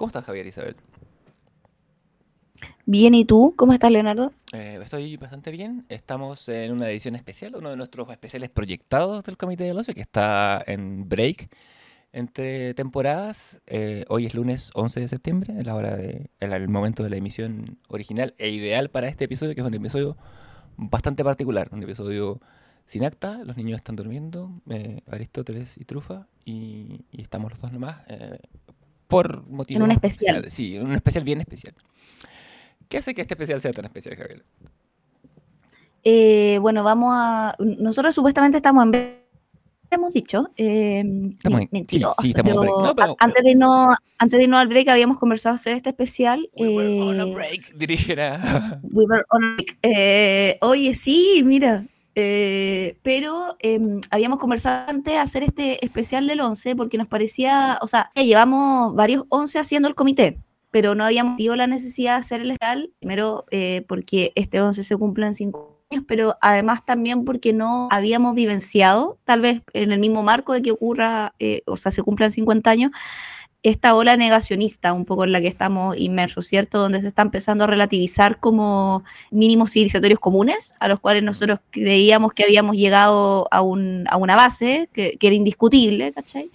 ¿Cómo estás, Javier Isabel? Bien, ¿y tú? ¿Cómo estás, Leonardo? Eh, estoy bastante bien. Estamos en una edición especial, uno de nuestros especiales proyectados del Comité del Ocio, que está en break entre temporadas. Eh, hoy es lunes 11 de septiembre, es la hora de, el, el momento de la emisión original e ideal para este episodio, que es un episodio bastante particular, un episodio sin acta, los niños están durmiendo, eh, Aristóteles y Trufa, y, y estamos los dos nomás, eh, por motivos... En un especial. especiales. Sí, en un especial bien especial. ¿Qué hace que este especial sea tan especial, Javier? Eh, bueno, vamos a... Nosotros supuestamente estamos en hemos dicho. Eh, Estamos en- mentiroso, sí, sí, estamos en pero break. No, pero- antes, de no, antes de irnos al break habíamos conversado hacer este especial. We were on a eh, break, dijera. We were on a break. Eh, oye, sí, mira. Eh, pero em, habíamos conversado antes de hacer este especial del 11 porque nos parecía, o sea, llevamos varios 11 haciendo el comité, pero no habíamos tenido la necesidad de hacer el especial, primero eh, porque este 11 se cumple en 5 años, pero además también porque no habíamos vivenciado, tal vez en el mismo marco de que ocurra, eh, o sea, se cumplan 50 años, esta ola negacionista un poco en la que estamos inmersos, ¿cierto? Donde se está empezando a relativizar como mínimos civilizatorios comunes, a los cuales nosotros creíamos que habíamos llegado a, un, a una base que, que era indiscutible, ¿cachai?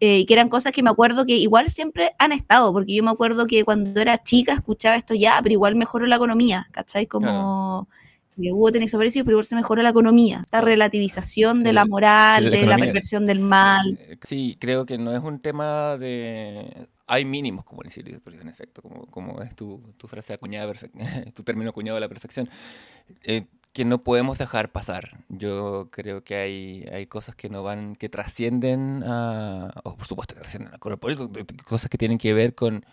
Eh, y que eran cosas que me acuerdo que igual siempre han estado, porque yo me acuerdo que cuando era chica escuchaba esto ya, pero igual mejoró la economía, ¿cachai? Como... hubo tenis precios, pero igual se mejoró la economía. Esta relativización de la moral, la de la economía. perversión del mal. Eh, Sí, creo que no es un tema de... Hay mínimos como en en efecto, como, como es tu, tu frase acuñada, perfec- tu término acuñado de la perfección, eh, que no podemos dejar pasar. Yo creo que hay, hay cosas que no van, que trascienden a... o por supuesto que trascienden a cosas que tienen que ver con,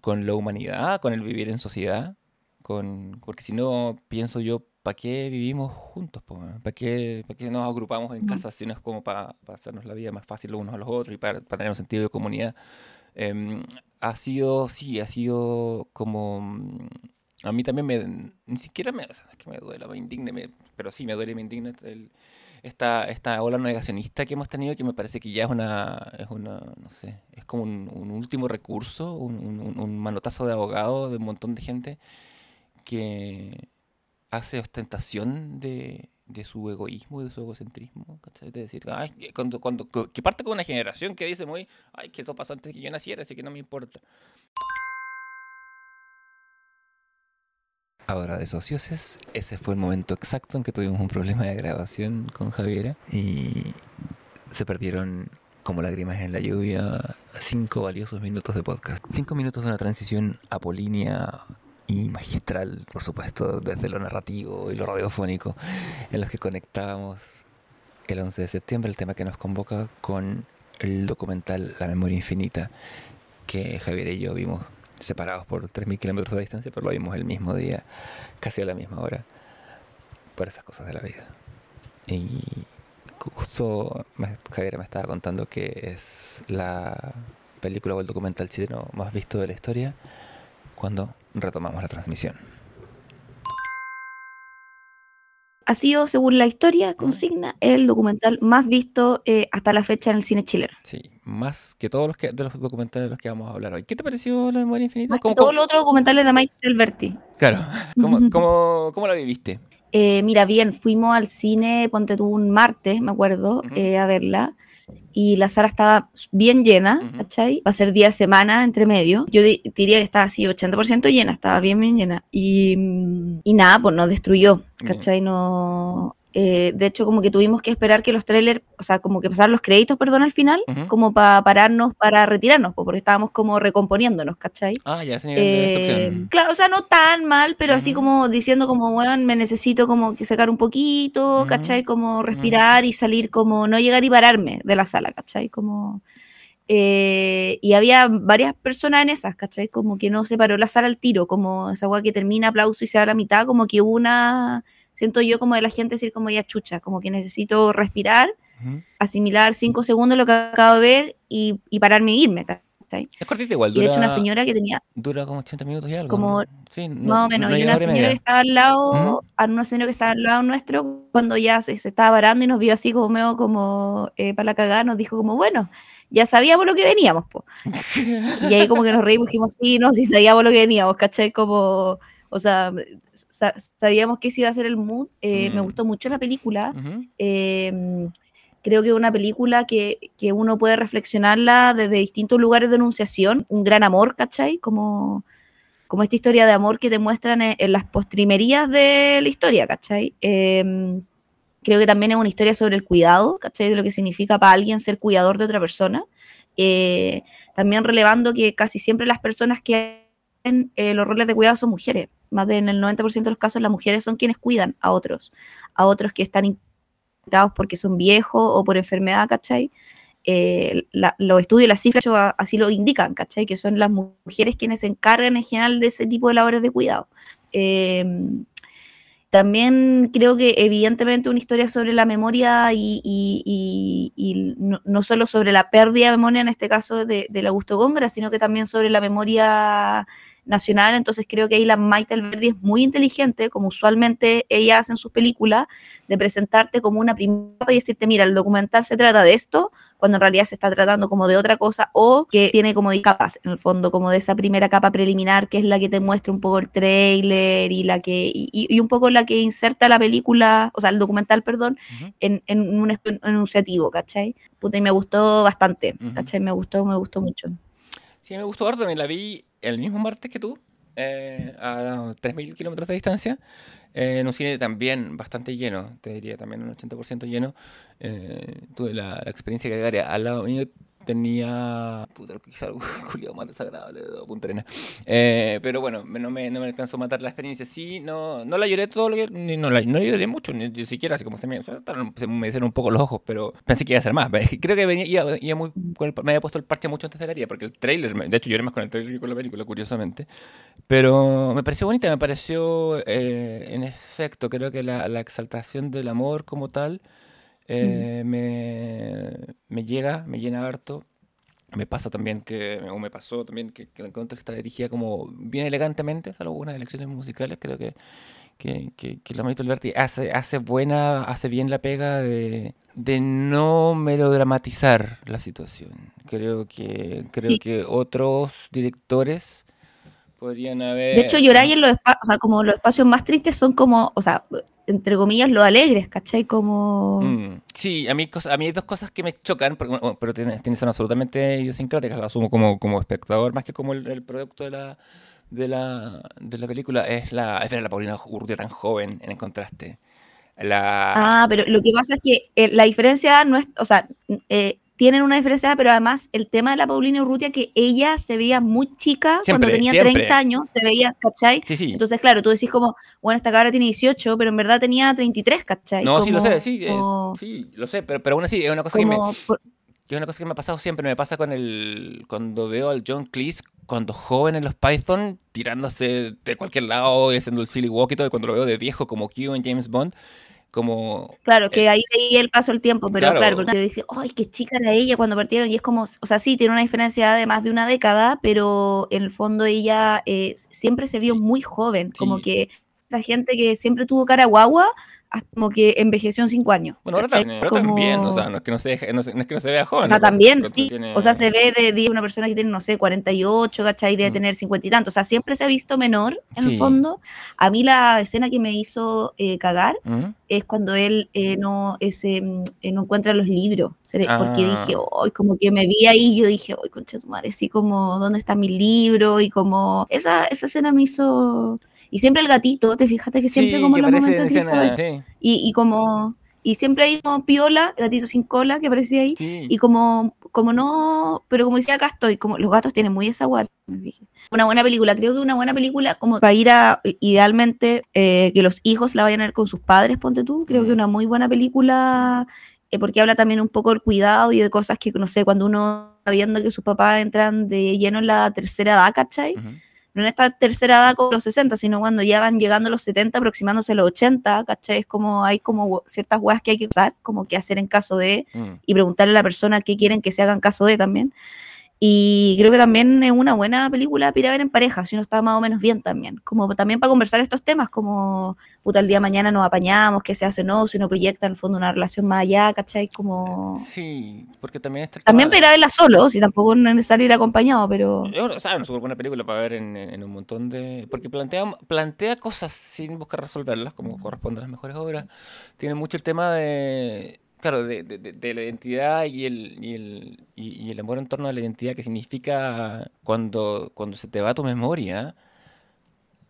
con la humanidad, con el vivir en sociedad, con, porque si no, pienso yo, ¿para qué vivimos juntos? ¿Para qué, pa' qué nos agrupamos en casas si no es como para hacernos la vida más fácil los unos a los otros y para, tener un sentido de comunidad? Em, ha sido, sí, ha sido como... mm, A mí también me... Ni siquiera me... o sea, es que me duela, me indigna, me- pero sí me duele y me indigna el- esta, esta ola negacionista que hemos tenido que me parece que ya es una... Es una no sé, es como un, un último recurso, un, un- un manotazo de abogado de un montón de gente que hace ostentación de, de su egoísmo y de su egocentrismo, ¿cachai? De decir, cuando, cuando, que parte con una generación que dice muy, ay, que eso pasó antes que yo naciera, así que no me importa. Ahora, de socioses, ese fue el momento exacto en que tuvimos un problema de grabación con Javiera y se perdieron como lágrimas en la lluvia cinco valiosos minutos de podcast. Cinco minutos de una transición apolínea y magistral, por supuesto, desde lo narrativo y lo radiofónico, en los que conectábamos el 11 de septiembre, el tema que nos convoca con el documental La Memoria Infinita, que Javier y yo vimos separados por 3.000 kilómetros de distancia, pero lo vimos el mismo día, casi a la misma hora, por esas cosas de la vida. Y justo Javier me estaba contando que es la película o el documental chileno más visto de la historia cuando retomamos la transmisión. Ha sido, según la historia, consigna, el documental más visto eh, hasta la fecha en el cine chileno. Sí, más que todos los que, de los documentales de los que vamos a hablar hoy. ¿Qué te pareció la memoria infinita? Más que ¿Cómo- todos cómo- los otros documentales de Maite Alberti. Claro, ¿cómo, cómo, cómo la viviste? Eh, mira, bien, fuimos al cine, ponte tú un martes, me acuerdo, Ujú. eh, a verla. Y la sala estaba bien llena. ¿cachai? Va a ser día de semana entre medio. Yo di- diría que estaba así 80% llena, estaba bien, bien llena. Y, mm, y nada, pues nos destruyó. ¿cachai? No, eh, de hecho, como que tuvimos que esperar que los trailers, o sea, como que pasaran los créditos, perdón, al final, como para pararnos, para retirarnos, porque estábamos como recomponiéndonos, ¿cachai? Ah, ya, ese nivel Eh, claro, o sea, no tan mal, pero así como diciendo como, bueno, me necesito como que sacar un poquito, Ujú. ¿cachai? Como respirar y salir como, no llegar y pararme de la sala, ¿cachai? Como... eh, y había varias personas en esas, ¿cachai? Como que no se paró la sala al tiro, como esa weá que termina aplauso y se da la mitad, como que hubo una, siento yo como de la gente decir como ya chucha, como que necesito respirar, Ujú. asimilar cinco segundos lo que acabo de ver y, y pararme e irme. ¿cachai? Es cortita igual, Y de hecho dura, una señora que tenía dura como 80 minutos y algo. Como- ¿no? Sí, no- más o menos, no y una señora que estaba al lado, Ujú. a una señora que estaba al lado nuestro, cuando ya se, se estaba parando y nos vio así como medio como eh, para la cagada, nos dijo como, bueno, ya sabíamos lo que veníamos, po. Y ahí como que nos reímos, dijimos, sí, no, sí sabíamos lo que veníamos, ¿cachai? Como, o sea, sa- sabíamos que ese iba a ser el mood. Eh, Me Mm. gustó mucho la película. Eh, creo que es una película que, que uno puede reflexionarla desde distintos lugares de enunciación. Un gran amor, ¿cachai? Como, como esta historia de amor que te muestran en, en las postrimerías de la historia, ¿cachai? Eh, creo que también es una historia sobre el cuidado, ¿cachai? De lo que significa para alguien ser cuidador de otra persona. Eh, también relevando que casi siempre las personas que hacen eh, los roles de cuidado son mujeres. Más de en el 90% de los casos las mujeres son quienes cuidan a otros, a otros que están incapacitados porque son viejos o por enfermedad, ¿cachai? Eh, los estudios las cifras así lo indican, ¿cachai? Que son las mujeres quienes se encargan en general de ese tipo de labores de cuidado. Eh, también creo que evidentemente una historia sobre la memoria y, y- no solo sobre la pérdida de memoria, en este caso de, del Augusto Góngora, sino que también sobre la memoria nacional. Entonces creo que ahí la Maite Alberdi es muy inteligente, como usualmente ella hace en sus películas, de presentarte como una primera capa y decirte, mira, el documental se trata de esto, cuando en realidad se está tratando como de otra cosa, o que tiene como de capas, en el fondo, como de esa primera capa preliminar, que es la que te muestra un poco el trailer y la que, y, y un poco la que inserta la película, o sea, el documental, perdón, Ujú. en, en un enunciativo, ¿cachai? Puta, y me gustó bastante, Ujú. ¿cachai? Me gustó, me gustó mucho. Sí, me gustó harto, me la vi el mismo martes que tú, eh, a 3.000 kilómetros de distancia, eh, en un cine también bastante lleno, te diría también un 80% lleno. Eh, tuve la, experiencia que Gary al lado mío tenía. Puta, quizá algo culiado más desagradable de Punta Arenas. Eh, pero bueno, no me, no me alcanzó a matar la experiencia. Sí, no, no la lloré todo lo que. Ni, no, la, no la lloré mucho, ni, siquiera así como se me, se me- hicieron un poco los ojos, pero pensé que iba a ser más. Creo que venía, me había puesto el parche mucho antes de la herida, porque el trailer, de hecho lloré más con el trailer que con la película, curiosamente. Pero me pareció bonita, me pareció, eh, en efecto, creo que la, la exaltación del amor como tal eh, me, me llega, me llena harto. Me pasa también que, o me pasó también que, que la encuentro que está dirigida como bien elegantemente, salvo algunas elecciones musicales, creo que, que, que, que la Maito Alberti hace, hace buena, hace bien la pega de, de no melodramatizar la situación. Creo que, creo Sí. que otros directores podrían haber... De hecho, Yoray en los espacios, o sea, como los espacios más tristes son como, o sea, entre comillas, los alegres, ¿cachai? Como... Mm, sí, a mí, a mí hay dos cosas que me chocan, pero, bueno, pero tienen, tienen- son absolutamente idiosincráticas, lo asumo como, como espectador más que como el, el producto de la, de, la, de la película. Es, la, es ver a la Paulina Urrutia tan joven en el contraste. La, Ah, pero lo que pasa es que eh, la diferencia no es, o sea, eh, tienen una diferencia, pero además el tema de la Paulina Urrutia, que ella se veía muy chica cuando Siempre, tenía siempre. 30 años, se veía, ¿cachai? sí, sí. Entonces, claro, tú decís como, bueno, esta cabra tiene 18, pero en verdad tenía 33, ¿cachai? no, sí lo Como- sé, sí, es- como- sí, lo sé, pero, pero aún así es una cosa que me, como por- que es una cosa que me ha pasado siempre, me pasa con el cuando veo al John Cleese cuando joven en los Python tirándose de cualquier lado y haciendo el silly walk y todo, y cuando lo veo de viejo como Q en James Bond, como Claro, que ahí veía el paso del tiempo, pero Claro. claro, dice, ay, qué chica era ella cuando partieron, y es como, o sea, sí, tiene una diferencia de más de una década, pero en el fondo ella eh, siempre se vio muy joven, como Sí. que esa gente que siempre tuvo cara guagua, como que envejeció en cinco años. Bueno, ahora, también, ahora Como- también, o sea, no es que no se, no, no es que no se vea joven. O sea, también, sí. tiene- O sea, se ve de, de una persona que tiene, no sé, 48, ¿cachai? Debe Mm. tener 50 y tantos. O sea, siempre se ha visto menor, en Sí. el fondo. A mí la escena que me hizo eh, cagar ¿Mm? es cuando él eh, no, ese, mm, eh, no encuentra los libros. Le- Porque Ah. dije, hoy como que me vi ahí yo dije, hoy concha de su madre, sí, como, ¿dónde está mi libro? Y como, esa, esa escena me hizo... Y siempre el gatito, te fijaste que siempre Sí, como que en los momentos que escena, sí, Y, y como... Y siempre hay como piola, gatito sin cola que aparecía ahí. sí. Y como, como no, pero como decía acá estoy, como los gatos tienen muy esa guata. Una buena película, creo que una buena película como para ir a, idealmente, eh, que los hijos la vayan a ver con sus padres, ponte tú, creo que Mm. una muy buena película, eh, porque habla también un poco del cuidado y de cosas que, no sé, cuando uno está viendo que sus papás entran de lleno en la tercera edad, ¿cachai? No en esta tercera edad como los 60, sino cuando ya van llegando a los 70, aproximándose a los 80, ¿cachai? Es como hay como ciertas weas que hay que usar, como qué hacer en caso de, Mm. y preguntarle a la persona qué quieren que se hagan caso de también. Y creo que también es una buena película para ir a ver en pareja, si uno está más o menos bien también. Como también para conversar estos temas, como puta, el día de mañana nos apañamos, qué se hace no, si uno proyecta en el fondo una relación más allá, ¿cachai? Como... Sí, porque también está... También para verla solo, si tampoco es necesario ir acompañado, pero... Es una, o sea, una súper buena película para ver en, en un montón de... Porque plantea, plantea cosas sin buscar resolverlas, como corresponde a las mejores obras. Tiene mucho el tema de... Claro, de, de- de- la identidad y el, y, el, y, y el amor en torno a la identidad que significa cuando, cuando se te va tu memoria,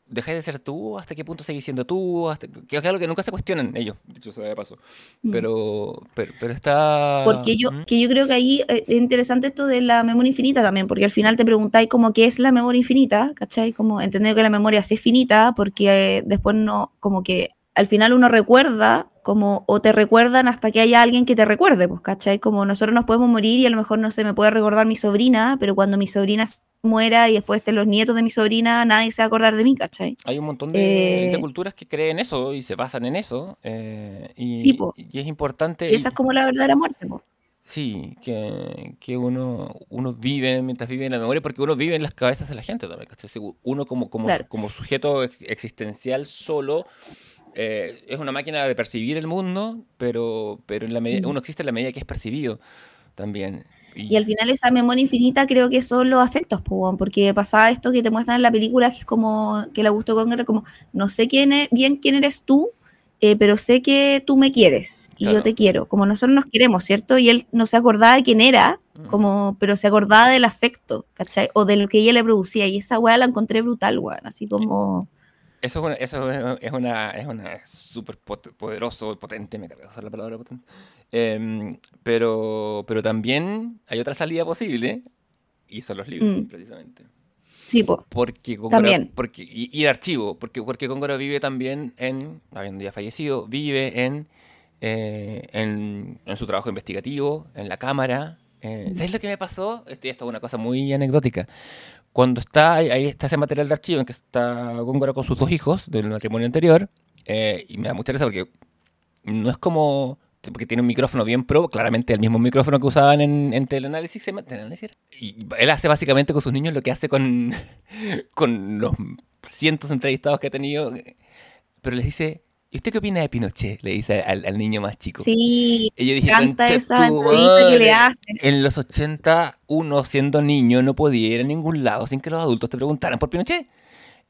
dejas de ser tú, hasta qué punto seguís siendo tú, hasta, que es algo que nunca se cuestionan ellos, dicho sea de paso. Mm. Pero, pero, pero está... Porque yo, ¿Mm? que yo creo que ahí eh, es interesante esto de la memoria infinita también, porque al final te preguntáis como qué es la memoria infinita, ¿cachai? Como entender que la memoria sí es finita, porque eh, después no, como que al final uno recuerda, como, o te recuerdan hasta que haya alguien que te recuerde, pues, ¿cachai? Como nosotros nos podemos morir y a lo mejor no se me puede recordar mi sobrina, pero cuando mi sobrina muera y después estén los nietos de mi sobrina, nadie se va a acordar de mí, ¿cachai? Hay un montón de, Eh, de culturas que creen eso y se basan en eso. eh, y, Sí, po. y es importante. Y esa es como la verdadera muerte, pues. Sí, que, que uno, uno vive mientras vive en la memoria, porque uno vive en las cabezas de la gente también. ¿cachai? Uno como, como, Claro. como sujeto ex- existencial solo eh, es una máquina de percibir el mundo, pero, pero en la medida, uno existe en la medida que es percibido también. Y al final esa memoria infinita creo que son los afectos, porque pasaba esto que te muestran en la película, que es como, que la gustó con como, no sé quién es, bien quién eres tú, eh, pero sé que tú me quieres y Claro. yo te quiero, como nosotros nos queremos, ¿cierto? Y él no se acordaba de quién era, Mm. como, pero se acordaba del afecto, ¿cachai? O de lo que ella le producía, y esa weá la encontré brutal, weón, así como... Eso es una, eso es una, es una súper pot- poderoso, potente, me carga usar la palabra potente. Em, pero, pero también hay otra salida posible, y son los libros, Mm. precisamente. Sí, po, Porque Góngora, También. porque, y, y el archivo, porque, porque Góngora vive también en, habiendo ya fallecido, vive en, eh, en, en su trabajo investigativo, en la cámara. eh, ¿Sabes lo que me pasó? Este, esto es una cosa muy anecdótica. Cuando está, ahí, está ese material de archivo en que está Góngora con sus dos hijos del matrimonio anterior, eh, y me da mucha risa porque no es como porque tiene un micrófono bien pro, claramente el mismo micrófono que usaban en, en teleanálisis, y él hace básicamente con sus niños lo que hace con, con los cientos de entrevistados que ha tenido, pero les dice, ¿y usted qué opina de Pinochet? Le dice al, al niño más chico. sí, Y yo dije, canta "Concha esa que le madre". hacen. En los 80, uno siendo niño no podía ir a ningún lado sin que los adultos te preguntaran por Pinochet.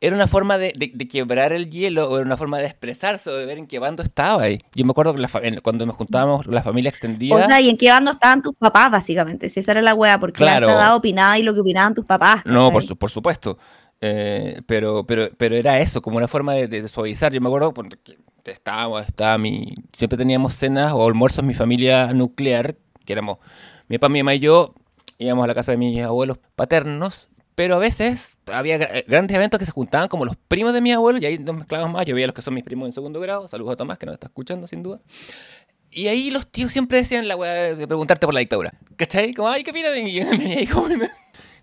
Era una forma de, de- de quebrar el hielo, o era una forma de expresarse, o de ver en qué bando estaba ahí. Yo me acuerdo que la cuando nos juntábamos, la familia extendida. O sea, ¿y en qué bando estaban tus papás, básicamente? Si esa era la weá, porque Claro. a esa edad opinaba y lo que opinaban tus papás. No, por, su- por supuesto. Eh, pero, pero, pero era eso, como una forma de, de suavizar. Yo me acuerdo porque estábamos, estaba mi, siempre teníamos cenas o almuerzos mi familia nuclear, que éramos mi papá, mi mamá y yo, íbamos a la casa de mis abuelos paternos, pero a veces había gra- grandes eventos que se juntaban como los primos de mis abuelos y ahí nos mezclábamos más. Yo veía los que son mis primos en segundo grado, saludos a Tomás que nos está escuchando sin duda. Y ahí los tíos siempre decían la weá de preguntarte por la dictadura. ¿Cachai? Como, ay, ¿qué opinas? Y yo ahí como...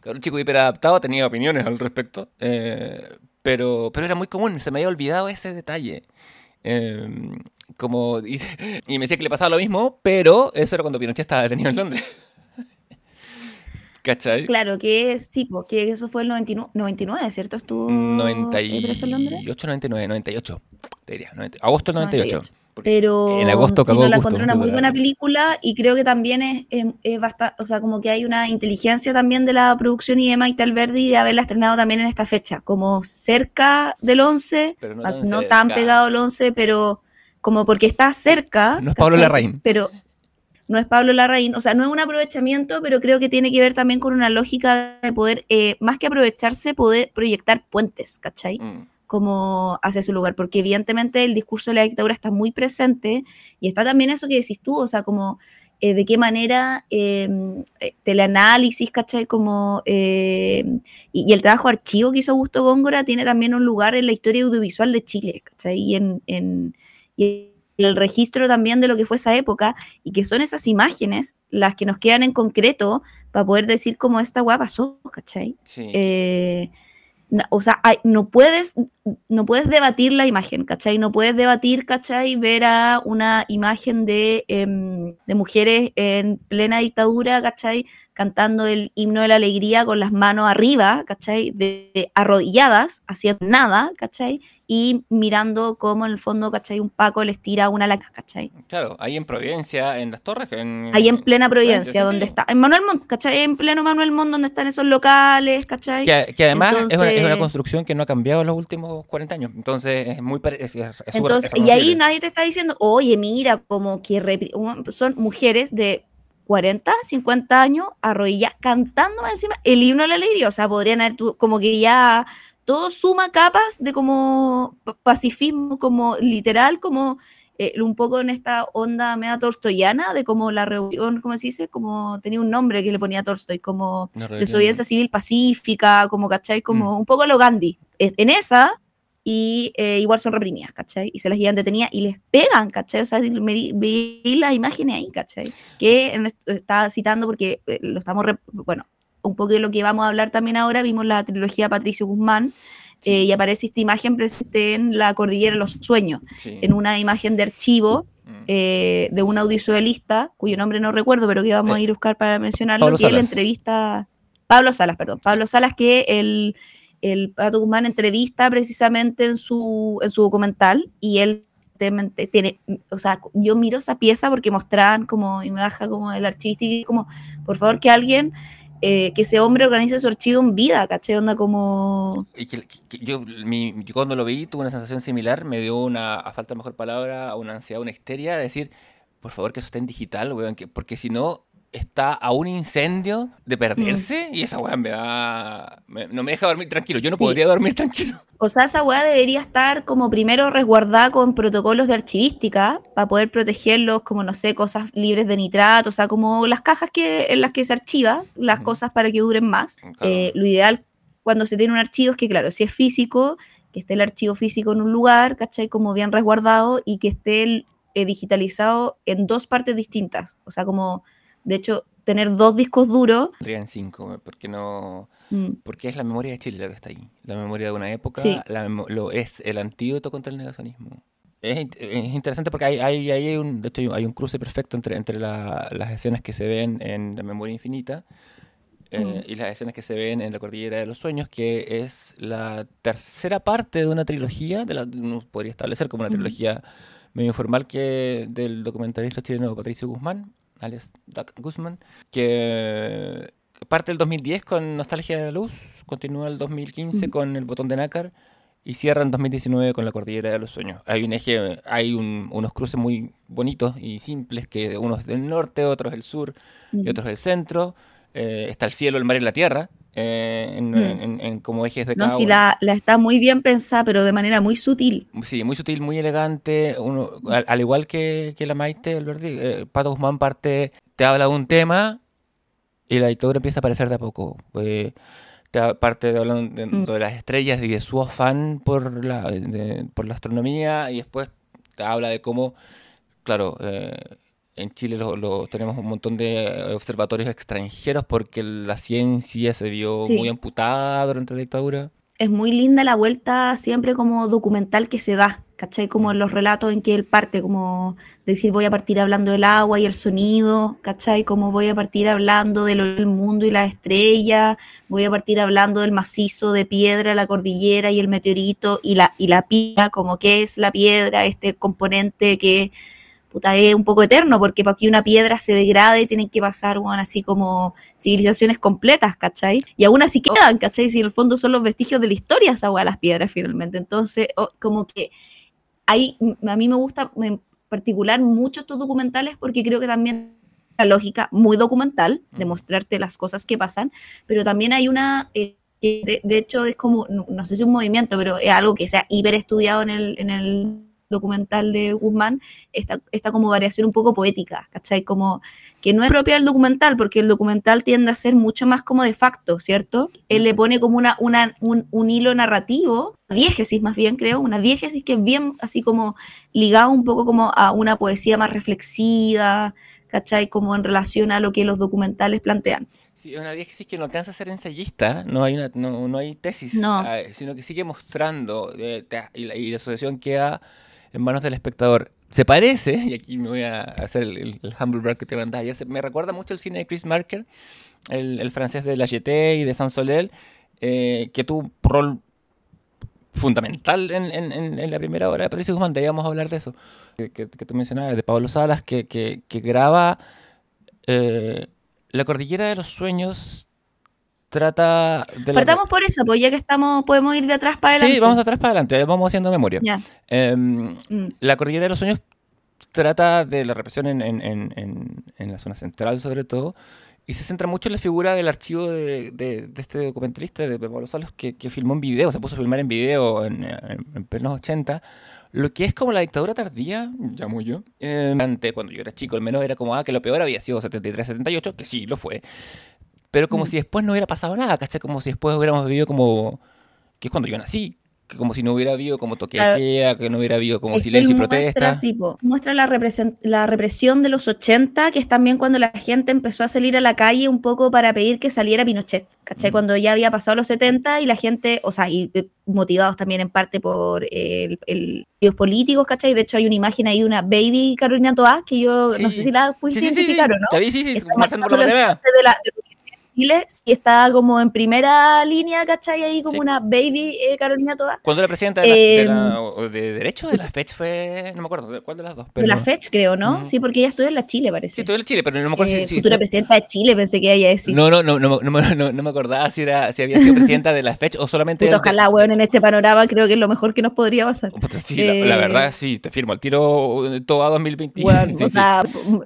Claro, un chico hiperadaptado tenía opiniones al respecto, eh, pero, pero era muy común, se me había olvidado ese detalle. Eh, como, y, y me decía que le pasaba lo mismo, pero eso era cuando Pinochet estaba detenido en Londres. ¿Cachai? Claro, que es tipo, que eso fue el 99, 99 ¿cierto? Estuvo eh, preso en Londres. 98, 99, 98, te diría, 90, agosto del 98. 98. Pero en agosto sí, no, la encontré una muy buena película y creo que también es, es, es bastante, o sea, como que hay una inteligencia también de la producción y de Maite Alberdi de haberla estrenado también en esta fecha, como cerca del 11, Pero no más tan no tan cerca. pegado al 11, pero como porque está cerca. No es Pablo ¿cachai? Larraín. Pero no es Pablo Larraín, o sea, no es un aprovechamiento, pero creo que tiene que ver también con una lógica de poder, eh, más que aprovecharse, poder proyectar puentes, ¿cachai? Mm, como hacia su lugar, porque evidentemente el discurso de la dictadura está muy presente y está también eso que decís tú, o sea, como eh, de qué manera eh, eh, teleanálisis, ¿cachai? Como, eh, y, y el trabajo archivo que hizo Augusto Góngora tiene también un lugar en la historia audiovisual de Chile, ¿cachai? Y en, en, y en el registro también de lo que fue esa época y que son esas imágenes las que nos quedan en concreto para poder decir cómo esta weá pasó, ¿cachai? sí. Eh, o sea, hay- no puedes, no puedes debatir la imagen, ¿cachai? No puedes debatir, ¿cachai? Ver a una imagen de, em, de mujeres en plena dictadura, ¿cachai? Cantando el himno de la alegría con las manos arriba, ¿cachai? De, arrodilladas, haciendo nada, ¿cachai? Y mirando cómo en el fondo, ¿cachai? Un Paco les tira una laca, ¿cachai? Claro, ahí en Providencia, en las torres. En, ahí en plena Providencia, donde está. En Manuel Montt, ¿cachai? En pleno Manuel Montt, donde están esos locales, ¿cachai? Que, además es, una, construcción que no ha cambiado en los últimos 40 años. Entonces es muy parecido. Y ahí nadie te está diciendo, oye, mira, como que son mujeres de 40, 50 años, arrodillas, cantando encima el himno de la alegría. O sea, podrían haber como que ya todo suma capas de como pacifismo, como literal, como eh, un poco en esta onda media torstoyana, de como la reunión, ¿cómo se dice? Como tenía un nombre que le ponía Tolstoy, como desobediencia civil pacífica, como, ¿cachai? Como mm. un poco lo Gandhi. En esa, y eh, igual son reprimidas, ¿cachai? Y se las llevan detenidas y les pegan, ¿cachai? O sea, me vi las imágenes ahí, ¿cachai? Que está citando porque eh, lo estamos, bueno, un poco de lo que vamos a hablar también ahora, vimos la trilogía Patricio Guzmán, eh, y aparece esta imagen presente en la cordillera de los sueños, en una imagen de archivo mm. de un audiovisualista, cuyo nombre no recuerdo, pero que vamos a ir a buscar para mencionarlo, que es la entrevista, Pablo Salas, perdón, Pablo Salas, que el el Pato Guzmán entrevista precisamente en su, en su documental y él tiene, o sea, yo miro esa pieza porque mostraban como, y me baja como el archivístico, y como, por favor, que alguien, eh, que ese hombre organice su archivo en vida, ¿caché? Onda como... yo, cuando lo vi tuve una sensación similar, me dio una, a falta de mejor palabra, una ansiedad, una histeria, de decir, por favor, que eso esté en digital, weón, que, porque si no, está a un incendio de perderse mm. y esa weá me da. no me deja dormir tranquilo. Yo no podría dormir tranquilo. O sea, esa weá debería estar como primero resguardada con protocolos de archivística para poder protegerlos, como no sé, cosas libres de nitrato, o sea, como las cajas que, en las que se archiva las cosas para que duren más. Eh, lo ideal cuando se tiene un archivo es que, claro, si es físico, que esté el archivo físico en un lugar, ¿cachai? Como bien resguardado y que esté eh, digitalizado en dos partes distintas. O sea, como de hecho, tener dos discos duros. en cinco, porque no. Mm. Porque es la memoria de Chile lo que está ahí. La memoria de una época, lo es el antídoto contra el negacionismo. Es, interesante porque hay, hay, hay, un, de hecho hay un cruce perfecto entre, entre las escenas que se ven en La Memoria Infinita eh, mm. y las escenas que se ven en La Cordillera de los Sueños, que es la tercera parte de una trilogía, de la, uno podría establecer como una trilogía medio informal que del documentalista chileno Patricio Guzmán, alias Doug Guzman, que parte del 2010 con Nostalgia de la Luz, continúa el 2015 con El Botón de Nácar y cierra en 2019 con La Cordillera de los Sueños. Hay un eje, hay unos cruces muy bonitos y simples, que uno es del norte, otro es del sur y otro es del centro. Eh, está el cielo, el mar y la tierra. Eh, mm. en, como ejes de No, sí, la, está muy bien pensada, pero de manera muy sutil. Sí, muy sutil, muy elegante. Uno, al, igual que, la Maite, el eh, Pato Guzmán parte, te habla de un tema y la historia empieza a aparecer de a poco. Eh, te parte de hablando mm. de, las estrellas y de su afán por la, por la astronomía y después te habla de cómo, claro, en Chile lo, tenemos un montón de observatorios extranjeros porque la ciencia se vio muy amputada durante la dictadura. Es muy linda la vuelta siempre como documental que se da, ¿cachai? Como en los relatos en que él parte, como decir voy a partir hablando del agua y el sonido, ¿cachai? Como voy a partir hablando del mundo y la estrella, voy a partir hablando del macizo de piedra, la cordillera y el meteorito y la, y la piedra, como qué es la piedra, este componente que puta, es un poco eterno, porque para que una piedra se degrade tienen que pasar, bueno, así como civilizaciones completas, ¿cachai? Y aún así quedan, ¿cachai? Si en el fondo son los vestigios de la historia esa las piedras finalmente. Entonces, como que hay, a mí me gusta en particular mucho estos documentales porque creo que también la lógica muy documental, de mostrarte las cosas que pasan, pero también hay una... Eh, que de, hecho es como, no, sé si un movimiento, pero es algo que se ha hiper estudiado en el, en el documental de Guzmán, esta, esta como variación un poco poética, ¿cachai? Como que no es propia del documental, porque el documental tiende a ser mucho más como de facto, ¿cierto? Él le pone como una, una un, hilo narrativo, diégesis más bien creo, una diégesis que es bien así como ligado un poco como a una poesía más reflexiva, ¿cachai? Como en relación a lo que los documentales plantean. Sí, una diégesis que no alcanza a ser ensayista, no hay, una, no, no hay tesis, ah, sino que sigue mostrando y, la, y la asociación queda en manos del espectador. se parece, y aquí me voy a hacer el, humble brag que te mandaba ayer, me recuerda mucho el cine de Chris Marker, el, francés de La Jetée y de Saint-Solel, eh, que tuvo un rol fundamental en, la primera hora de Patricio Guzmán, íbamos a hablar de eso, que, tú mencionabas, de Pablo Salas, que, que graba eh, La Cordillera de los Sueños trata de Partamos por eso, pues ya que estamos, podemos ir de atrás para adelante. Sí, vamos de atrás para adelante, vamos haciendo memoria. Eh, mm. La Cordillera de los Sueños trata de la represión en, en, en, en, la zona central, sobre todo, y se centra mucho en la figura del archivo de, de, de este documentalista, de Pablo Salos, que, que, filmó en video, se puso a filmar en video en, en, plenos 80, lo que es como la dictadura tardía, llamo yo. Eh, antes, cuando yo era chico, al menos era como, ah, que lo peor había sido 73-78, que sí, lo fue. Pero como mm. si después no hubiera pasado nada, ¿cachai? Como si después hubiéramos vivido como... Que es cuando yo nací, como si no hubiera habido como toque claro. que no hubiera habido como silencio y protesta. Muestra, sí, muestra la, la, represión de los 80, que es también cuando la gente empezó a salir a la calle un poco para pedir que saliera Pinochet, ¿cachai? Mm. Cuando ya había pasado los 70 y la gente, o sea, y eh, motivados también en parte por el, el los políticos, ¿cachai? De hecho hay una imagen ahí de una baby Carolina Toá, que yo sí. no sé si la pudiste sí, sí, identificar o no. Sí, sí, sí, marchando por la de la, Chile y está como en primera línea, ¿cachai? Ahí como sí. una baby eh, Carolina toda. ¿Cuándo la presidenta de, la, eh, de, la, de, Derecho de la FECH fue? No me acuerdo, ¿cuál de las dos? Pero... De la FECH, creo, ¿no? Mm. Sí, porque ella estudió en la Chile, parece. Sí, estudió en Chile, pero no me acuerdo eh, si... Futura si, presidenta de Chile, pensé que ella decía. No, no, no, no, no, no, me acordaba si, era, si había sido presidenta de la FECH o solamente... Puta, ojalá, weón, en este panorama creo que es lo mejor que nos podría pasar. Sí, eh... la, la, verdad, sí, te firmo, al tiro todo a 2020. Bueno, sí, o sea,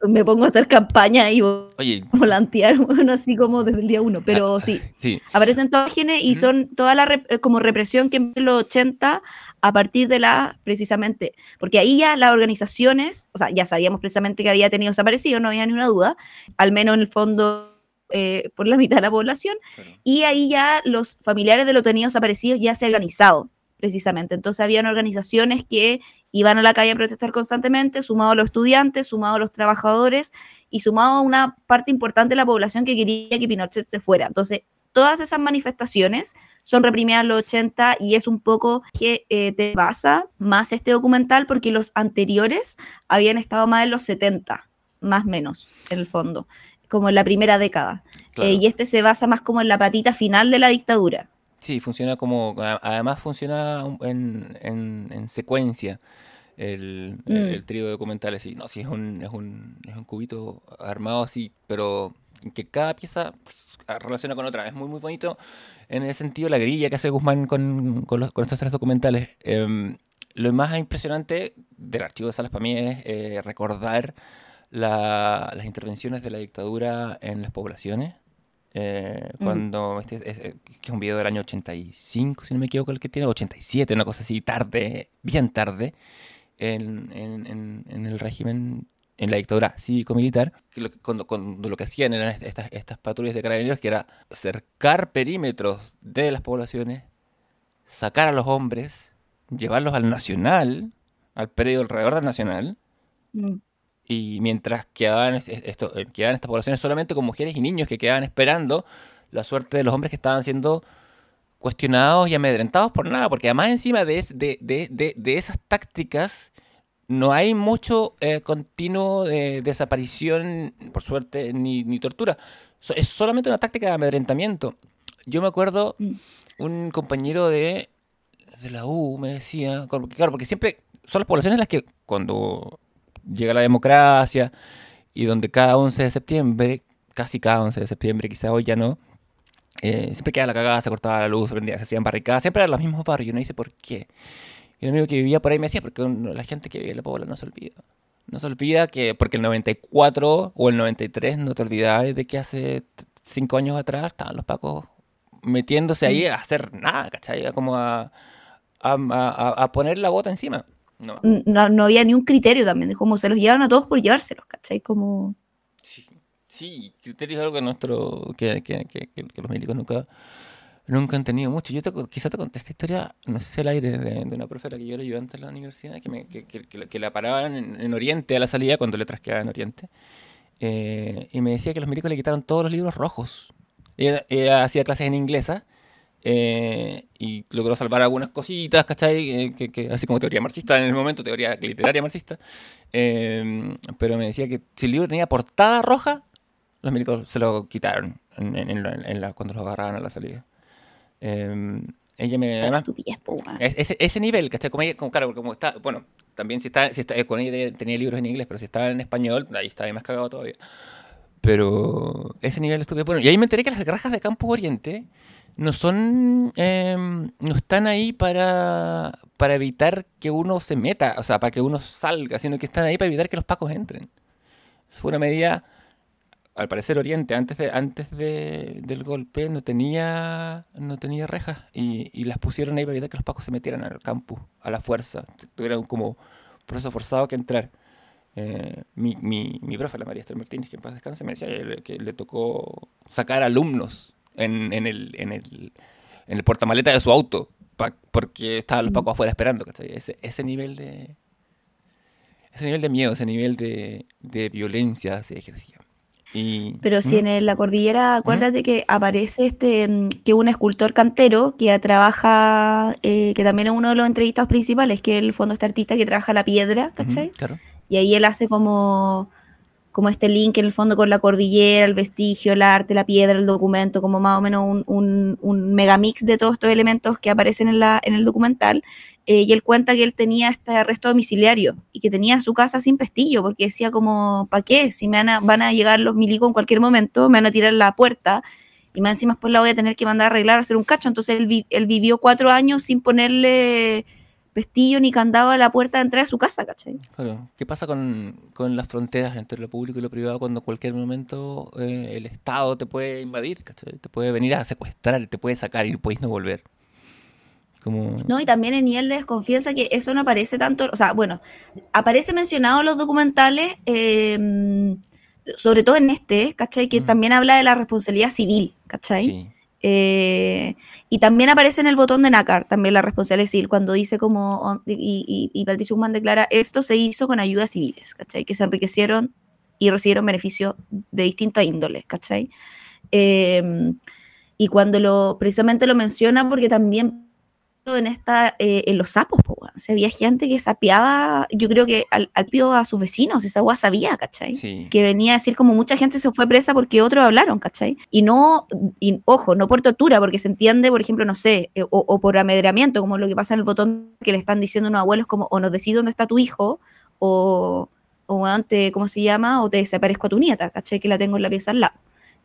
me pongo a hacer campaña y Oye. volantear, bueno, así como desde el día uno, pero sí, sí. aparecen todas genes y uh -huh. son toda la rep como represión que en los 80 a partir de la, precisamente, porque ahí ya las organizaciones, o sea, ya sabíamos precisamente que había tenido desaparecido, no había ni una duda, al menos en el fondo eh, por la mitad de la población, claro. y ahí ya los familiares de los tenidos desaparecidos ya se han organizado, precisamente. Entonces habían organizaciones que iban a la calle a protestar constantemente, sumado a los estudiantes, sumado a los trabajadores y sumado a una parte importante de la población que quería que Pinochet se fuera. Entonces, todas esas manifestaciones son reprimidas en los 80 y es un poco que eh, te basa más este documental porque los anteriores habían estado más en los 70, más menos, en el fondo, como en la primera década. Claro. Eh, y este se basa más como en la patita final de la dictadura. Sí, funciona como, además funciona en, en, en secuencia el, mm. el, el, trío de documentales. Sí, no, sí, es un, es, un, es un cubito armado así, pero que cada pieza relaciona con otra. Es muy, muy bonito en el sentido la grilla que hace Guzmán con, con, los, con estos tres documentales. Eh, lo más impresionante del archivo de Salas para mí es eh, recordar la, las intervenciones de la dictadura en las poblaciones. Eh, cuando este es, es, que es un video del año 85, si no me equivoco, el que tiene 87, una cosa así, tarde, bien tarde, en, en, en, en el régimen, en la dictadura cívico-militar, cuando, cuando, lo que hacían eran estas, estas patrullas de carabineros, que era cercar perímetros de las poblaciones, sacar a los hombres, llevarlos al nacional, al predio alrededor del nacional, mm y mientras quedaban, esto, quedaban estas poblaciones solamente con mujeres y niños que quedaban esperando la suerte de los hombres que estaban siendo cuestionados y amedrentados por nada, porque además encima de, de, de, de esas tácticas no hay mucho eh, continuo de desaparición, por suerte, ni, ni tortura. So, es solamente una táctica de amedrentamiento. Yo me acuerdo, un compañero de, de la U me decía, claro, porque siempre son las poblaciones las que cuando llega la democracia y donde cada 11 de septiembre, casi cada 11 de septiembre, quizá hoy ya no, eh, siempre quedaba la cagada, se cortaba la luz, se, prendía, se hacían barricadas, siempre eran los mismos barrios, no dice por qué. Y el amigo que vivía por ahí me decía, porque la gente que vive en la Pobla no se olvida. No se olvida que, porque el 94 o el 93 no te olvidabas de que hace 5 años atrás estaban los pacos metiéndose ahí a hacer nada, ¿cachai? Como a, a, a, a poner la bota encima. No. no. No, había ni un criterio también, de cómo se los llevaban a todos por llevárselos, ¿cachai? Como... Sí, sí criterio es algo que, nuestro, que, que, que, que los médicos nunca, nunca han tenido mucho. Yo te, quizá te conté esta historia, no sé si el aire, de, de, una profesora que yo era ayudante en la universidad, que, me, que, que, que, la paraban en, en, Oriente a la salida cuando le trasqueaba en Oriente. Eh, y me decía que los médicos le quitaron todos los libros rojos. Ella, ella hacía clases en inglesa eh, y logró salvar algunas cositas, ¿cachai? Eh, que, que- así como teoría marxista en el momento, teoría literaria marxista. Eh, pero me decía que si el libro tenía portada roja, los milicos se lo quitaron en, en- en la- cuando los agarraban a la salida. Eh, ella me... Además, es- ese, ese nivel, ¿cachai? Como ella, como, claro, como está, bueno, también si está, si está, con ella tenía- libros en inglés, pero si estaba en español, ahí estaba más cagado todavía. Pero ese nivel estuve bueno. Y ahí me enteré que las granjas de Campus Oriente no son, em, no están ahí para, para evitar que uno se meta, o sea, para que uno salga, sino que están ahí para evitar que los pacos entren. Fue una medida, al parecer Oriente, antes, de, antes de- del golpe, no tenía, no tenía rejas y, y las pusieron ahí para evitar que los pacos se metieran al campus, a la fuerza. Tuvieran como proceso forzado que entrar. Eh, mi, mi, mi profe, la María Esther Martínez, que en paz descanse, me decía que le tocó sacar alumnos en, en el, en, el, en el portamaleta de su auto pa- porque estaban los pacos afuera esperando. Ese, ese nivel de ese nivel de miedo, ese nivel de, de violencia se ejercía. Y, Pero si ¿Mm? en la cordillera, acuérdate que aparece este, mm, que un escultor cantero que trabaja, eh, que también es uno de los entrevistados principales, que en el fondo este artista que trabaja la piedra, ¿cachai? claro. Y ahí él hace como, como este link en el fondo con la cordillera, el vestigio, el arte, la piedra, el documento, como más o menos un, un, un megamix de todos estos elementos que aparecen en, la, en el documental. Eh, y él cuenta que él tenía este arresto domiciliario y que tenía su casa sin pestillo, porque decía como, ¿para qué? Si me van a, van a llegar los milicos en cualquier momento, me van a tirar la puerta y más encima después la voy a tener que mandar a arreglar, a hacer un cacho. Entonces él, vi- él vivió cuatro años sin ponerle pestillo ni candado a la puerta de entrada a su casa, ¿cachai? Claro. ¿Qué pasa con, con las fronteras entre lo público y lo privado cuando en cualquier momento eh, el Estado te puede invadir, ¿cachai? te puede venir a secuestrar, te puede sacar y puedes no volver? Como... No, y también el nivel de desconfianza que eso no aparece tanto, o sea, bueno, aparece mencionado en los documentales, eh, sobre todo en este, ¿cachai? Que Mm. también habla de la responsabilidad civil, ¿cachai? Sí. Eh, y también aparece en el botón de nácar, también la responsabilidad civil, cuando dice como, y, y, y Patricio declara, esto se hizo con ayudas civiles, ¿cachai? Que se enriquecieron y recibieron beneficios de distintas índoles, ¿cachai? Eh, y cuando lo, precisamente lo menciona porque también en esta eh, en los sapos, po, weón. O sea, había gente que sapeaba, yo creo que al, al pío a sus vecinos, esa agua sabía, ¿cachai? Sí. que venía a decir como mucha gente se fue presa porque otros hablaron, ¿cachai? Y no, y, ojo, no por tortura, porque se entiende, por ejemplo, no sé, eh, o, o por amedremiento, como lo que pasa en el botón que le están diciendo a unos abuelos como, o nos decís dónde está tu hijo, o, o weón, te- ¿cómo se llama? O te desaparezco a tu nieta, ¿cachai? Que la tengo en la pieza al lado.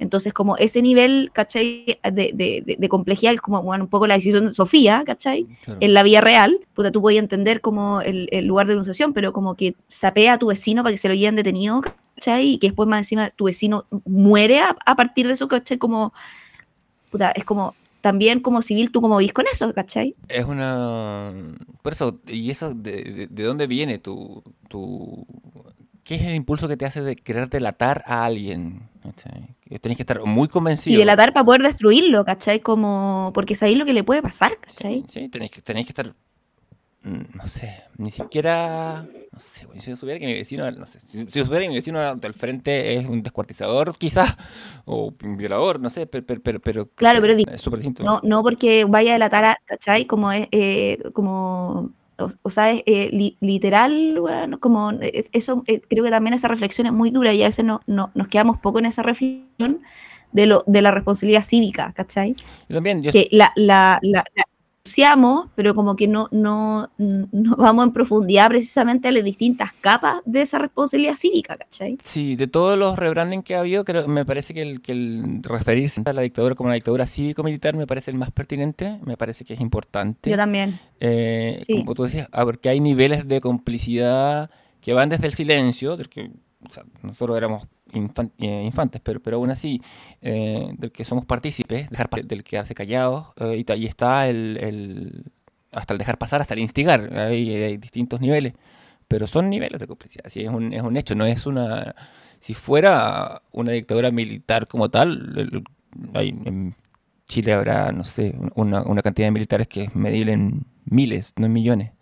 Entonces, como ese nivel, ¿cachai? De, de- de- de complejidad, es como, bueno, un poco la decisión de Sofía, ¿cachai? claro. en la vida real, puta, tú podías entender como el, el lugar de denunciación, pero como que sapea a tu vecino para que se lo lleven detenido, ¿cachai? Y que después más encima tu vecino muere a, a partir de eso, ¿cachai? Como, puta, es como, también como civil, tú como vivís con eso, ¿cachai? Es una... Por eso, ¿y eso de, de- de dónde viene tu, tu... ¿Qué es el impulso que te hace de querer delatar a alguien? ¿Cachai? Que Tenés que estar muy Y convencido. delatar para poder destruirlo, ¿cachai? Como, porque sabéis lo que le puede pasar, ¿cachai? Sí, sí, tenéis que, tenéis que estar, mm, no sé, ni siquiera, no sé, si yo supiera que mi vecino, no sé, si, yo supiera que mi vecino al frente es un descuartizador quizás, o un violador, no sé, pero, pero, pero, Claro, pero es súper distinto. No, no porque vaya a delatar a, ¿cachai? Como es, eh, como, o, o sea, es, eh, li- literal, bueno, como es- eso, eh, creo que también esa reflexión es muy dura y a veces no, no- nos quedamos poco en esa reflexión de, lo, de la responsabilidad cívica, ¿cachai? Yo también, yo, Que la, la, la, la anunciamos, pero como que no, no, no vamos en profundidad precisamente a las distintas capas de esa responsabilidad cívica, ¿cachai? sí, de todos los rebranding que ha habido, creo, me parece que el, que el referirse a la dictadura como una dictadura cívico-militar me parece el más pertinente, me parece que es importante. Yo también. Eh, Sí. Como tú decías, ah, porque hay niveles de complicidad que van desde el silencio, del que o sea, nosotros éramos eh, infantes, pero, pero aún así, eh, del que somos partícipes, dejar del quedarse callados, eh, y, y está el, hasta el dejar pasar, hasta el instigar, hay, hay distintos niveles, pero son niveles de complicidad, sí, es un, es un hecho, no es una... Si fuera una dictadura militar como tal, hay, en Chile habrá, no sé, una, una cantidad de militares que es medible en miles, no en millones.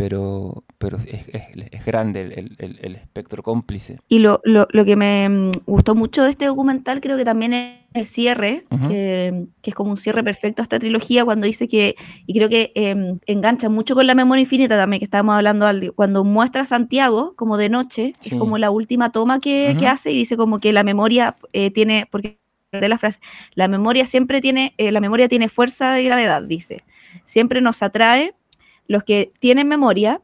Pero, pero es, es, grande el, el, el, espectro cómplice. Y lo, lo, lo, que me mm, gustó mucho de este documental creo que también es el cierre, que, que, es como un cierre perfecto a esta trilogía, cuando dice que, y creo que eh, engancha mucho con la memoria infinita también, que estábamos hablando, cuando muestra a Santiago como de noche, sí. es como la última toma que, uh -huh. que, hace y dice como que la memoria eh, tiene, porque de la frase, la memoria siempre tiene, eh, la memoria tiene fuerza de gravedad, dice, siempre nos atrae los que tienen memoria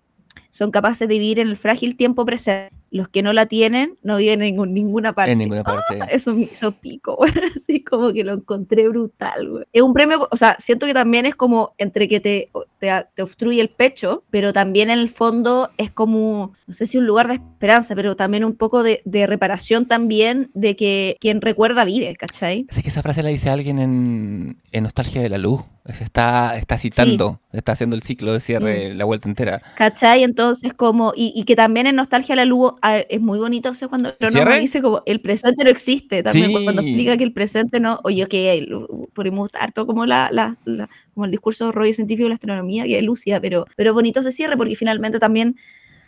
son capaces de vivir en el frágil tiempo presente. Los que no la tienen no viven en ninguna parte. En ninguna parte. ¡Ah! Eso me hizo pico, así como que lo encontré brutal. Güey. Es un premio, o sea, siento que también es como entre que te, te, te, obstruye el pecho, pero también en el fondo es como, no sé si un lugar de esperanza, pero también un poco de, de reparación también de que quien recuerda vive, ¿cachai? Es que esa frase la dice alguien en, en Nostalgia de la Luz. Se está, está citando, sí. está haciendo el ciclo de cierre, mm. la vuelta entera. ¿Cachai? Entonces, como, y, y, que también en Nostalgia la Luz es muy bonito, o sea, cuando me dice como el presente no existe, también sí. cuando explica que el presente no, oye, que podemos harto como la, la, la, como el discurso rollo científico de la astronomía, que es lúcida, pero, pero bonito ese cierre, porque finalmente también,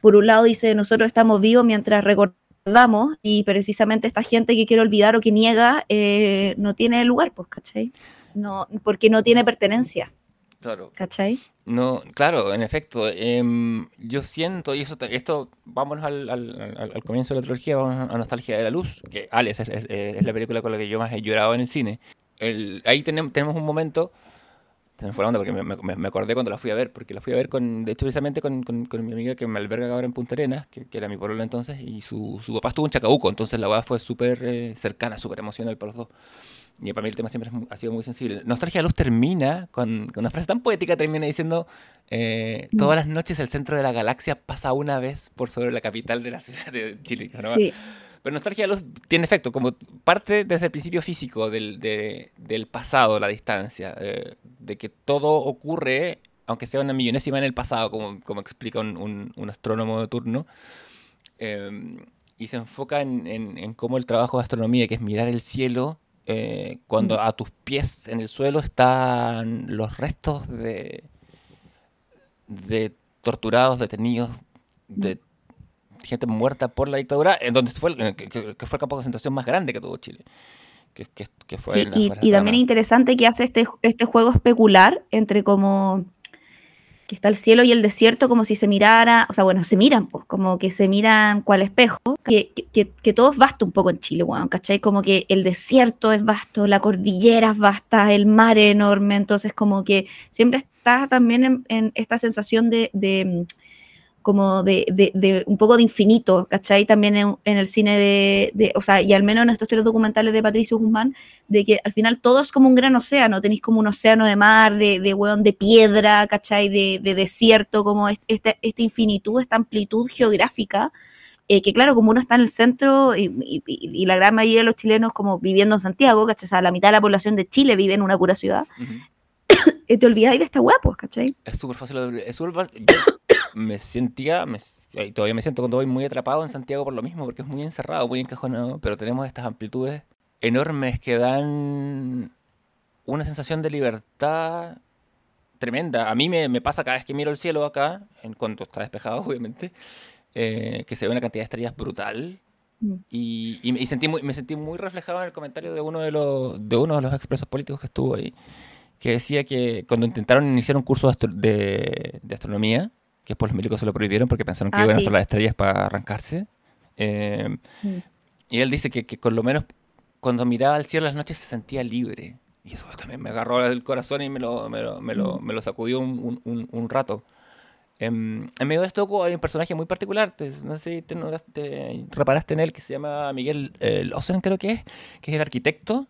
por un lado, dice, nosotros estamos vivos mientras recordamos, y precisamente esta gente que quiere olvidar o que niega, eh, no tiene lugar, pues, ¿cachai? No, porque no tiene pertenencia. Claro. ¿Cachai? No, claro, en efecto. Eh, yo siento, y eso, esto, vámonos al, al, al, comienzo de la trilogía, vamos a Nostalgia de la Luz, que Alex es, es, es, la película con la que yo más he llorado en el cine. El, ahí tenemos, tenemos un momento, se me fue la onda porque me, me, me, acordé cuando la fui a ver, porque la fui a ver con, de hecho, precisamente con, con, con mi amiga que me alberga ahora en Punta Arenas, que, que era mi polola entonces, y su, su papá estuvo en Chacabuco, entonces la boda fue súper eh, cercana, súper emocional para los dos. Y para mí el tema siempre ha sido muy sensible. Nostalgia de Luz termina con, con una frase tan poética, termina diciendo, eh, todas las noches el centro de la galaxia pasa una vez por sobre la capital de la ciudad de Chile. ¿no? Sí. Pero Nostalgia de Luz tiene efecto, como parte desde el principio físico del, de, del pasado, la distancia, eh, de que todo ocurre, aunque sea una millonésima en el pasado, como, como explica un, un, un astrónomo de turno. Eh, y se enfoca en, en, en cómo el trabajo de astronomía, que es mirar el cielo, eh, cuando a tus pies en el suelo están los restos de, de torturados, detenidos, de gente muerta por la dictadura, en donde fue, que, que fue el campo de concentración más grande que tuvo Chile. Que, que, que fue sí, y, y también es interesante que hace este, este juego especular entre como que está el cielo y el desierto como si se mirara, o sea, bueno, se miran, pues, como que se miran cual espejo, que, que, que todo es vasto un poco en Chile, bueno, ¿cachai? Como que el desierto es vasto, la cordillera es vasta, el mar es enorme, entonces como que siempre está también en, esta sensación de como de, de, de, un poco de infinito, ¿cachai? También en, en el cine de, de, o sea, y al menos en estos tres documentales de Patricio Guzmán, de que al final todo es como un gran océano, tenéis como un océano de mar, de, de weón, de piedra, ¿cachai? De, de desierto, como este, esta infinitud, esta amplitud geográfica, eh, que claro, como uno está en el centro y, y, y, la gran mayoría de los chilenos como viviendo en Santiago, ¿cachai? O sea, la mitad de la población de Chile vive en una pura ciudad, uh -huh. te olvidáis de esta hueá, pues, ¿cachai? Es súper fácil, es súper fácil me sentía, me, todavía me siento cuando voy muy atrapado en Santiago por lo mismo, porque es muy encerrado, muy encajonado, pero tenemos estas amplitudes enormes que dan una sensación de libertad tremenda. A mí me, me pasa cada vez que miro el cielo acá, en cuanto está despejado, obviamente, eh, que se ve una cantidad de estrellas brutal. Mm. Y, y, y, sentí muy, me sentí muy reflejado en el comentario de uno de los, de uno de los expresos políticos que estuvo ahí, que decía que cuando intentaron iniciar un curso de, astro de, de astronomía, que después los médicos se lo prohibieron porque pensaron que ah, iban sí. a ser las estrellas para arrancarse. Eh, mm. Y él dice que, que, con lo menos cuando miraba al cielo las noches se sentía libre. Y eso también me agarró el corazón y me lo, me lo, me lo, mm. me lo sacudió un, un, un rato. En, en, medio de esto hay un personaje muy particular, te, no sé si te, te, reparaste en él, que se llama Miguel eh, creo que es, que es el arquitecto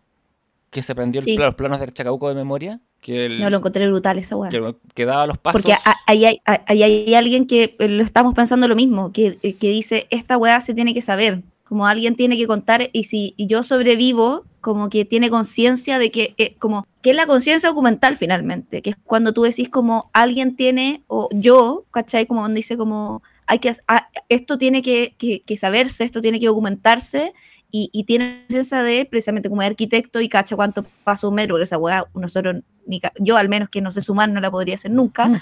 que se aprendió sí. el, los planos de Chacabuco de memoria. Que el, no, lo encontré brutal esa weá. Que, que, daba los pasos. Porque ahí hay, hay, hay, alguien que eh, lo estamos pensando lo mismo, que, eh, que dice, esta weá se tiene que saber, como alguien tiene que contar, y si yo sobrevivo, como que tiene conciencia de que, eh, como, que es la conciencia documental finalmente, que es cuando tú decís como alguien tiene, o yo, ¿cachai? Como donde dice como, hay que, a, esto tiene que, que, que saberse, esto tiene que documentarse, y, y, tiene conciencia de precisamente como arquitecto y cacha cuánto pasa un metro, porque esa weá nosotros, ni, yo al menos que no sé sumar, no la podría hacer nunca, mm.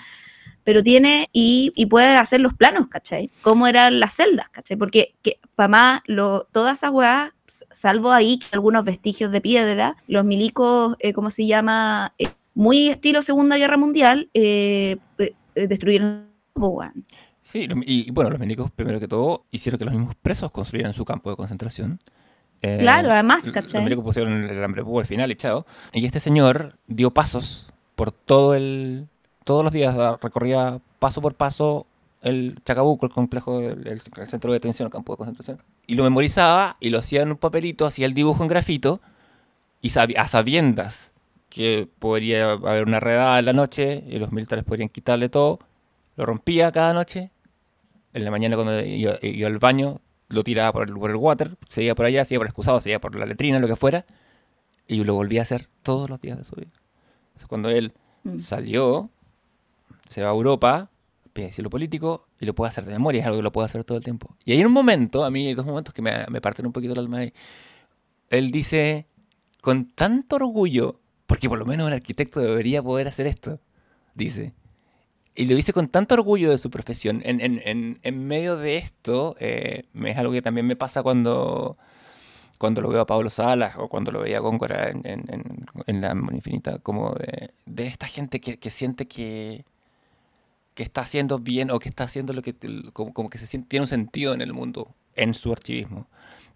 pero tiene y, y puede hacer los planos, ¿cachai? Cómo eran las celdas, ¿cachai? Porque que, para más, lo, todas esas weas, salvo ahí algunos vestigios de piedra, los milicos, eh, ¿cómo se llama? Eh, muy estilo Segunda Guerra Mundial, eh, eh, destruyeron. weón. Sí, y, y bueno, los milicos, primero que todo, hicieron que los mismos presos construyeran su campo de concentración. Eh, Claro, además, ¿cachai? Los milicos pusieron el hambre al final y chao. Y este señor dio pasos por todo el... Todos los días recorría paso por paso el Chacabuco, el complejo, el, el- el centro de detención, el campo de concentración. Y lo memorizaba y lo hacía en un papelito, hacía el dibujo en grafito y sabi- a sabiendas que podría haber una redada en la noche y los militares podrían quitarle todo, lo rompía cada noche. En la mañana cuando iba, iba al baño, lo tiraba por el, por el water, se iba por allá, se iba por el excusado, se iba por la letrina, lo que fuera, y lo volvía a hacer todos los días de su vida. Entonces, cuando él Mm. salió, se va a Europa, pide asilo político y lo puede hacer de memoria, es algo que lo puede hacer todo el tiempo. Y hay un momento, a mí hay dos momentos que me, me parten un poquito el alma. ahí. Él dice, con tanto orgullo, porque por lo menos un arquitecto debería poder hacer esto, dice. Y lo dice con tanto orgullo de su profesión. En, en- en- medio de esto, eh, es algo que también me pasa cuando, cuando lo veo a Pablo Salas o cuando lo veía a Góngora en, La Infinita, como de, de esta gente que, que siente que, que está haciendo bien o que está haciendo lo que, como, como que se siente, tiene un sentido en el mundo, en su archivismo.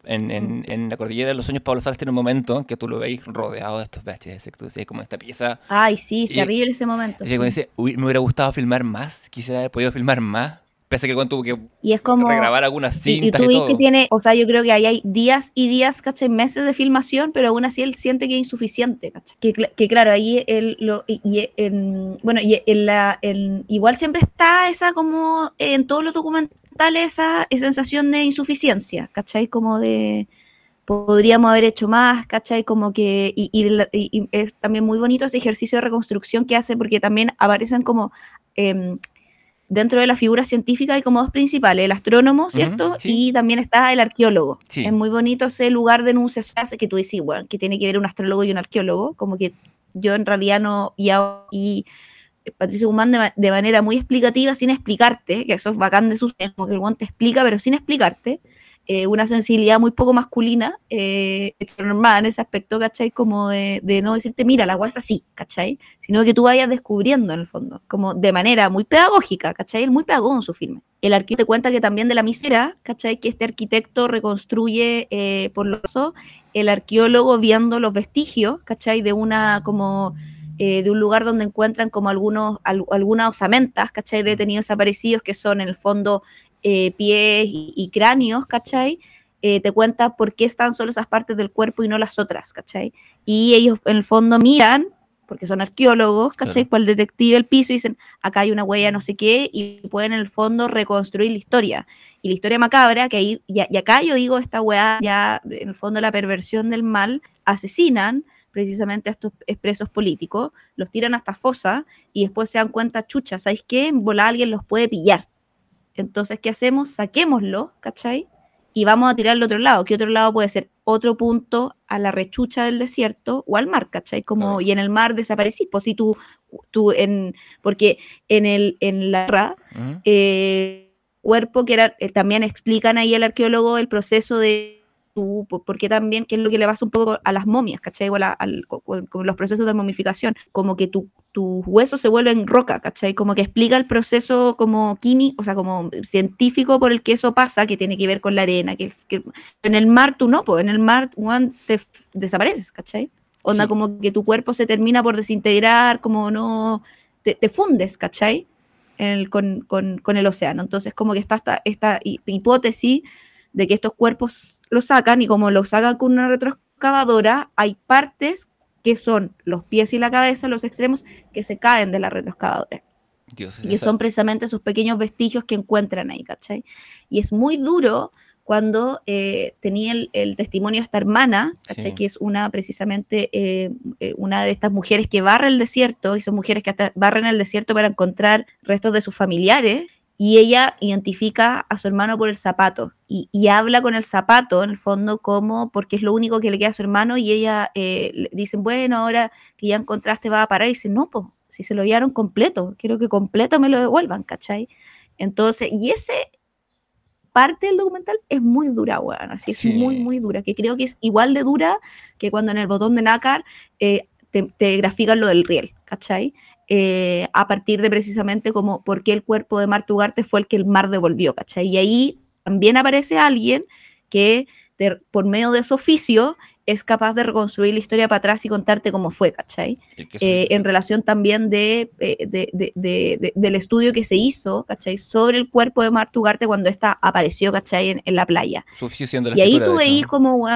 En, en, en la Cordillera de los Sueños, Pablo Salas tiene un momento en que tú lo veis rodeado de estos VHS, que tú como esta pieza Ay, sí, es Y- terrible ese momento. y sí. dice, "Uy, me hubiera gustado filmar más, quisiera haber podido filmar más. Pese a que weón tuvo que Y es como. regrabar algunas Y, y cintas tú y, todo. que tiene, o sea, yo creo que ahí hay días y días, ¿cachai? Meses de filmación, pero aún así él siente que es insuficiente, ¿cachai? Que, que claro, ahí él lo, y, y en, bueno, y en la, en- igual siempre está esa como en todos los documentales esa, esa sensación de insuficiencia, ¿cachai? Como de podríamos haber hecho más, ¿cachai? Como que, y, y y- es también muy bonito ese ejercicio de reconstrucción que hace, porque también aparecen como, em, dentro de la figura científica hay como dos principales, el astrónomo, ¿cierto? sí. Y también está el arqueólogo. Sí. Es muy bonito ese lugar de enunciación que tú dices, bueno, que tiene que ver un astrólogo y un arqueólogo, como que yo en realidad no, y, y Patricio Guzmán de, de manera muy explicativa, sin explicarte, que eso es bacán de sus como que el guante te explica, pero sin explicarte, eh, una sensibilidad muy poco masculina, eh, normal en ese aspecto, ¿cachai? Como de, de no decirte, mira, la agua es así, ¿cachai? Sino que tú vayas descubriendo en el fondo, como de manera muy pedagógica, ¿cachai? Él muy pedagogo en su filme. El arquitecto te cuenta que también de la misera, ¿cachai? Que este arquitecto reconstruye eh, por lo el arqueólogo viendo los vestigios, ¿cachai? De una como eh, de un lugar donde encuentran como algunos, al- algunas osamentas, ¿cachai? De detenidos desaparecidos que son en el fondo eh, pies y, y cráneos, ¿cachai? Eh, te cuenta por qué están solo esas partes del cuerpo y no las otras, ¿cachai? Y ellos en el fondo miran, porque son arqueólogos, ¿cachai? Claro. Cual detective el piso y dicen, acá hay una huella no sé qué, y pueden en el fondo reconstruir la historia. Y la historia macabra, que ahí, y, y acá yo digo, esta weá, ya en el fondo la perversión del mal, asesinan precisamente a estos presos políticos, los tiran hasta fosa y después se dan cuenta, chucha, ¿sabéis qué? En bola alguien los puede pillar. Entonces, ¿qué hacemos? Saquémoslo, ¿cachai? Y vamos a tirar al otro lado. ¿Qué otro lado puede ser? Otro punto a la rechucha del desierto o al mar, ¿cachai? Como, y en el mar desaparecís, pues si tú, tú en, porque en, el, en la guerra, Ujú. eh, cuerpo que era, eh, también explican ahí el arqueólogo el proceso de tú, por- porque también, que es lo que le pasa un poco a las momias, ¿cachai? O a la- al- co- co- con los procesos de momificación, como que tu, tus huesos se vuelven roca, ¿cachai? Como que explica el proceso como químico, o sea, como científico por el que eso pasa, que tiene que ver con la arena, que, es- que en el mar tú no, pues en el mar weón, te desapareces, ¿cachai? Onda Sí. como que tu cuerpo se termina por desintegrar, como no, te, te fundes, ¿cachai? El- con, con- con el océano. Entonces, como que está esta, esta hi- hipótesis de que estos cuerpos lo sacan y como lo sacan con una retroexcavadora, hay partes que son los pies y la cabeza, los extremos, que se caen de la retroexcavadora. Dios, Y son precisamente esos pequeños vestigios que encuentran ahí, ¿cachai? Y es muy duro cuando eh, tenía el, el testimonio de esta hermana, ¿cachai? Sí. Que es una precisamente eh, eh, una de estas mujeres que barra el desierto, y son mujeres que hasta barren el desierto para encontrar restos de sus familiares, y ella identifica a su hermano por el zapato, y, y habla con el zapato, en el fondo, como porque es lo único que le queda a su hermano, y ella eh, le dicen, bueno, ahora que ya encontraste va a parar, y dice, no, po, si se lo llevaron completo, quiero que completo me lo devuelvan, ¿cachai? Entonces, y ese parte del documental es muy dura, weón, así es muy, muy dura, que creo que es igual de dura que cuando en el botón de nácar eh, te, grafican lo del riel, ¿cachai? Eh, a partir de precisamente como por qué el cuerpo de Marta Ugarte fue el que el mar devolvió, ¿cachai? Y ahí también aparece alguien que por medio de su oficio es capaz de reconstruir la historia para atrás y contarte cómo fue, ¿cachai? Eh, en relación también eh, de, del estudio que se hizo, ¿cachai? Sobre el cuerpo de Marta Ugarte cuando ésta apareció, ¿cachai? En, la playa. Su oficio la y ahí tú veis como,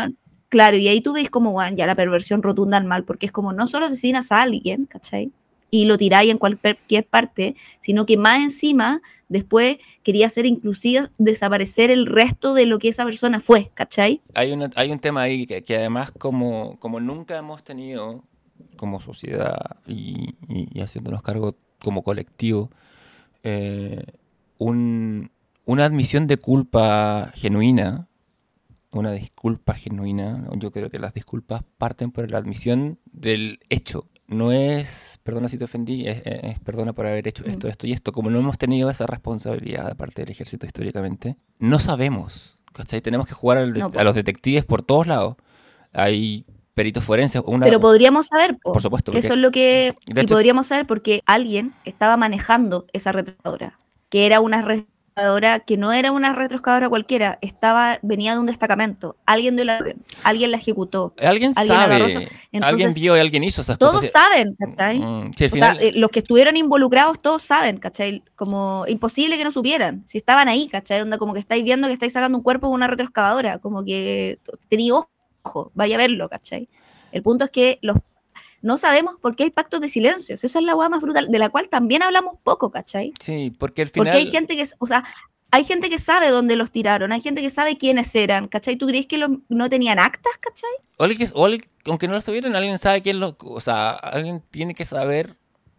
claro, y ahí tú veis como, bueno, ya la perversión rotunda al mal, porque es como no solo asesinas a alguien, ¿cachai? Y lo tiráis en cualquier parte, sino que más encima después quería hacer inclusive desaparecer el resto de lo que esa persona fue, ¿cachai? Hay, hay un tema ahí que, además como, como nunca hemos tenido como sociedad y, haciéndonos cargo como colectivo, eh, una admisión de culpa genuina, una disculpa genuina, yo creo que las disculpas parten por la admisión del hecho, no es perdona si te ofendí, es, perdona por haber hecho esto, mm. esto y esto. Como no hemos tenido esa responsabilidad de parte del ejército históricamente, no sabemos. ¿cachai? Tenemos que jugar a los detectives por todos lados. Hay peritos forenses. Pero podríamos saber, por supuesto. Que eso es lo que. y podríamos saber porque alguien estaba manejando esa retratadora, que era una que no era una retroexcavadora cualquiera, estaba, venía de un destacamento. Alguien dio la alguien la ejecutó. Alguien, sabe, alguien vio y alguien hizo esas todos cosas. Todos saben, ¿cachai? Mm, o sea, eh, los que estuvieron involucrados, todos saben, ¿cachai? Como imposible que no supieran. Si estaban ahí, ¿cachai? Onda como que estáis viendo que estáis sacando un cuerpo con una retroexcavadora, como que tenía ojo, vaya a verlo, ¿cachai? El punto es que los no sabemos por qué hay pactos de silencios. Esa es la hueá más brutal, de la cual también hablamos poco, ¿cachai? Sí, porque al final... Porque hay gente que, o sea, hay gente que sabe dónde los tiraron, hay gente que sabe quiénes eran, ¿cachai? ¿Tú crees que no tenían actas, ¿cachai? O, aunque no los tuvieran, alguien sabe quién los... O sea, alguien tiene que saber...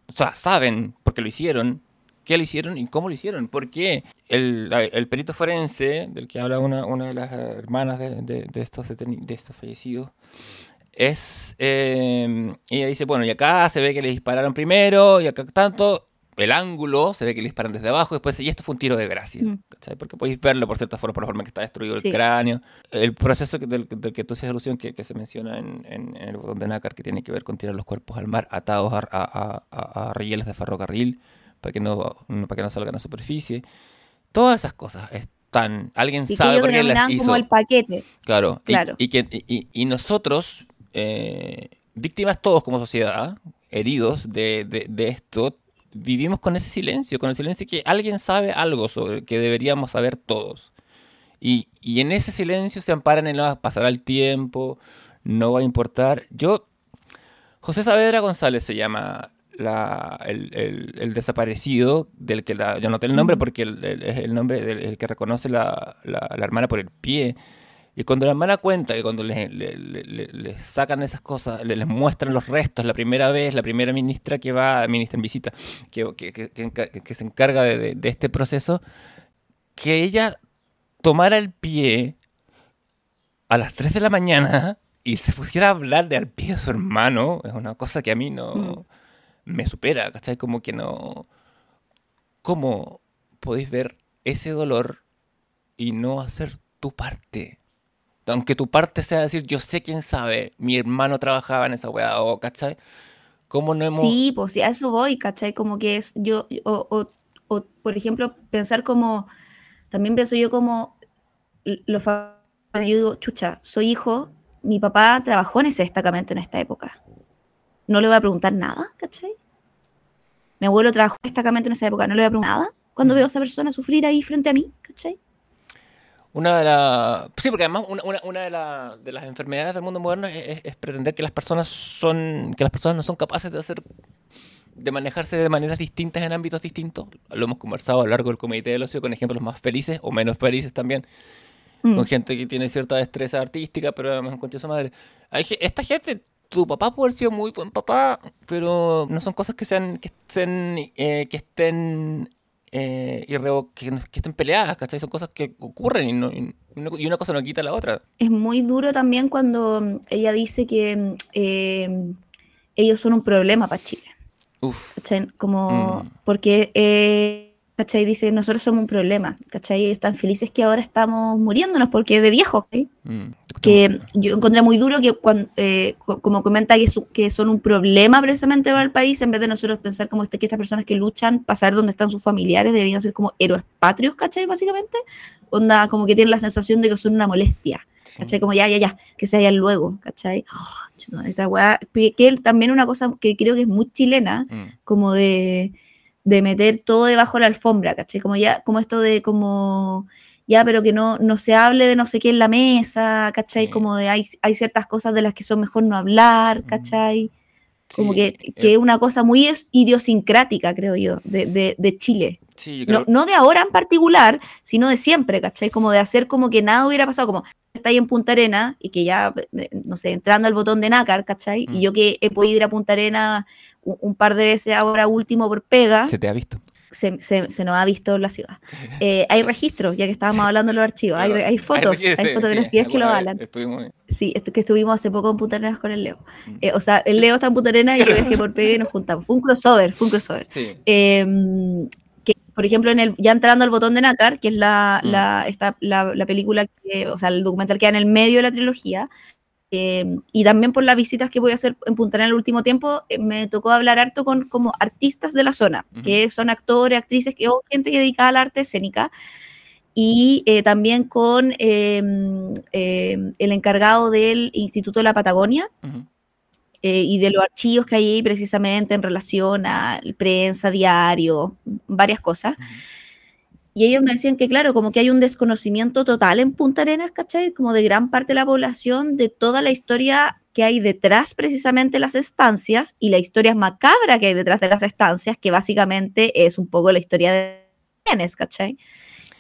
O sea, saben, porque lo hicieron, qué lo hicieron y cómo lo hicieron. Porque el, el perito forense, del que habla una, una de las hermanas de, de, estos, de estos fallecidos, es. Eh, ella dice: Bueno, y acá se ve que le dispararon primero, y acá tanto. El ángulo se ve que le disparan desde abajo, después, y esto fue un tiro de gracia. Mm. Porque podéis verlo por cierta forma, por la forma que está destruido el cráneo. El proceso del, que tú haces alusión, que, que, se menciona en, en, el botón de nácar, que tiene que ver con tirar los cuerpos al mar atados a, a, a, rieles de ferrocarril para que, no, para que no salgan a superficie. Todas esas cosas están. Alguien sabe por qué las hizo. como el paquete. Claro. claro. Y, que, y, y nosotros eh, víctimas todos como sociedad, heridos de, esto, vivimos con ese silencio, con el silencio que alguien sabe algo sobre que deberíamos saber todos. Y, en ese silencio se amparan en la pasará el tiempo, no va a importar. Yo, José Saavedra González se llama el, desaparecido, del que la, yo noté el nombre porque es el nombre del que reconoce la, la, hermana por el pie. Y cuando la hermana cuenta que cuando les, sacan esas cosas, les, muestran los restos, la primera vez, la primera ministra que va, ministra en visita, que, que, se encarga de, este proceso, que ella tomara el pie a las 3 de la mañana y se pusiera a hablar de al pie de su hermano, es una cosa que a mí no mm. me supera, ¿cachai? Como que no... ¿Cómo podéis ver ese dolor y no hacer tu parte? Aunque tu parte sea decir, yo sé quién sabe, mi hermano trabajaba en esa weá, o, ¿cachai? ¿Cómo no hemos...? Sí, pues a eso voy, ¿cachai? Como que es, yo, o, o, por ejemplo, pensar como, también pienso yo como, lo yo digo, chucha, soy hijo, mi papá trabajó en ese destacamento en esta época. No le voy a preguntar nada, ¿cachai? Mi abuelo trabajó en destacamento en esa época, no le voy a preguntar nada cuando veo a esa persona sufrir ahí frente a mí, ¿cachai? Una de las. Sí, porque además una, una, de, de, las enfermedades del mundo moderno es, pretender que las personas son. que las personas no son capaces de hacer. de manejarse de maneras distintas en ámbitos distintos. Lo hemos conversado a lo largo del comité del ocio con ejemplos más felices o menos felices también. Con mm. gente que tiene cierta destreza artística, pero además encontró su madre. Esta gente tu papá puede haber sido muy buen papá, pero no son cosas que sean que estén, eh, que estén eh, y que, que, estén peleadas, ¿cachai? Son cosas que ocurren y, y, una cosa no quita la otra. Es muy duro también cuando mm, ella dice que mm, eh, ellos son un problema para Chile. Uf. ¿cachai? Como, Mm. porque, eh, ¿cachai? Dice, nosotros somos un problema, ¿cachai? Ellos están felices que ahora estamos muriéndonos porque de viejos. Mm. que yo encontré muy duro que cuando, eh, co- como comenta que, su- que son un problema precisamente para el país, en vez de nosotros pensar como este, que estas personas que luchan para saber dónde están sus familiares deberían ser como héroes patrios, ¿cachai? Básicamente, onda, como que tienen la sensación de que son una molestia. ¿cachai? Como ya, ya, ya, que se hayan luego, ¿cachai? Oh, esta weá, que que también una cosa que creo que es muy chilena, Mm. como de, de meter todo debajo de la alfombra, ¿cachai? Como ya, como esto de como, ya, pero que no, no se hable de no sé qué en la mesa, ¿cachai? Sí. Como de hay, hay ciertas cosas de las que son mejor no hablar. ¿cachai? Como Sí, que, eh, que es una cosa muy idiosincrática, creo yo, de, de, de Chile. sí, yo No, creo- no de ahora en particular, sino de siempre, ¿cachai? Como de hacer como que nada hubiera pasado, como está ahí en Punta Arena y que ya, eh, no sé, entrando al botón de nácar, ¿cachai? Mm. Y yo que he podido ir a Punta Arena un, un par de veces ahora último por pega, se te ha visto. se, se- se nos ha visto la ciudad. Eh, hay registros, ya que estábamos hablando de los archivos, hay, hay fotos, hay, sí, fotografías que lo avalan. estuvimos- Sí, que estuvimos hace poco en Punta Arenas con el Leo. Mm. Eh, o sea, el Leo está en Punta Arenas y yo viajé por pega y nos juntamos. Fue un crossover, fue un crossover. Sí. Eh, que, por ejemplo, en el, ya entrando al botón de Nácar, que es la, Mm. la, esta- la, la película, que, o sea, el documental que da en el medio de la trilogía, eh, y también por las visitas que voy a hacer en Punta en el último tiempo, eh, me tocó hablar harto con como artistas de la zona, que son actores, actrices, que, o gente que dedicada al arte escénica, y eh, también con eh, eh, el encargado del Instituto de la Patagonia. Eh, y de los archivos que hay precisamente en relación a prensa, diario, varias cosas. Y ellos me decían que, claro, como que hay un desconocimiento total en Punta Arenas, ¿cachai? Como de gran parte de la población, de toda la historia que hay detrás precisamente las estancias y la historia macabra que hay detrás de las estancias, que básicamente es un poco la historia de bienes, ¿cachai?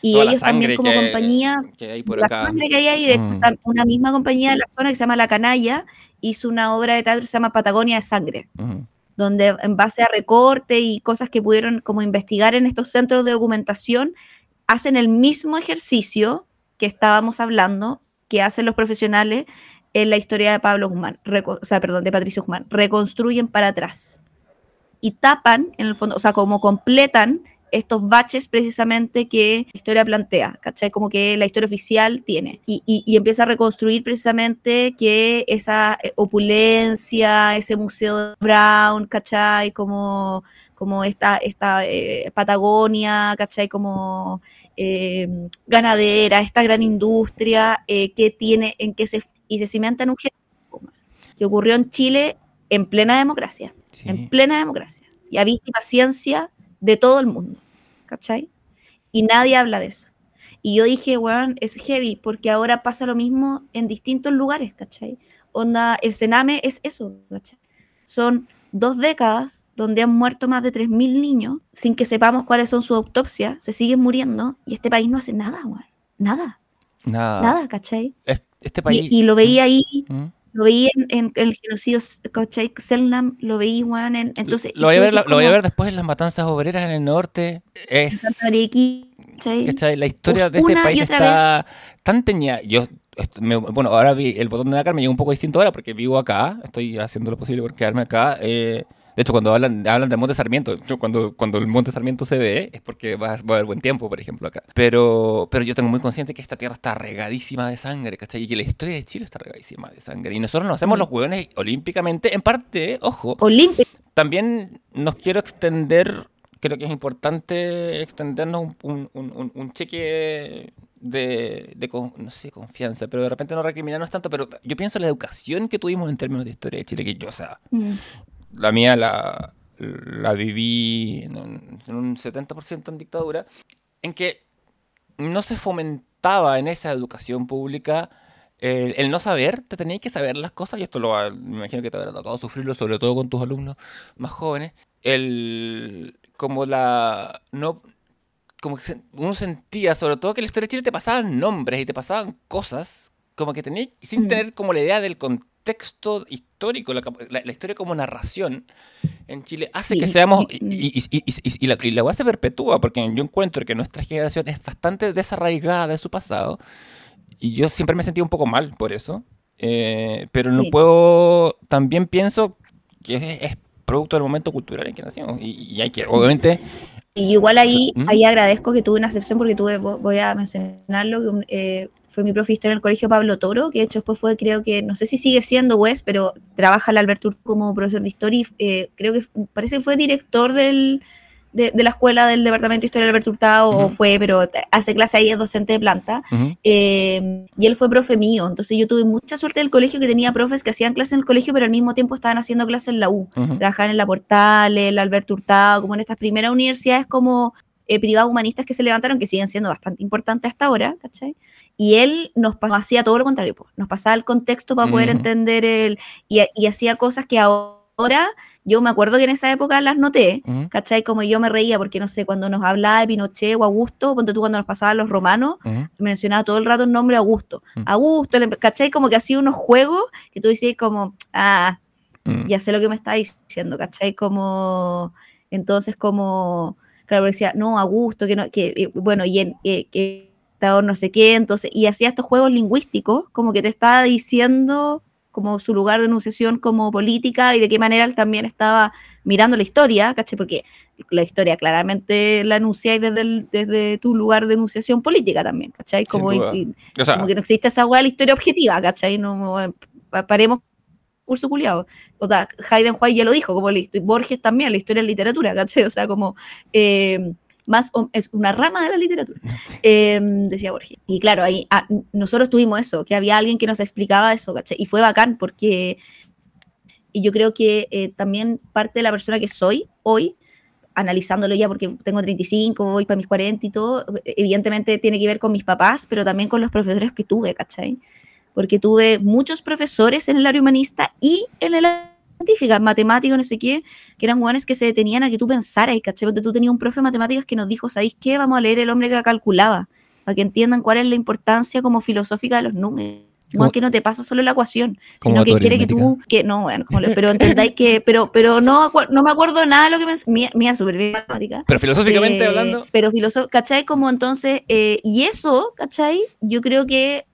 Y Toda la ellos también como que- compañía que hay por la acá. sangre que hay ahí, de hecho, Mm. una misma compañía de la zona que se llama La Canalla hizo una obra de teatro que se llama Patagonia de Sangre, Ujú. donde en base a recorte y cosas que pudieron como investigar en estos centros de documentación, hacen el mismo ejercicio que estábamos hablando, que hacen los profesionales en la historia de Pablo Guzmán, o sea, perdón, de Patricio Guzmán, reconstruyen para atrás y tapan, en el fondo, o sea, como completan estos baches precisamente que la historia plantea, ¿cachai? Como que la historia oficial tiene. Y, y- y empieza a reconstruir precisamente que esa eh, opulencia, ese museo de Brown, ¿cachai? Como, como esta, esta eh, Patagonia, ¿cachai? Como eh, ganadera, esta gran industria eh, que tiene, en que se, y se cimenta en un que ocurrió en Chile en plena democracia Sí. en plena democracia y a vista y paciencia de todo el mundo, ¿cachai? Y nadie habla de eso. Y yo dije, weón, es heavy, porque ahora pasa lo mismo en distintos lugares, ¿cachai? Onda, el Sename es eso, ¿cachai? Son dos décadas donde han muerto más de 3.000 niños sin que sepamos cuáles son sus autopsias, se siguen muriendo y este país no hace nada, weón. Nada, Nada. nada, ¿cachai? Es- Este país. Y, y lo veía ahí ¿Mm? Lo veía en, en el genocidio, ¿cachai? Selnam, lo veía, weón, en- entonces... lo, voy a ver, lo voy a ver después en las matanzas obreras en el norte. en Es. ¿cachai? La historia de este país está tan teñida. Yo, me- bueno, ahora vi el botón de Dakar me llegó un poco distinto ahora porque vivo acá. Estoy haciendo lo posible por quedarme acá. eh, de hecho, cuando hablan, hablan del Monte Sarmiento, cuando, cuando el Monte Sarmiento se ve es porque va, a- va a haber buen tiempo, por ejemplo, acá. Pero, pero yo tengo muy consciente que esta tierra está regadísima de sangre, ¿cachai? Y que la historia de Chile está regadísima de sangre. Y nosotros nos hacemos los hueones olímpicamente, en parte, ojo, Olímpico, también nos quiero extender, creo que es importante extendernos un, un- un- un- un cheque de, de con- no sé, confianza, pero de repente no recriminarnos tanto, pero yo pienso en la educación que tuvimos en términos de historia de Chile, que yo, o sea, Mm, la mía la, la viví en un, en un 70% en dictadura, en que no se fomentaba en esa educación pública el, el no saber, te tenías que saber las cosas, y esto lo me imagino que te habrá tocado sufrirlo, sobre todo con tus alumnos más jóvenes, el como la no como que uno sentía sobre todo que en la historia de Chile te pasaban nombres y te pasaban cosas como que tenías sin Mm. tener como la idea del contexto histórico la, la- la historia como narración en Chile hace Sí, que seamos y- la, y la se perpetúa porque yo encuentro que nuestra generación es bastante desarraigada de su pasado y yo siempre me sentí un poco mal por eso eh, pero no Sí. puedo también pienso que es, es producto del momento cultural en que nacimos. Y, hay que, obviamente... Y igual ahí, ¿Mm? ahí agradezco que tuve una excepción porque tuve, voy a mencionarlo, que eh, fue mi profesor en el colegio Pablo Toro, que de hecho después fue, creo que, no sé si sigue siendo Wes, pero trabaja el Alberto como profesor de historia y eh, creo que parece que fue director del de, la escuela del Departamento de Historia de Alberto Hurtado, o fue, pero hace clase ahí, es docente de planta, eh, y él fue profe mío, entonces yo tuve mucha suerte del colegio que tenía profes que hacían clase en el colegio, pero al mismo tiempo estaban haciendo clase en la U, trabajaban en la Portal, el Alberto Hurtado, como en estas primeras universidades como eh, privadas humanistas que se levantaron, que siguen siendo bastante importantes hasta ahora, ¿cachai? Y él nos hacía todo lo contrario, nos pasaba el contexto para poder entender el, y, y hacía cosas que ahora, yo me acuerdo que en esa época las noté, ¿cachai? Como yo me reía, porque no sé, cuando nos hablaba de Pinochet o Augusto, ponte tú cuando nos pasaban los romanos, mencionaba todo el rato el nombre Augusto. Augusto, ¿cachai? Como que hacía unos juegos que tú decías como, ah, ya sé lo que me está diciendo, ¿cachai? Como, entonces como, claro, decía, no, Augusto, que no, que, eh, bueno, y en, eh, que no sé qué, entonces, y hacía estos juegos lingüísticos, como que te estaba diciendo como su lugar de enunciación como política y de qué manera él también estaba mirando la historia, ¿caché? Porque la historia claramente la enunciáis desde, desde tu lugar de enunciación política también, ¿cachai? Como, como que no existe esa hueá de la historia objetiva, ¿cachai? No, paremos curso culiado. O sea, Hayden White ya lo dijo, como Borges también, la historia es literatura, ¿cachai? O sea, como... Eh, más es una rama de la literatura, em, decía Borges. Y claro, ahí ah, nosotros tuvimos eso, que había alguien que nos explicaba eso, ¿cachai? Y fue bacán porque y yo creo que eh, también parte de la persona que soy hoy, analizándolo ya porque tengo 35, voy para mis 40 y todo, evidentemente tiene que ver con mis papás, pero también con los profesores que tuve, ¿cachai? Porque tuve muchos profesores en el área humanista y en el área científicas, matemáticos, no sé qué, que eran jóvenes que se detenían a que tú pensaras, ¿cachai? Porque tú tenías un profe de matemáticas que nos dijo, ¿sabéis qué? Vamos a leer El hombre que calculaba, para que entiendan cuál es la importancia como filosófica de los números. No que no te pasa solo la ecuación, sino que quiere que tú, que no, bueno, pero entendáis que, pero, pero no, no me acuerdo nada de lo que me, mía, mía súper bien matemática. Pero filosóficamente eh, hablando. Pero filosóficamente, ¿cachai? Como entonces, eh, y eso, ¿cachai? Yo creo que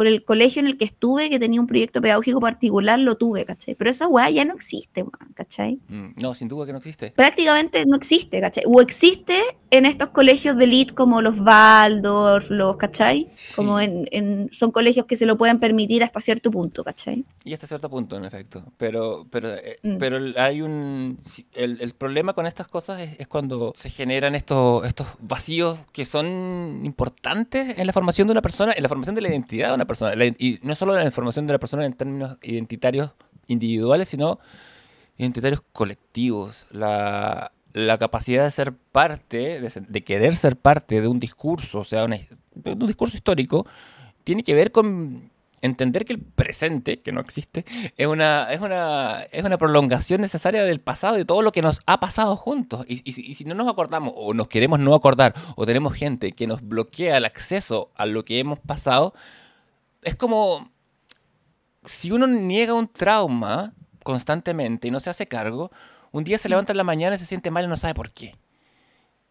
por el colegio en el que estuve, que tenía un proyecto pedagógico particular, lo tuve, ¿cachai? Pero esa weá ya no existe, ¿cachai? Mm, no, sin duda que no existe. Prácticamente no existe, ¿cachai? O existe en estos colegios de elite como los Waldorf, los, ¿cachai? Como en, son colegios que se lo pueden permitir hasta cierto punto, ¿cachai? Y hasta cierto punto, en efecto. Pero, pero, eh, mm. pero hay un... El, problema con estas cosas es, cuando se generan estos, estos vacíos que son importantes en la formación de una persona, en la formación de la identidad de una persona. Y no solo la información de la persona en términos identitarios individuales, sino identitarios colectivos. La, capacidad de ser parte, de, querer ser parte de un discurso, o sea, de un discurso histórico, tiene que ver con entender que el presente, que no existe, es una, es una, es una prolongación necesaria del pasado y todo lo que nos ha pasado juntos. Y, si no nos acordamos o nos queremos no acordar o tenemos gente que nos bloquea el acceso a lo que hemos pasado, es como si uno niega un trauma constantemente y no se hace cargo, un día se mm. levanta en la mañana y se siente mal y no sabe por qué.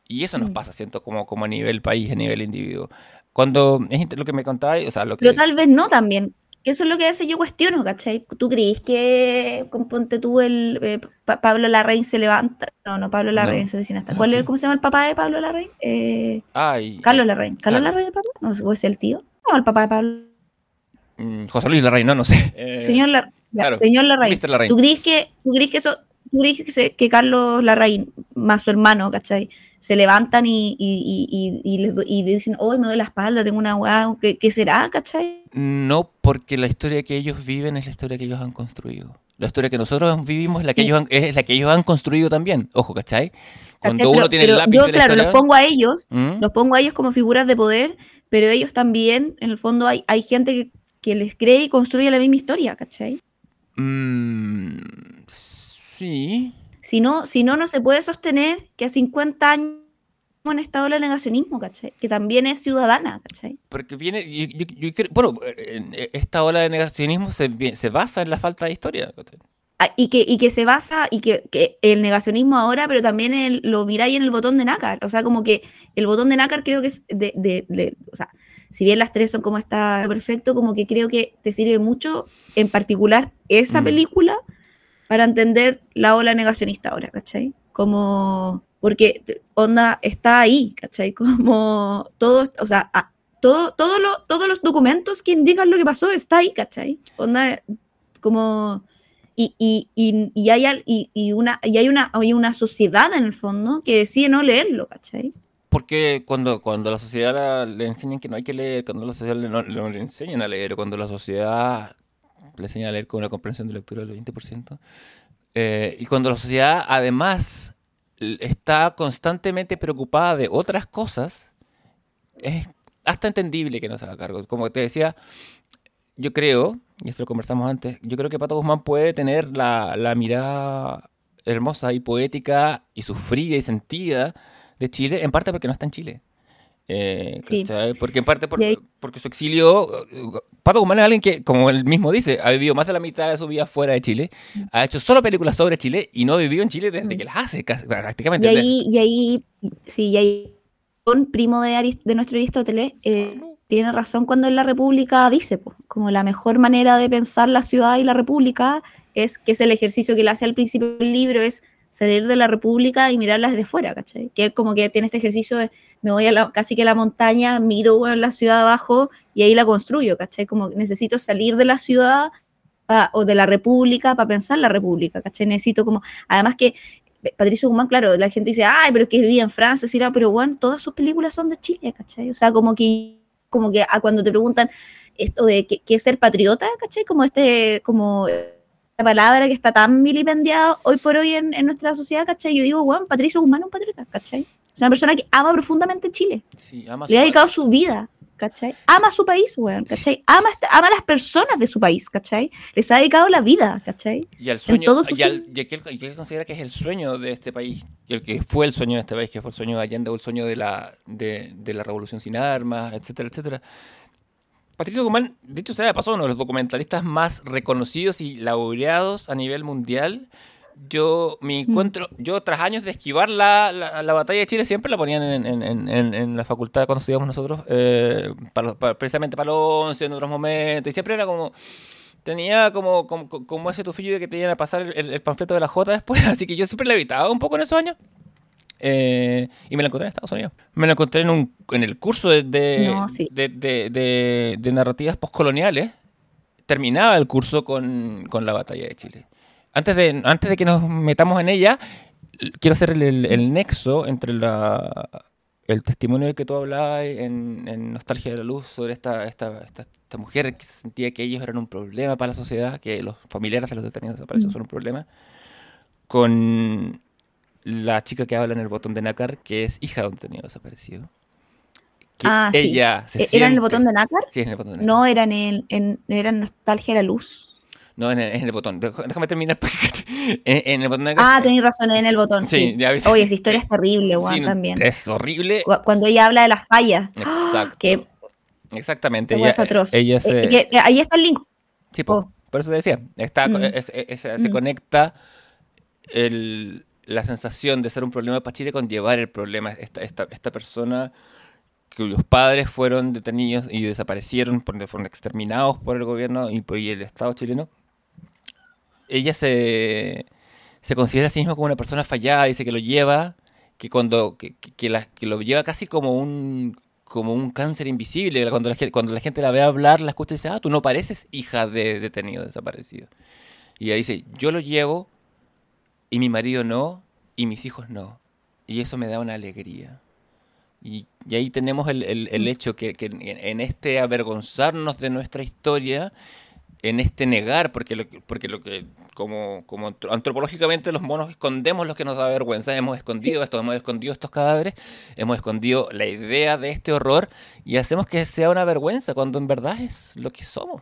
Y eso nos mm. pasa, siento, como, como a nivel país, a nivel individuo. Cuando es lo que me contabas, o sea, lo que... Pero tal vez no también. Que eso es lo que a veces yo cuestiono, ¿cachai? ¿Tú crees que, ponte tú, el eh, Pablo Larraín se levanta? No, no, Pablo Larraín no. se hasta. ¿Cuál es, ¿Cómo se llama el papá de Pablo Larraín? Eh, Ay, Carlos Larraín. ¿Carlos Larraín el papá? No, ¿o es el tío? No, el papá de Pablo José Luis Larraín, no, no sé. Eh, señor, señor Larraín. ¿Tú crees que, tú crees que eso, tú crees que, que, Carlos Larraín, más su hermano, ¿cachai? Se levantan y, y, y, y dicen, hoy me doy la espalda, tengo una ¿qué, ¿qué, será, cachai? No, porque la historia que ellos viven es la historia que ellos han construido. La historia que nosotros vivimos es la que, ellos, han, es la que ellos han construido también. Ojo, ¿cachai? Cuando uno tiene el lápiz Yo, claro, los pongo a ellos, ¿Mm? los pongo a ellos como figuras de poder, pero ellos también, en el fondo, hay, hay gente que que les cree y construye la misma historia, ¿cachai? Mm, sí. Si no, si no, no se puede sostener que a 50 años en estado de negacionismo, ¿cachai? Que también es ciudadana, ¿cachai? Porque viene, bueno, esta ola de negacionismo se, se, basa en la falta de historia. Ah, y que, y que se basa, y que, que el negacionismo ahora, pero también el, lo miráis en el botón de nácar. O sea, como que el botón de nácar creo que es de, de, de o sea, si bien las tres son como está perfecto, como que creo que te sirve mucho, en particular esa mm. película, para entender la ola negacionista ahora, ¿cachai? Como, porque onda está ahí, ¿cachai? Como todo, o sea, todo, todo lo, todos los documentos que indican lo que pasó está ahí, ¿cachai? Onda, como... Y, y, y, y hay, y, una, y hay, una, hay una sociedad en el fondo que decide no leerlo, ¿cachai? Porque cuando, cuando la sociedad le enseñan que no hay que leer, cuando la sociedad no, le enseñan a leer, cuando la sociedad le enseña a leer con una comprensión de lectura del 20%, eh, y cuando la sociedad además está constantemente preocupada de otras cosas, es hasta entendible que no se haga cargo. Como te decía, yo creo, y esto lo conversamos antes, yo creo que Pato Guzmán puede tener la, la mirada hermosa y poética y sufrida y sentida de Chile, en parte porque no está en Chile. Eh, porque en parte porque su exilio, Pato Guzmán es alguien que, como él mismo dice, ha vivido más de la mitad de su vida fuera de Chile, mm. ha hecho solo películas sobre Chile y no vivió en Chile desde mm. que las hace, prácticamente. Y ahí, y ahí, sí, y ahí, un primo de, de nuestro Aristóteles, eh, tiene razón cuando en la República dice, pues, como la mejor manera de pensar la ciudad y la República es que es el ejercicio que le hace al principio del libro, es salir de la República y mirarlas desde fuera, ¿cachai? Que es como que tiene este ejercicio de me voy a la, casi que a la montaña, miro la ciudad abajo y ahí la construyo, ¿cachai? Como necesito salir de la ciudad o de la República para pensar la República, ¿cachai? Necesito como, además que Patricio Guzmán, claro, la gente dice, ay, pero es que vivía en Francia, pero bueno, todas sus películas son de Chile, ¿cachai? O sea, como que, como que a cuando te preguntan esto de qué, es ser patriota, ¿cachai? Como este, como palabra que está tan vilipendiada hoy por hoy en, nuestra sociedad, ¿cachai? Yo digo, Juan, Patricio Guzmán es un patriota, ¿cachai? Es una persona que ama profundamente Chile. Sí, ama Le ha dedicado su vida, ¿cachai? Ama su país, weón, ¿cachai? Ama, ama a las personas de su país, ¿cachai? Les ha dedicado la vida, ¿cachai? Y al sueño, y, al, y, que considera que es el sueño de este país, y el que fue el sueño de este país, que fue el sueño de Allende o el sueño de la, de, de la revolución sin armas, etcétera, etcétera. Patricio Guzmán, de hecho, se ha pasado uno de los documentalistas más reconocidos y laureados a nivel mundial. Yo me mm. encuentro, yo tras años de esquivar la, la, batalla de Chile, siempre la ponían en, en, en, en la facultad cuando estudiamos nosotros, eh, precisamente para los 11 en otros momentos, y siempre era como, tenía como, como, como ese tufillo de que te iban a pasar el, el, panfleto de la J después, así que yo siempre la evitaba un poco en esos años. Eh, y me la encontré en Estados Unidos. Me la encontré en, un, en el curso de, de, de, narrativas postcoloniales. Terminaba el curso con, la batalla de Chile. Antes de, antes de que nos metamos en ella, quiero hacer el, nexo entre la, el testimonio que tú hablabas en, Nostalgia de la Luz sobre esta, esta, esta, mujer que sentía que ellos eran un problema para la sociedad, que los familiares de los detenidos desaparecidos mm. son un problema, con la chica que habla en el botón de nácar, que es hija de un detenido desaparecido. ah, ella sí. ¿E-, ¿Era en el botón de nácar? Sí, en el botón de nácar. No, era en, en, era en Nostalgia de la Luz. No, en el, en el botón. Déjame terminar. en, en, el botón de Ah, tenéis razón, en el botón. Sí, Ya Oye, esa historia es terrible, Juan, también. Es horrible. Cuando ella habla de las fallas. Exacto. Que, Exactamente. Ella, es atroz. Ella se... Eh, ahí está el link. Sí, oh. por eso decía. Está, mm. se mm. conecta el, la sensación de ser un problema para Chile con llevar el problema. Esta, esta, esta persona cuyos padres fueron detenidos y desaparecieron, fueron exterminados por el gobierno y por el Estado chileno. Ella se, se considera a sí misma como una persona fallada, dice que lo lleva, que cuando que, que lo lleva casi como un como un cáncer invisible. Cuando la, cuando la gente la ve hablar, la escucha y dice, ah, tú no pareces hija de detenido desaparecido. Y ella dice, yo lo llevo y mi marido no, y mis hijos no. Y eso me da una alegría. Y, ahí tenemos el, el, mm. hecho que, que, en este avergonzarnos de nuestra historia, en este negar, porque lo, porque lo que como, como antropológicamente los monos escondemos lo que nos da vergüenza, hemos escondido esto, hemos escondido estos cadáveres, hemos escondido la idea de este horror y hacemos que sea una vergüenza cuando en verdad es lo que somos.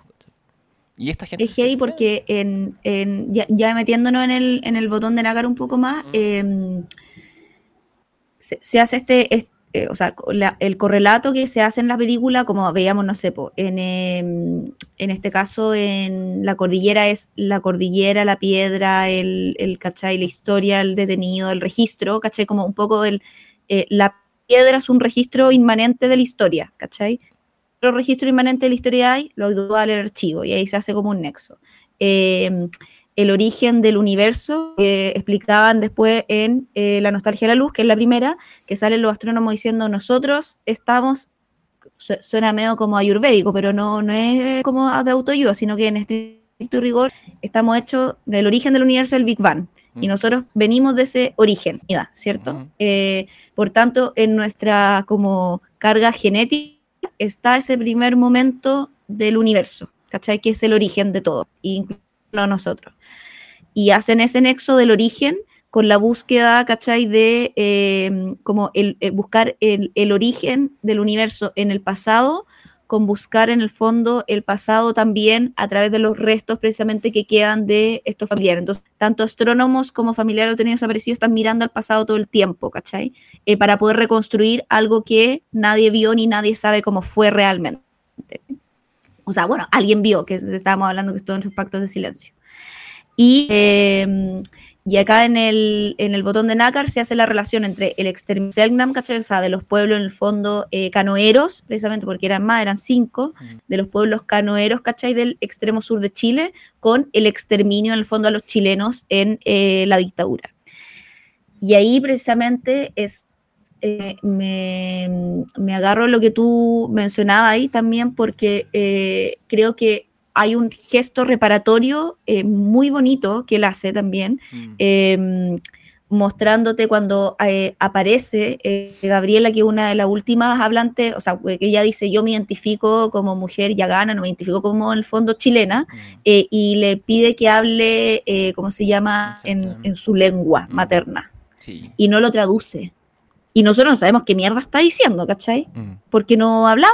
Y esta gente es heavy porque en, en, ya, metiéndonos en el, en el botón de Nagar un poco más, em, se, hace este, eh, o sea, el correlato que se hace en la película, como veíamos, no sé, en, em, en este caso en la cordillera es la cordillera, la piedra, el, el ¿cachai? La historia, el detenido, el registro, ¿cachai? Como un poco el, eh, la piedra es un registro inmanente de la historia, ¿cachai? Registro inmanente de la historia hay, lo duda el archivo, y ahí se hace como un nexo. Eh, el origen del universo, que explicaban después en eh, La nostalgia de la luz, que es la primera, que salen los astrónomos diciendo nosotros estamos, suena medio como ayurvédico, pero no, no es como de autoayuda, sino que en estricto rigor estamos hechos del origen del universo del Big Bang. Y mm. nosotros venimos de ese origen, ¿cierto? Eh, por tanto, en nuestra como carga genética está ese primer momento del universo, ¿cachai? Que es el origen de todo, incluso nosotros. Y hacen ese nexo del origen con la búsqueda, ¿cachai? De eh, como el, eh, buscar el, el, origen del universo en el pasado, con buscar en el fondo el pasado también a través de los restos precisamente que quedan de estos familiares. Entonces, tanto astrónomos como familiares o tenidos desaparecidos están mirando al pasado todo el tiempo, ¿cachai? Eh, para poder reconstruir algo que nadie vio ni nadie sabe cómo fue realmente. O sea, bueno, alguien vio, que estábamos hablando que estuvo en sus pactos de silencio. Y, em, y acá en el, en el botón de nácar se hace la relación entre el exterminio ¿cachai? O sea, de los pueblos en el fondo eh, canoeros, precisamente porque eran más, eran cinco, de los pueblos canoeros, ¿cachai? Del extremo sur de Chile, con el exterminio en el fondo a los chilenos en eh, la dictadura. Y ahí precisamente es eh, me, me, agarro lo que tú mencionabas ahí también porque eh, creo que hay un gesto reparatorio eh, muy bonito que él hace también, mm. em, mostrándote cuando aparece Gabriela, que es una de las últimas hablantes, o sea, que ella dice, yo me identifico como mujer ya gana, no me identifico como en el fondo chilena, mm. y le pide que hable, ¿cómo se llama?, en, en su lengua mm. materna. Y no lo traduce y nosotros no sabemos qué mierda está diciendo, ¿cachai? Mm. Porque no hablamos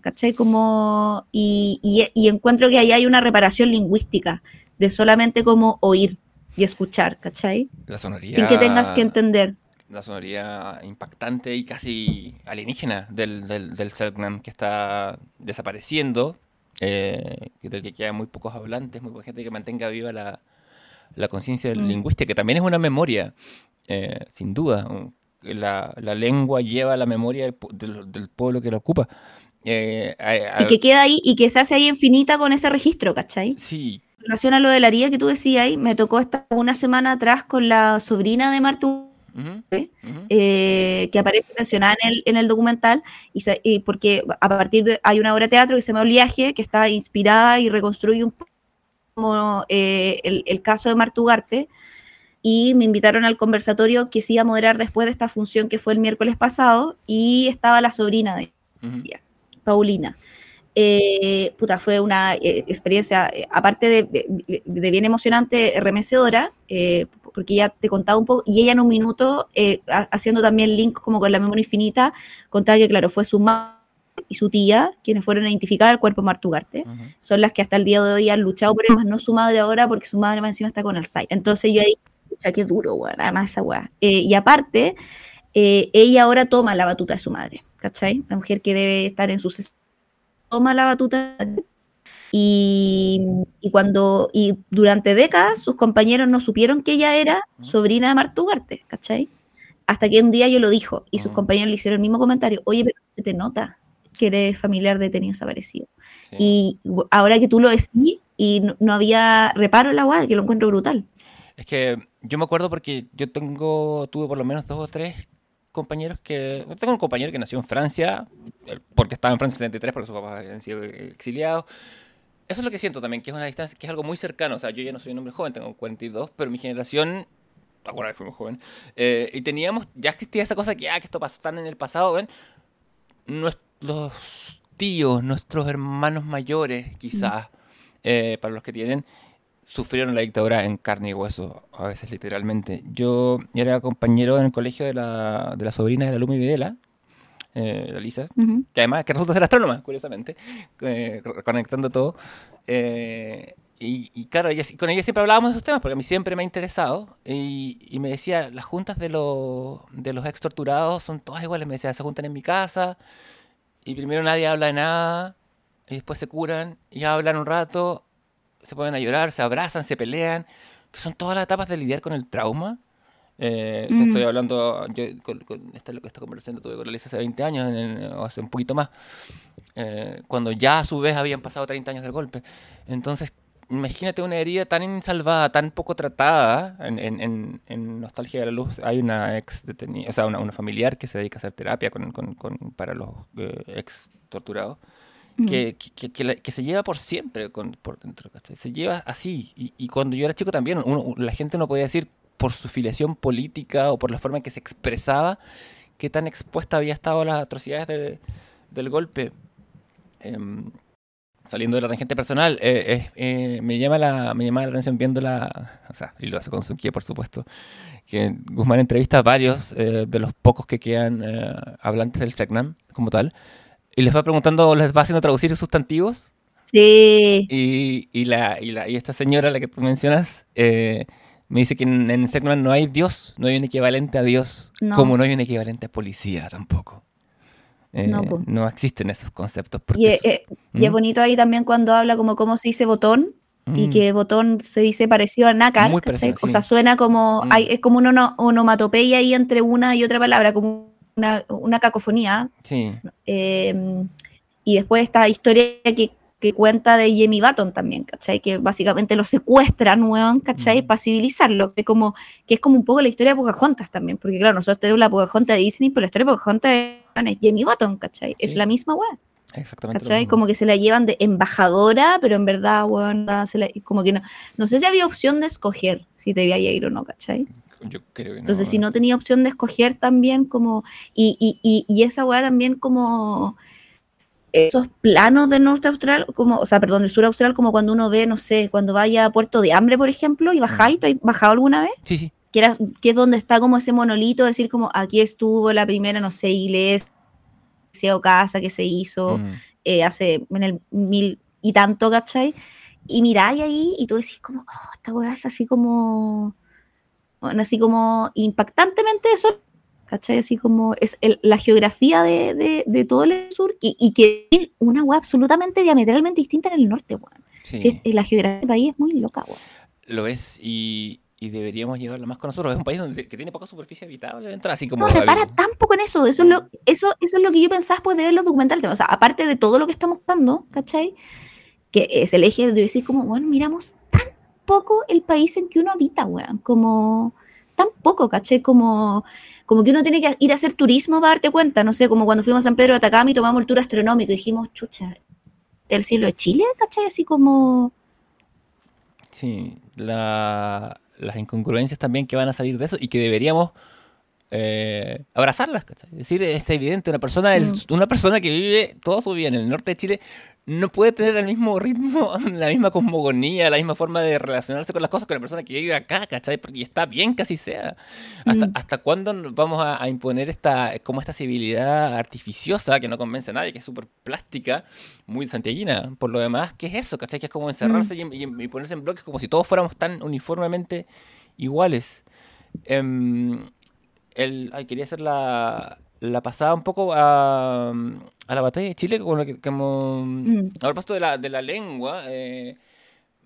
¿cachai? Como, y, y, encuentro que ahí hay una reparación lingüística de solamente como oír y escuchar, ¿cachai? La sonoría, Sin que tengas que entender. La sonoría impactante y casi alienígena del, del, del Selknam que está desapareciendo, eh, del que quedan muy pocos hablantes, muy poca gente que mantenga viva la, la conciencia mm. lingüística, que también es una memoria, eh, sin duda la, la lengua lleva la memoria del, pueblo que la ocupa. Eh, y que queda ahí y que se hace ahí infinita con ese registro, ¿cachai? Sí. En relación a lo de la haría que tú decías ahí, me tocó estar una semana atrás con la sobrina de Martu, eh, que aparece mencionada en el, en el documental, y, porque a partir de, hay una obra de teatro que se llama Oliaje, que está inspirada y reconstruye un poco como eh, el, el, caso de Martugarte, y me invitaron al conversatorio que se iba a moderar después de esta función que fue el miércoles pasado y estaba la sobrina de ella, Paulina. Eh, puta, fue una eh, experiencia, eh, aparte de, bien emocionante, remecedora, porque ella te contaba un poco, y ella en un minuto, haciendo también link como con la memoria infinita, contaba que, claro, fue su madre y su tía quienes fueron a identificar el cuerpo Martugarte. Son las que hasta el día de hoy han luchado por él, más no su madre ahora, porque su madre más encima está con Alzheimer. Entonces yo ahí sea, qué duro, weón, además esa weá. Eh, y aparte, eh, ella ahora toma la batuta de su madre, ¿cachai? La mujer que debe estar en su toma la batuta y, y, cuando y durante décadas sus compañeros no supieron que ella era sobrina de Marta Ugarte, ¿cachai? Hasta que un día yo lo dijo y sus compañeros le hicieron el mismo comentario, oye, pero se te nota que eres familiar detenido desaparecido. Y ahora que tú lo decís y no, había reparo en la guada, que lo encuentro brutal. Es que yo me acuerdo porque yo tengo, tuve por lo menos dos o tres compañeros que... Tengo un compañero que nació en Francia, porque estaba en Francia en 73, porque sus papás habían sido exiliados. Eso es lo que siento también, que es una distancia, que es algo muy cercano. O sea, yo ya no soy un hombre joven, tengo 42, pero mi generación alguna vez fuimos jóvenes, eh, y teníamos, ya existía esa cosa que, ah, que esto pasó tan en el pasado, ¿ven? Nuestros tíos, nuestros hermanos mayores, quizás, eh, para los que tienen, sufrieron la dictadura en carne y hueso, a veces literalmente. Yo era compañero en el colegio de la, de la sobrina de la Lumi Videla, eh, la Lisa, que además que resulta ser astrónoma, curiosamente, eh, conectando todo. Eh, y, claro, con ella siempre hablábamos de esos temas, porque a mí siempre me ha interesado. Y, y me decía, las juntas de, los de los ex torturados son todas iguales. Me decía, se juntan en mi casa y primero nadie habla de nada y después se curan y hablan un rato se ponen a llorar, se abrazan, se pelean, que son todas las etapas de lidiar con el trauma. Eh, te estoy hablando, yo con, esta, esta, conversación tuve con Alicia hace 20 años, o hace un poquito más, eh, cuando ya a su vez habían pasado 30 años del golpe. Entonces, imagínate una herida tan insalvada, tan poco tratada. En, en, en, Nostalgia de la Luz hay una ex detenida, o sea, una, una, familiar que se dedica a hacer terapia con, con, con para los eh, ex torturados. Que, que, que, que, se lleva por siempre con, por dentro, Se lleva así. Y, y, cuando yo era chico también, uno, la gente no podía decir por su filiación política o por la forma en que se expresaba qué tan expuesta había estado a las atrocidades de, del golpe. Eh, saliendo de la tangente personal, eh, eh, me, llama la, me llama la atención viendo la, o sea, y lo hace con su por supuesto, que Guzmán entrevista a varios eh, de los pocos que quedan hablantes del SECNAM como tal, y les va preguntando, les va haciendo traducir sustantivos. Sí. Y, y, la, y, la, y esta señora, la que tú mencionas, me dice que en, en no hay Dios, no hay un equivalente a Dios, como no hay un equivalente a policía tampoco. Eh, no, existen esos conceptos. Y, es, eh, ¿Mm? bonito ahí también cuando habla como cómo se dice botón y mm. que botón se dice parecido a nácar, o sea, suena como, mm. hay, es como una onomatopeya ahí entre una y otra palabra, como una, cacofonía. Sí. Em, y después esta historia que, que cuenta de Jamie Button también, ¿cachai? Que básicamente lo secuestran, weón, ¿cachai? Para civilizarlo, que, como, que es como un poco la historia de Pocahontas también, porque claro, nosotros tenemos la Pocahontas de Disney, pero la historia de Pocahontas es Jamie Button, ¿cachai? Es la misma weá. Exactamente. ¿Cachai? Como que se la llevan de embajadora, pero en verdad, weón, como que no. No sé si había opción de escoger si te a ir o no, ¿cachai? Yo creo que no. Entonces, si no tenía opción de escoger también, como. Y, y, y, esa weá también, como. Esos planos del norte austral, como, o sea, perdón, del sur austral, como cuando uno ve, no sé, cuando vaya a Puerto de Hambre, por ejemplo, y bajáis, ¿tú has bajado alguna vez? Sí, sí que, es donde está como ese monolito, decir como aquí estuvo la primera, no sé, iglesia o casa que se hizo mm. eh, hace en el mil y tanto, ¿cachai? Y miráis ahí y tú decís como, oh, esta weá es así como, así como impactantemente eso, ¿cachai? Así como es la geografía de, de, todo el sur y, y que es una weá absolutamente diametralmente distinta en el norte, weón. Sí. la geografía del país es muy loca, weón. Lo es, y, y deberíamos llevarlo más con nosotros. Es un país donde, que tiene poca superficie habitable dentro, así como... No, repara tan poco en eso. Eso es, lo, eso, eso es lo que yo pensaba después de ver los documentales. O sea, aparte de todo lo que estamos dando, ¿cachai? Que es el eje de decir como, bueno, miramos tan poco el país en que uno habita, weón. Como tan poco, ¿cachai? Como, como que uno tiene que ir a hacer turismo para darte cuenta. No sé, como cuando fuimos a San Pedro de Atacama y tomamos el tour astronómico y dijimos, chucha, del cielo de Chile, ¿cachai? Así como... Sí, la las incongruencias también que van a salir de eso y que deberíamos eh, abrazarlas. Es decir, es evidente, una persona, mm. una persona que vive toda su vida en el norte de Chile no puede tener el mismo ritmo, la misma cosmogonía, la misma forma de relacionarse con las cosas que la persona que vive acá, ¿cachai? Y está bien que así sea. ¿Hasta, mm. ¿hasta cuándo vamos a, imponer esta, como esta civilidad artificiosa que no convence a nadie, que es súper plástica, muy santiaguina? Por lo demás, ¿qué es eso? ¿Cachai? Que es como encerrarse mm. y, ponerse en bloques como si todos fuéramos tan uniformemente iguales. Em, el, ay, quería hacer la, la pasada un poco a, a la batalla de Chile, como, como mm. a propósito de la, de la lengua, eh,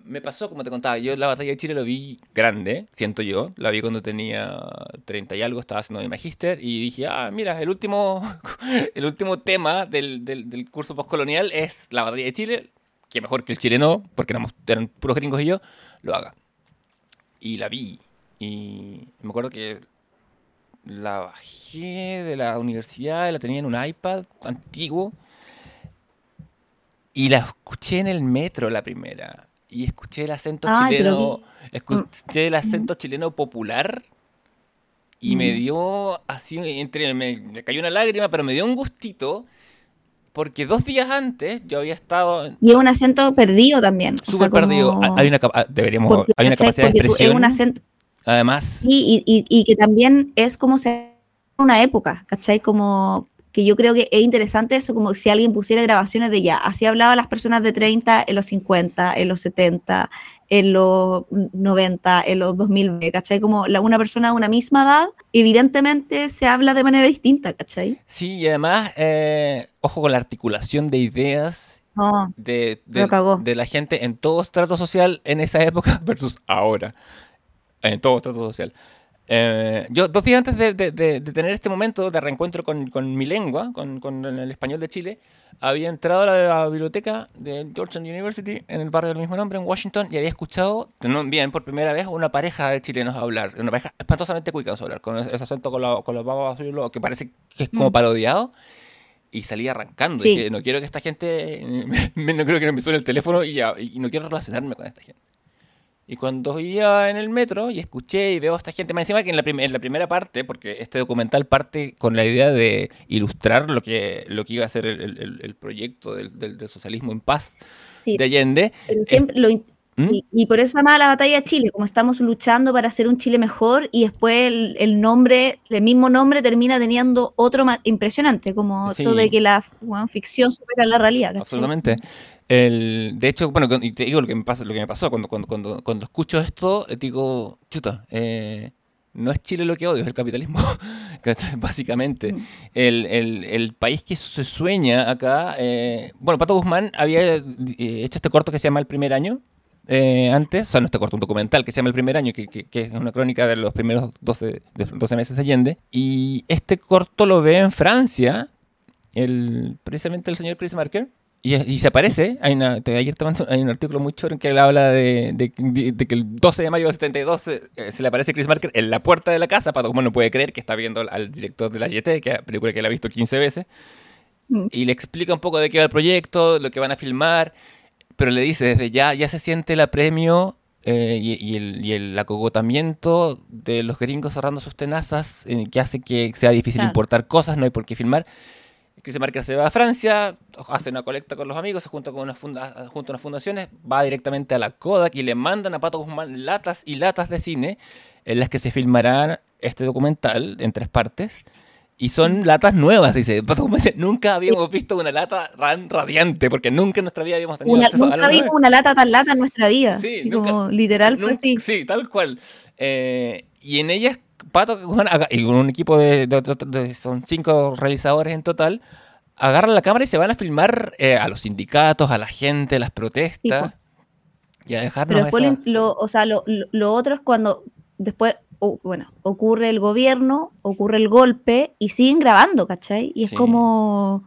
me pasó, como te contaba, yo la batalla de Chile lo vi grande, siento yo, la vi cuando tenía 30 y algo, estaba haciendo mi magíster, y dije, ah, mira, el último, el último tema del, del, del curso postcolonial es la batalla de Chile, que mejor que el chileno, porque éramos, eran puros gringos y yo, lo haga. Y la vi, y me acuerdo que la bajé de la universidad, la tenía en un iPad antiguo y la escuché en el metro la primera. Y escuché el acento chileno, escuché el acento chileno popular y me dio así, entre, me, cayó una lágrima, pero me dio un gustito porque dos días antes yo había estado. Y es un acento perdido también. Súper perdido. Hay una, deberíamos, hay una capacidad de expresión. Es un acento, Además. Y, y, y, que también es como se una época, ¿cachai? Como que yo creo que es interesante eso, como si alguien pusiera grabaciones de ya, así hablaban las personas de 30 en los 50, en los 70, en los 90, en los 2000, ¿cachai? Como la, una persona de una misma edad, evidentemente se habla de manera distinta, ¿cachai? Sí, y además, eh, ojo con la articulación de ideas de, de, la gente en todo estrato social en esa época versus ahora en todo estrato social. Eh, yo, dos días antes de, de- de- de tener este momento de reencuentro con, con mi lengua, con, con el español de Chile, había entrado a la, biblioteca de Georgetown University en el barrio del mismo nombre, en Washington, y había escuchado, no, bien, por primera vez, una pareja de chilenos hablar, una pareja espantosamente cuica hablar, con ese acento con, la, con los babos azules, que parece que es como Mm. parodiado. Y salí arrancando. Sí. Y no quiero que esta gente. me- no quiero que me suene el teléfono y, ya- y no quiero relacionarme con esta gente. Y cuando iba en el metro y escuché y veo a esta gente, más encima que en la, prim- en la primera parte, porque este documental parte con la idea de ilustrar lo que, lo que iba a ser el, el- proyecto del, del- del socialismo en paz Sí, de Allende. pero siempre lo ¿Mm? y, y por eso se llama la batalla de Chile, como estamos luchando para hacer un Chile mejor y después el, el nombre, el mismo nombre termina teniendo otro impresionante, como Sí. esto de que la bueno, ficción supera la realidad. ¿cachai? Absolutamente. El, de hecho, bueno, y te digo lo que me pasa, lo que me pasó cuando, cuando, cuando, cuando escucho esto, eh, digo, chuta, eh, no es Chile lo que odio, es el capitalismo. Básicamente. Mm. El, el- el país que se sueña acá. eh, bueno, Pato Guzmán había eh, hecho este corto que se llama El primer año. eh, antes, o sea, no este corto, un documental que se llama El primer año, que, que- que es una crónica de los primeros 12, de 12 meses de Allende. Y este corto lo ve en Francia, el, precisamente el señor Chris Marker. Y, y se aparece, hay, una, te- ayer te mando- hay un artículo muy choro en que él habla de, de- de- de que el 12 de mayo del 72 se, eh, se le aparece Chris Marker en la puerta de la casa, para como no puede creer que está viendo al, al director de la YT, que es película que él ha visto 15 veces, Mm. y le explica un poco de qué va el proyecto, lo que van a filmar, pero le dice desde ya, ya se siente el apremio eh, y, y el, y el acogotamiento de los gringos cerrando sus tenazas, eh, que hace que sea difícil Claro. importar cosas, no hay por qué filmar. Chris Marker se va a Francia, hace una colecta con los amigos, se junta con unas, funda- junta unas fundaciones, va directamente a la Kodak y le mandan a Pato Guzmán latas y latas de cine en las que se filmarán este documental en tres partes. Y son latas nuevas, dice. Pato Guzmán dice, nunca habíamos visto una lata tan radiante, porque nunca en nuestra vida habíamos tenido Una- acceso a nunca algo vimos una lata tan lata en nuestra vida. Sí, Así nunca- como literal fue Nunca- así. Sí, tal cual. Eh, y en ellas, Pato y con un equipo de, de- de- de- son cinco realizadores en total, agarran la cámara y se van a filmar eh, a los sindicatos, a la gente, las protestas. y a dejarnos Pero después, lo, lo- o sea, lo, lo- lo otro es cuando después, o- bueno, ocurre el gobierno, ocurre el golpe y siguen grabando, ¿cachai? Y es Sí. como...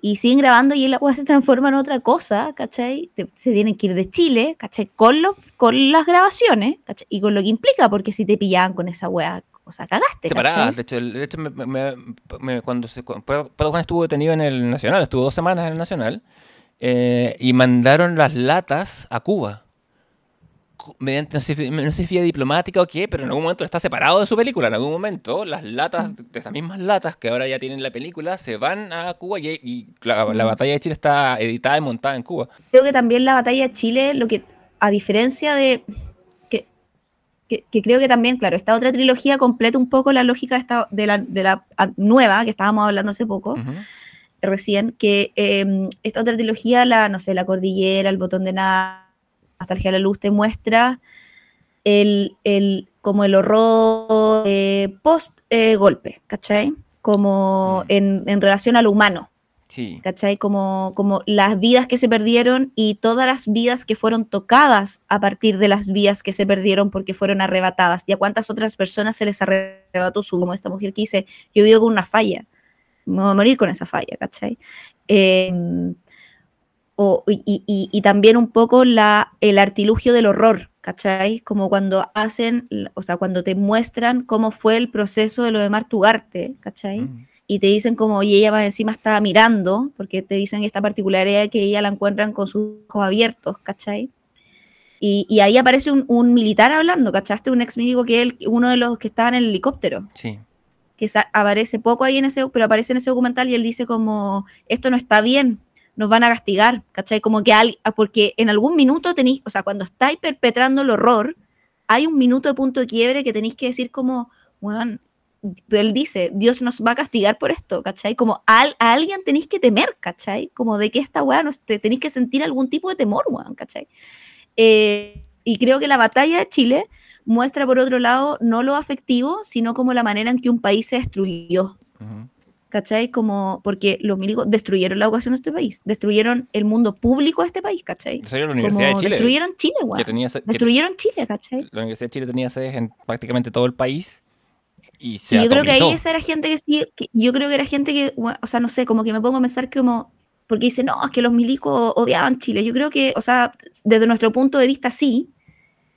Y siguen grabando y el agua se transforma en otra cosa, ¿cachai? Se tienen que ir de Chile, ¿cachai? Con, los, con las grabaciones, ¿cachai? Y con lo que implica, porque si te pillaban con esa wea, o sea, cagaste, separadas. De hecho, de hecho me- cuando se, Pato Guzmán estuvo detenido en el Nacional, estuvo dos semanas en el Nacional, eh, y mandaron las latas a Cuba. Mediante, no sé, no sé si vía diplomática o qué, pero en algún momento está separado de su película. En algún momento, las latas, de estas mismas latas que ahora ya tienen la película, se van a Cuba y, y la, la Mm. batalla de Chile está editada y montada en Cuba. Creo que también la batalla de Chile, lo que, a diferencia de. Que, que, que creo que también, claro, esta otra trilogía completa un poco la lógica de, esta, de, la, de la a- nueva que estábamos hablando hace poco, Ujú. recién, que eh, esta otra trilogía, la, no sé, La Cordillera, El Botón de Nada, Nostalgia de la Luz, te muestra el, el, como el horror eh, post-golpe, ¿cachai? Como Mm. en, en relación a lo humano. Sí. ¿cachai? Como, como las vidas que se perdieron y todas las vidas que fueron tocadas a partir de las vidas que se perdieron porque fueron arrebatadas. ¿Y a cuántas otras personas se les arrebató su, como esta mujer que dice, yo vivo con una falla, me voy a morir con esa falla, ¿cachai? Eh, o- y, y- y- también un poco la, el artilugio del horror, ¿cachai? Como cuando hacen, o sea, cuando te muestran cómo fue el proceso de lo de Martugarte, ¿cachai? Mm. y te dicen como, y ella más encima estaba mirando, porque te dicen esta particularidad de que ella la encuentran con sus ojos abiertos, ¿cachai? Y, y ahí aparece un, un militar hablando, ¿cachaste? Un ex médico que es uno de los que estaba en el helicóptero, Sí. que aparece poco ahí en ese, pero aparece en ese documental y él dice como, esto no está bien, nos van a castigar, ¿cachai? Como que al, porque en algún minuto tenéis, o sea, cuando estáis perpetrando el horror, hay un minuto de punto de quiebre que tenéis que decir como, bueno, él dice, Dios nos va a castigar por esto, ¿cachai? Como a, a alguien tenéis que temer, ¿cachai? Como de que esta weá, no, te, tenéis que sentir algún tipo de temor, weón, ¿cachai? Eh, y creo que la batalla de Chile muestra, por otro lado, no lo afectivo, sino como la manera en que un país se destruyó, Ujú. ¿Cachai? Como, porque los milicos destruyeron la educación de este país, destruyeron el mundo público de este país, ¿cachai? Era la Como Universidad de Chile. destruyeron Chile, que- Destruyeron Chile, ¿cachai? la Universidad de Chile tenía sedes en prácticamente todo el país Y, se yo creo que ahí esa era gente que sí, que- yo creo que era gente que, o sea, no sé, como que me pongo a pensar que como, porque dice, no, es que los milicos odiaban Chile. Yo creo que, o sea, desde nuestro punto de vista sí,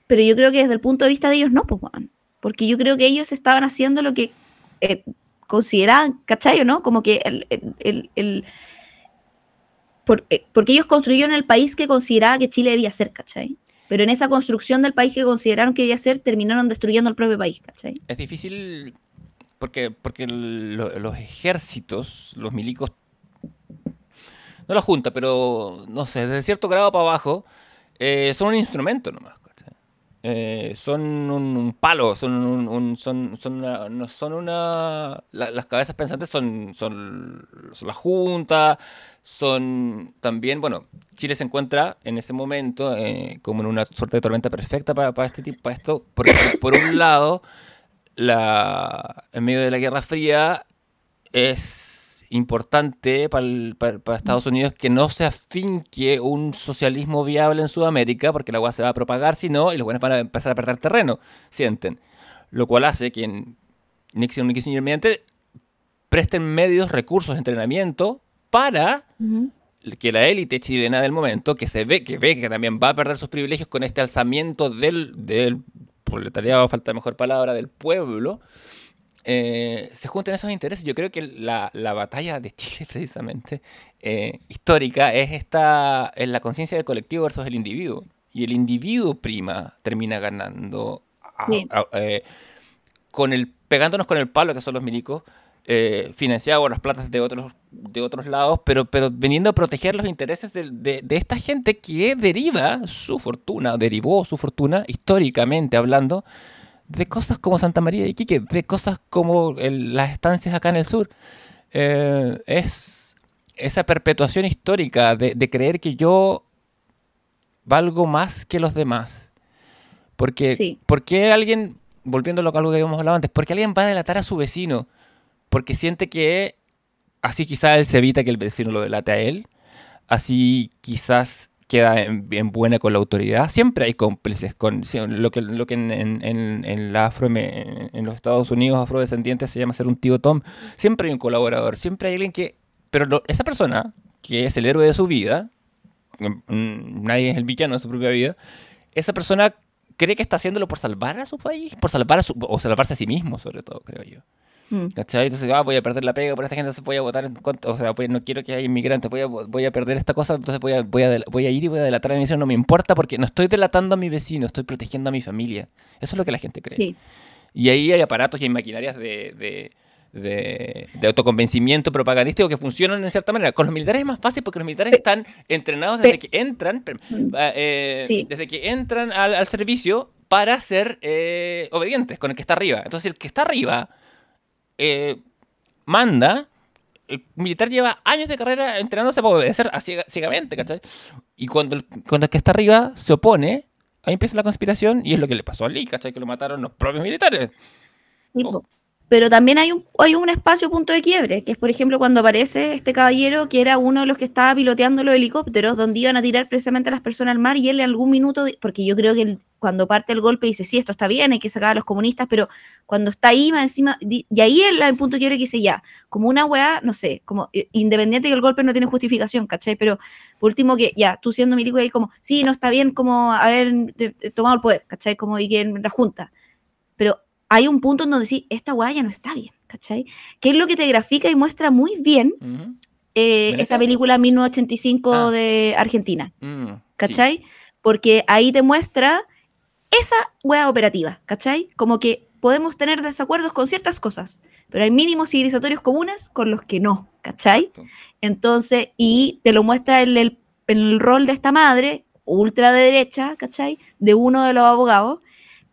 pero yo creo que desde el punto de vista de ellos no, pues, weón. Porque yo creo que ellos estaban haciendo lo que eh, consideraban, ¿cachai o no? Como que el, el- el- por- eh, porque ellos construyeron el país que consideraba que Chile debía ser, ¿cachai? Pero en esa construcción del país que consideraron que debía ser, terminaron destruyendo el propio país, ¿cachai? Es difícil porque, porque lo- los ejércitos, los milicos, no la junta, pero no sé, desde cierto grado para abajo, eh, son un instrumento nomás. Eh, son un, palo, son un, son, son una, son una la- las cabezas pensantes son, son, son la junta, son también, bueno, Chile se encuentra en ese momento eh, como en una suerte de tormenta perfecta para, para este tipo, para esto, porque por un lado la, en medio de la Guerra Fría es importante para, el- para- para Estados Unidos que no se afinque un socialismo viable en Sudamérica, porque la agua se va a propagar, si no, y los buenos van a empezar a perder terreno, sienten. Lo cual hace que en Nixon y Kissinger mediante presten medios, recursos, entrenamiento para que la élite chilena del momento, que se ve que ve que también va a perder sus privilegios con este alzamiento del, del proletariado, falta mejor palabra, del pueblo, eh, se juntan esos intereses. Yo creo que la, la batalla de Chile, precisamente, eh, histórica, es esta es la conciencia del colectivo versus el individuo. Y el individuo prima termina ganando a- a- eh, con el, pegándonos con el palo que son los milicos, eh, financiado por las platas de otros, de otros lados, pero, pero viniendo a proteger los intereses de, de- de esta gente que deriva su fortuna, derivó su fortuna, históricamente hablando, de cosas como Santa María de Iquique, de cosas como el- las estancias acá en el sur. Eh, es esa perpetuación histórica de, de creer que yo valgo más que los demás. Porque, Sí. ¿por qué alguien, volviendo a lo- algo que habíamos hablado antes, porque alguien va a delatar a su vecino? Porque siente que así quizás él se evita que el vecino lo delate a él, así quizás queda en, en buena con la autoridad. Siempre hay cómplices con lo que, lo que en, en- en- la afro, en, los Estados Unidos afrodescendientes se llama ser un tío Tom. Siempre hay un colaborador, siempre hay alguien que... Pero lo- esa persona, que es el héroe de su vida, mm, nadie es el villano de su propia vida, esa persona cree que está haciéndolo por salvar a su país, por salvar a su, o salvarse a sí mismo, sobre todo, creo yo. Mm. ¿Cachai? Entonces, ah, voy a perder la pega por esta gente, entonces voy a votar en contra, o sea, voy- no quiero que haya inmigrantes, voy a, voy a perder esta cosa, entonces voy a, voy, a, voy a ir y voy a delatar a mi vecino, no me importa porque no estoy delatando a mi vecino, estoy protegiendo a mi familia. Eso es lo que la gente cree. Sí. Y ahí hay aparatos y hay maquinarias de, de, de- de autoconvencimiento propagandístico que funcionan en cierta manera. Con los militares es más fácil porque los militares están entrenados desde que entran, Mm. eh, Sí. desde que entran al, al servicio para ser eh, obedientes con el que está arriba. Entonces el que está arriba eh, manda. El militar lleva años de carrera entrenándose para obedecer ciegamente, ¿cachai? Y cuando el, cuando el que está arriba se opone, ahí empieza la conspiración y es lo que le pasó a Lee, ¿cachai? Que lo mataron los propios militares. Sí, Oh. Pero también hay un, hay un espacio punto de quiebre, que es, por ejemplo, cuando aparece este caballero que era uno de los que estaba piloteando los helicópteros, donde iban a tirar precisamente a las personas al mar, y él en algún minuto, porque yo creo que cuando parte el golpe dice, sí, esto está bien, hay que sacar a los comunistas, pero cuando está ahí, más encima, y ahí él el punto de quiebre que dice, ya, como una weá, no sé, como eh, independiente que el golpe no tiene justificación, ¿cachai? Pero por último que, ya, tú siendo milico ahí como, sí, no está bien como haber eh, eh, tomado el poder, ¿cachai? Como y que la junta. Hay un punto en donde sí, esta weá ya no está bien, ¿cachai? Que es lo que te grafica y muestra muy bien Ujú. eh, ¿Venecia? esta película 1985 Ah. de Argentina, Mm, sí. ¿cachai? Porque ahí te muestra esa weá operativa, ¿cachai? Como que podemos tener desacuerdos con ciertas cosas, pero hay mínimos civilizatorios comunes con los que no, ¿cachai? Exacto. Entonces, y te lo muestra en el, en el rol de esta madre, ultra de derecha, ¿cachai? De uno de los abogados,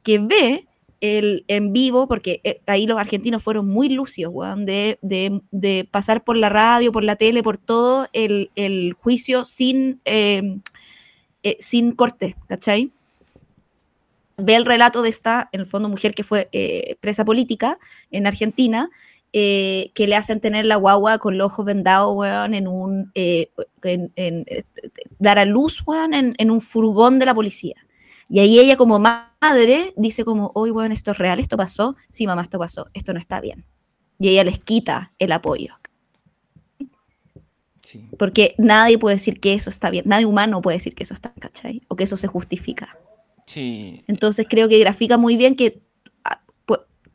que ve el en vivo, porque eh, ahí los argentinos fueron muy lucios, weón, de, de- de pasar por la radio, por la tele, por todo el, el juicio sin, eh, eh, sin corte, ¿cachai? Ve el relato de esta, en el fondo, mujer que fue eh, presa política en Argentina, eh, que le hacen tener la guagua con los ojos vendados, weón, en un, eh, en, en, dar a luz, weón, en, en un furgón de la policía. Y ahí ella como madre dice como, hoy bueno, esto es real, esto pasó, sí, mamá, esto pasó, esto no está bien. Y ella les quita el apoyo. Porque nadie puede decir que eso está bien, nadie humano puede decir que eso está, ¿cachai? O que eso se justifica. Sí. Entonces creo que grafica muy bien que ah,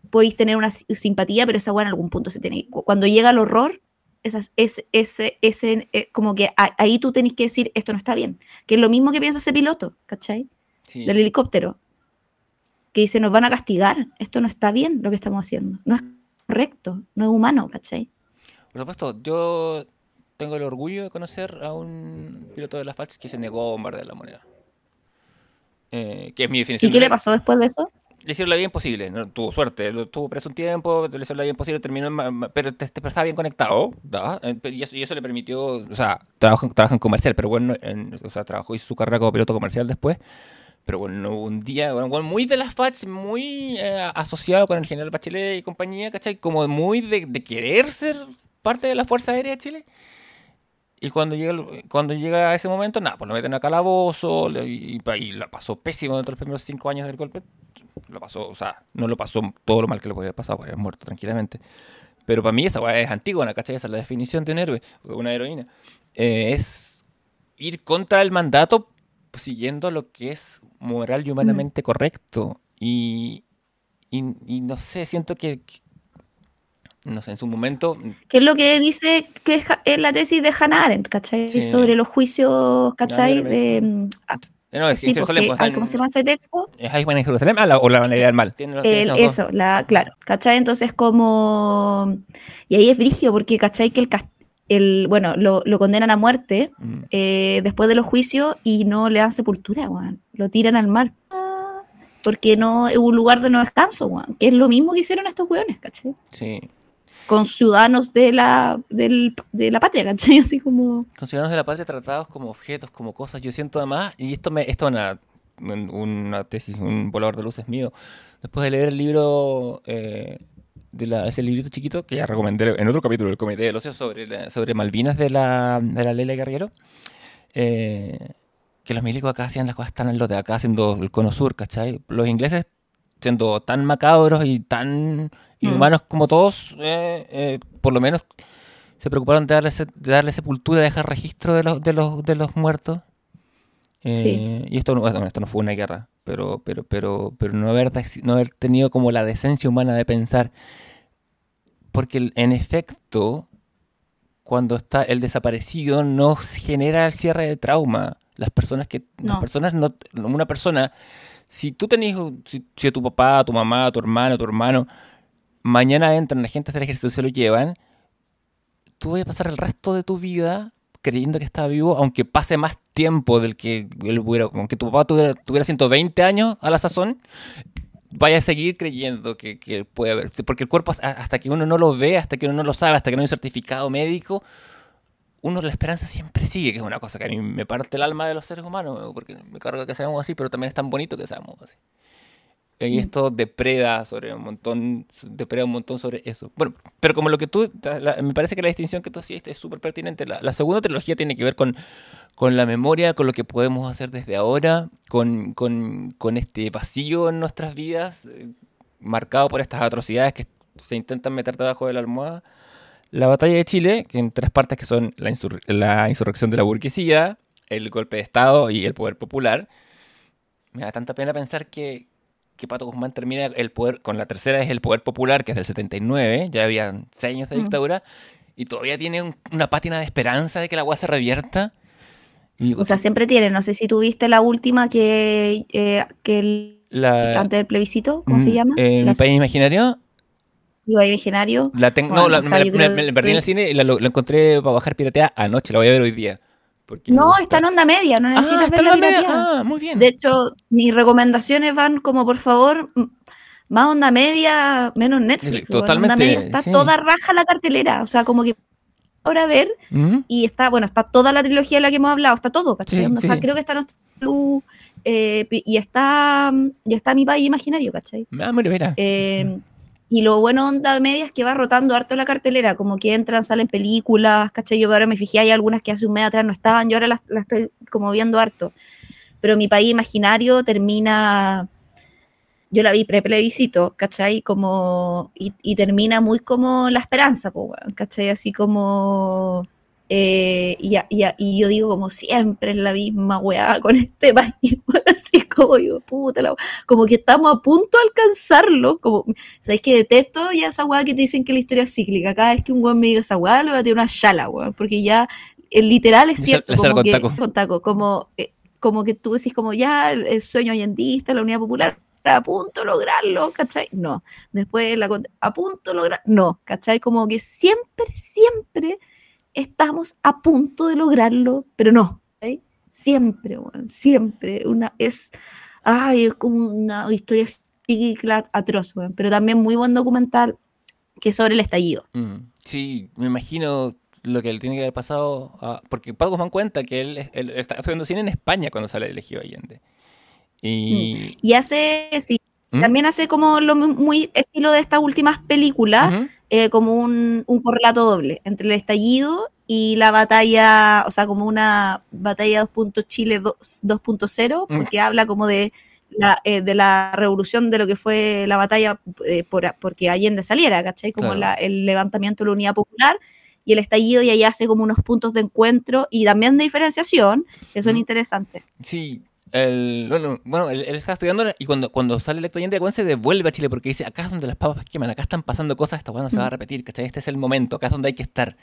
podéis tener una simpatía, pero esa buena en algún punto se tiene. Cuando llega el horror, esas, ese, ese, ese, eh, como que ahí tú tenés que decir esto no está bien. Que es lo mismo que piensa ese piloto, ¿cachai? Del helicóptero. Que dice, nos van a castigar, esto no está bien lo que estamos haciendo. No es correcto, no es humano, ¿cachai? Por supuesto, yo tengo el orgullo de conocer a un piloto de la FATS que se negó a bombardear la moneda. Eh, que es mi definición. ¿Y qué le pasó después de eso? Le hicieron la vida imposible, ¿no? tuvo suerte, lo, tuvo preso un tiempo, le hicieron la vida imposible, terminó, pero, estaba bien conectado, eh, y, eso, le permitió, o sea, trabaja, en comercial, pero bueno, o sea, trabajó y su carrera como piloto comercial después, pero bueno, un día, bueno, muy de las FATS, muy eh, asociado con el general Bachelet y compañía, ¿cachai? Como muy de, de querer ser parte de la Fuerza Aérea de Chile. Y cuando llega, cuando llega ese momento, nada, pues lo meten a calabozo y, y, la pasó pésimo dentro de los primeros cinco años del golpe. Lo pasó, o sea, no lo pasó todo lo mal que le podía haber pasado, porque muerto tranquilamente. Pero para mí esa weá es antigua, ¿cachai? Esa es la definición de un héroe, una heroína. Eh, es ir contra el mandato siguiendo lo que es moral y humanamente mm. correcto. Y, y, y, no sé, siento que, no sé, en su momento... ¿Qué es lo que dice que es, la tesis de Hannah Arendt, ¿cachai? Sobre los juicios, ¿cachai? de, mm, ah, no, es sí, porque, ¿Cómo se llama ese texto? ¿Es Eichmann en Jerusalén ah, o la manera del mal? eso, la, claro, ¿cachai? Entonces como... Y ahí es brigio porque, ¿cachai? Que el, el bueno, lo, lo, condenan a muerte mm. eh, después de los juicios y no le dan sepultura, weón. Lo tiran al mar. Porque no es un lugar de no descanso, weón. Que es lo mismo que hicieron estos weones, ¿cachai? Sí con ciudadanos de la, de la patria, ¿cachai? Así como... Con ciudadanos de la patria tratados como objetos, como cosas. Yo siento además, y esto, me, esto es una, una tesis, un volador de luces mío, después de leer el libro... Eh, de la, ese librito chiquito que ya recomendé en otro capítulo del Comité del Ocio sobre, sobre Malvinas de la, de la Leila Guerrero, eh, que los milicos acá hacían las cosas tan en lote, acá haciendo el cono sur, ¿cachai? Los ingleses siendo tan macabros y tan mm. inhumanos como todos, eh, eh, por lo menos se preocuparon de darle, de darle sepultura, de dejar registro de los, de los, de los muertos. Eh, y esto no, esto no fue una guerra, pero, pero, pero, pero no, haber, no haber tenido como la decencia humana de pensar. Porque en efecto, cuando está el desaparecido, no genera el cierre de trauma. Las personas que. Las personas no. Una persona si tú tenés, si, si, tu papá, tu mamá, tu hermano, tu hermano, mañana entran agentes del ejército y se lo llevan, tú vas a pasar el resto de tu vida creyendo que está vivo, aunque pase más tiempo del que él hubiera, aunque tu papá tuviera, tuviera 120 años a la sazón, vaya a seguir creyendo que, que puede haber, porque el cuerpo hasta que uno no lo ve, hasta que uno no lo sabe, hasta que no hay un certificado médico, uno la esperanza siempre sigue, que es una cosa que a mí me parte el alma de los seres humanos, porque me carga que seamos así, pero también es tan bonito que seamos así. Y mm. esto depreda sobre un montón, depreda un montón sobre eso. Bueno, pero como lo que tú, me parece que la distinción que tú hacías es súper pertinente. La, segunda trilogía tiene que ver con, con la memoria, con lo que podemos hacer desde ahora, con, con, con este vacío en nuestras vidas, eh, marcado por estas atrocidades que se intentan meter debajo de la almohada. La batalla de Chile, que en tres partes que son la, insurrección de la burguesía, el golpe de Estado y el poder popular, me da tanta pena pensar que, que Pato Guzmán termina el poder, con la tercera es el poder popular, que es del 79, ya habían seis años de dictadura, y todavía tiene una pátina de esperanza de que la agua se revierta. O sea, siempre tiene, no sé si tuviste la última que, eh, que antes del plebiscito, ¿cómo se mm, llama? ¿En mi país imaginario? Iba Imaginario. La tengo, no, la, me, perdí en el cine y la, encontré para bajar piratea anoche, la voy a ver hoy día. No, está en onda media, no necesitas ah, ver la Ah, muy bien. De hecho, mis recomendaciones van como, por favor, más onda media, menos Netflix. totalmente. está toda raja la cartelera, o sea, como que ahora ver y está, bueno, está toda la trilogía de la que hemos hablado, está todo, ¿cachai? o sea, creo que está nuestra luz eh, y está y está mi país imaginario, ¿cachai? Ah, bueno, mira. Eh, y lo bueno onda media es que va rotando harto la cartelera, como que entran, salen películas, ¿cachai? Yo ahora me fijé, hay algunas que hace un mes atrás no estaban, yo ahora las, estoy como viendo harto. pero mi país imaginario termina, yo la vi pre-plebiscito, ¿cachai? Como, y, y termina muy como la esperanza, ¿cachai? Así como eh, y, y, y, yo digo, como siempre es la misma weá con este país. así como digo, puta la Como que estamos a punto de alcanzarlo. Como, ¿sabéis que detesto ya esa weá que te dicen que la historia es cíclica? Cada vez que un weón me diga esa weá, le voy a tirar una chala, weón. Porque ya, el literal es cierto. Como que, con taco. como, eh, como que tú decís, como ya, el sueño allendista, la unidad popular, a punto lograrlo, ¿cachai? No. Después, la, a punto lograr, no, ¿cachai? Como que siempre, siempre estamos a punto de lograrlo, pero no. Siempre, siempre. Una, es, ay, es como una historia atroz, pero también muy buen documental que es sobre el estallido. Mm, sí, me imagino lo que él tiene que haber pasado, porque Pablo Guzmán cuenta que él, está estudiando cine en España cuando sale elegido Allende. Y, mm, y hace, sí, ¿Mm? también hace como lo muy estilo de estas últimas películas, eh, como un, un, correlato doble entre el estallido y la batalla, o sea, como una batalla 2. Chile 2.0, mm. porque habla como de la, eh, de la revolución de lo que fue la batalla eh, por, porque Allende saliera, ¿cachai? Como la, el levantamiento de la unidad popular y el estallido y ahí hace como unos puntos de encuentro y también de diferenciación que son interesantes. Sí, el, bueno, bueno él, está estudiando y cuando, cuando sale el Allende, se devuelve a Chile porque dice, acá es donde las papas queman, acá están pasando cosas, esta no se va a mm. repetir, ¿cachai? Este es el momento, acá es donde hay que estar.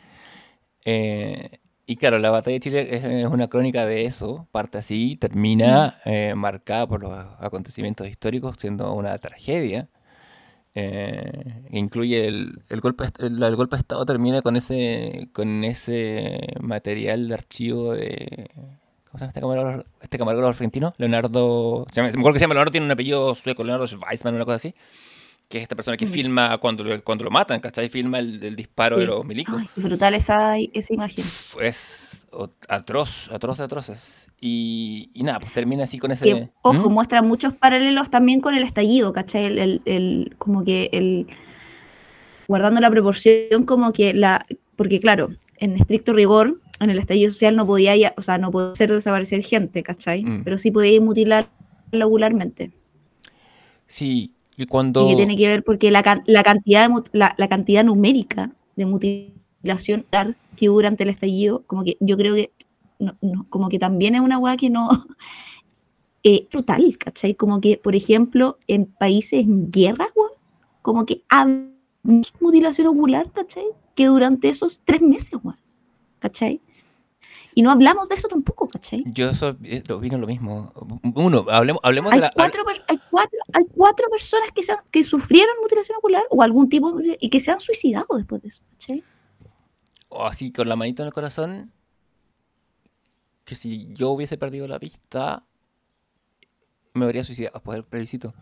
Eh, y claro, la batalla de Chile es, una crónica de eso, parte así, termina mm. eh, marcada por los acontecimientos históricos, siendo una tragedia. Eh, incluye el, el golpe el, el, golpe de estado termina con ese con ese material de archivo de ¿Cómo se llama este camarógrafo, este camarógrafo argentino? Leonardo. Se me acuerdo que se llama Leonardo, tiene un apellido sueco, Leonardo Weissman, una cosa así. Que es esta persona que mm. filma cuando, cuando lo matan, ¿cachai? Filma el, disparo de los milicos. brutal esa, esa imagen. Es atroz, atroz de atroces. Y, y, nada, pues termina así con ese. Que, ojo, ¿Mm? muestra muchos paralelos también con el estallido, ¿cachai? El, el, el, como que el. Guardando la proporción, como que la. Porque, claro, en estricto rigor, en el estallido social no podía, o sea, no podía hacer desaparecer gente, ¿cachai? Mm. Pero sí podía mutilar lobularmente. Sí, y cuando... Y que tiene que ver porque la, la cantidad, de, la, la, cantidad numérica de mutilación que hubo durante el estallido, como que yo creo que, no, como que también es una weá que no... Eh, brutal, ¿cachai? Como que, por ejemplo, en países en guerra, weá, como que hay mutilación ocular, ¿cachai? Que durante esos tres meses, weá, ¿cachai? Y no hablamos de eso tampoco, ¿cachai? Yo eso eh, vino lo mismo. Uno, hablemos, hablemos hay de la... Cuatro, hay, cuatro, hay cuatro personas que, se que sufrieron mutilación ocular o algún tipo y que se han suicidado después de eso, ¿cachai? O así, con la manita en el corazón, que si yo hubiese perdido la vista, me habría suicidado después del plebiscito.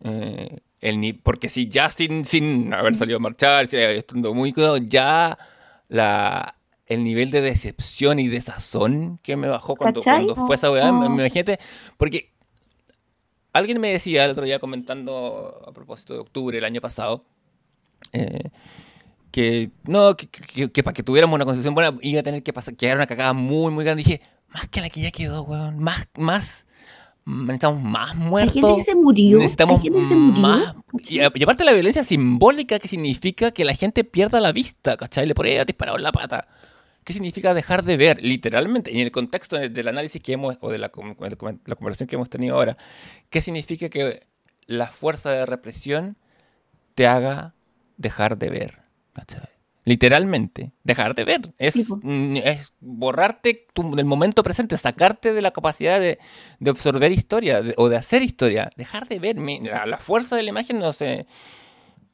Eh, el ni porque si ya sin, sin haber salido a marchar, estando muy cuidado, ya la, el nivel de decepción y desazón que me bajó cuando, cuando fue esa weá. Me, imagínate, porque alguien me decía el otro día comentando a propósito de octubre el año pasado, eh, que no, que, para que tuviéramos una concepción buena iba a tener que pasar, que era una cagada muy, muy grande. dije, más que la que ya quedó, weón, más, más, necesitamos más muertos. Hay gente que se murió. Necesitamos más. Y, aparte la violencia simbólica que significa que la gente pierda la vista, ¿cachai? Le podría disparado en la pata. ¿Qué significa dejar de ver? Literalmente, en el contexto del análisis que hemos, o de la, la conversación que hemos tenido ahora, ¿qué significa que la fuerza de represión te haga dejar de ver? Literalmente, dejar de ver. Es, es borrarte del momento presente, sacarte de la capacidad de, de absorber historia o de hacer historia. Dejar de ver. La, la fuerza de la imagen no sé.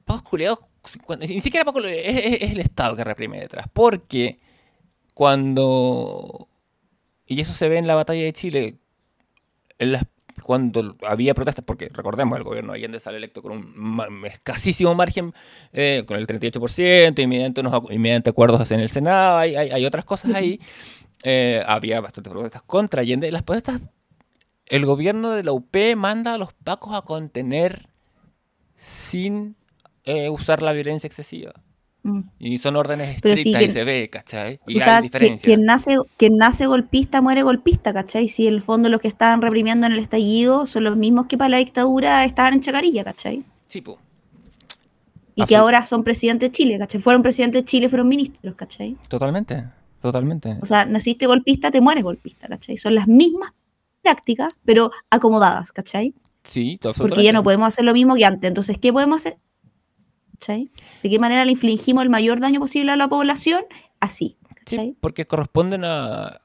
Pocos culiados. Ni siquiera es, es, el Estado que reprime detrás. Porque cuando, y eso se ve en la batalla de Chile, cuando había protestas, porque recordemos, el gobierno de Allende sale electo con un escasísimo margen, eh, con el 38%, y mediante, unos, mediante acuerdos en el Senado, hay, hay, otras cosas ahí. Eh, había bastantes protestas contra Allende. Las protestas, el gobierno de la UP manda a los pacos a contener sin eh, usar la violencia excesiva. Mm. Y son órdenes Pero sí, estrictas y quien- se ve, ¿cachai? Y O sea, hay diferencias. quien nace, quien nace golpista muere golpista, ¿cachai? Si en el fondo los que estaban reprimiendo en el estallido son los mismos que para la dictadura estaban en Chacarilla, ¿cachai? Sí, po. Y que ahora son presidentes de Chile, ¿cachai? Fueron presidentes de Chile, fueron ministros, ¿cachai? Totalmente, totalmente. O sea, naciste golpista, te mueres golpista, ¿cachai? Son las mismas prácticas, pero acomodadas, ¿cachai? Sí, Porque ya no podemos hacer lo mismo que antes. Entonces, ¿qué podemos hacer? ¿Cachai? ¿De qué manera le infligimos el mayor daño posible a la población? Así, porque corresponden a,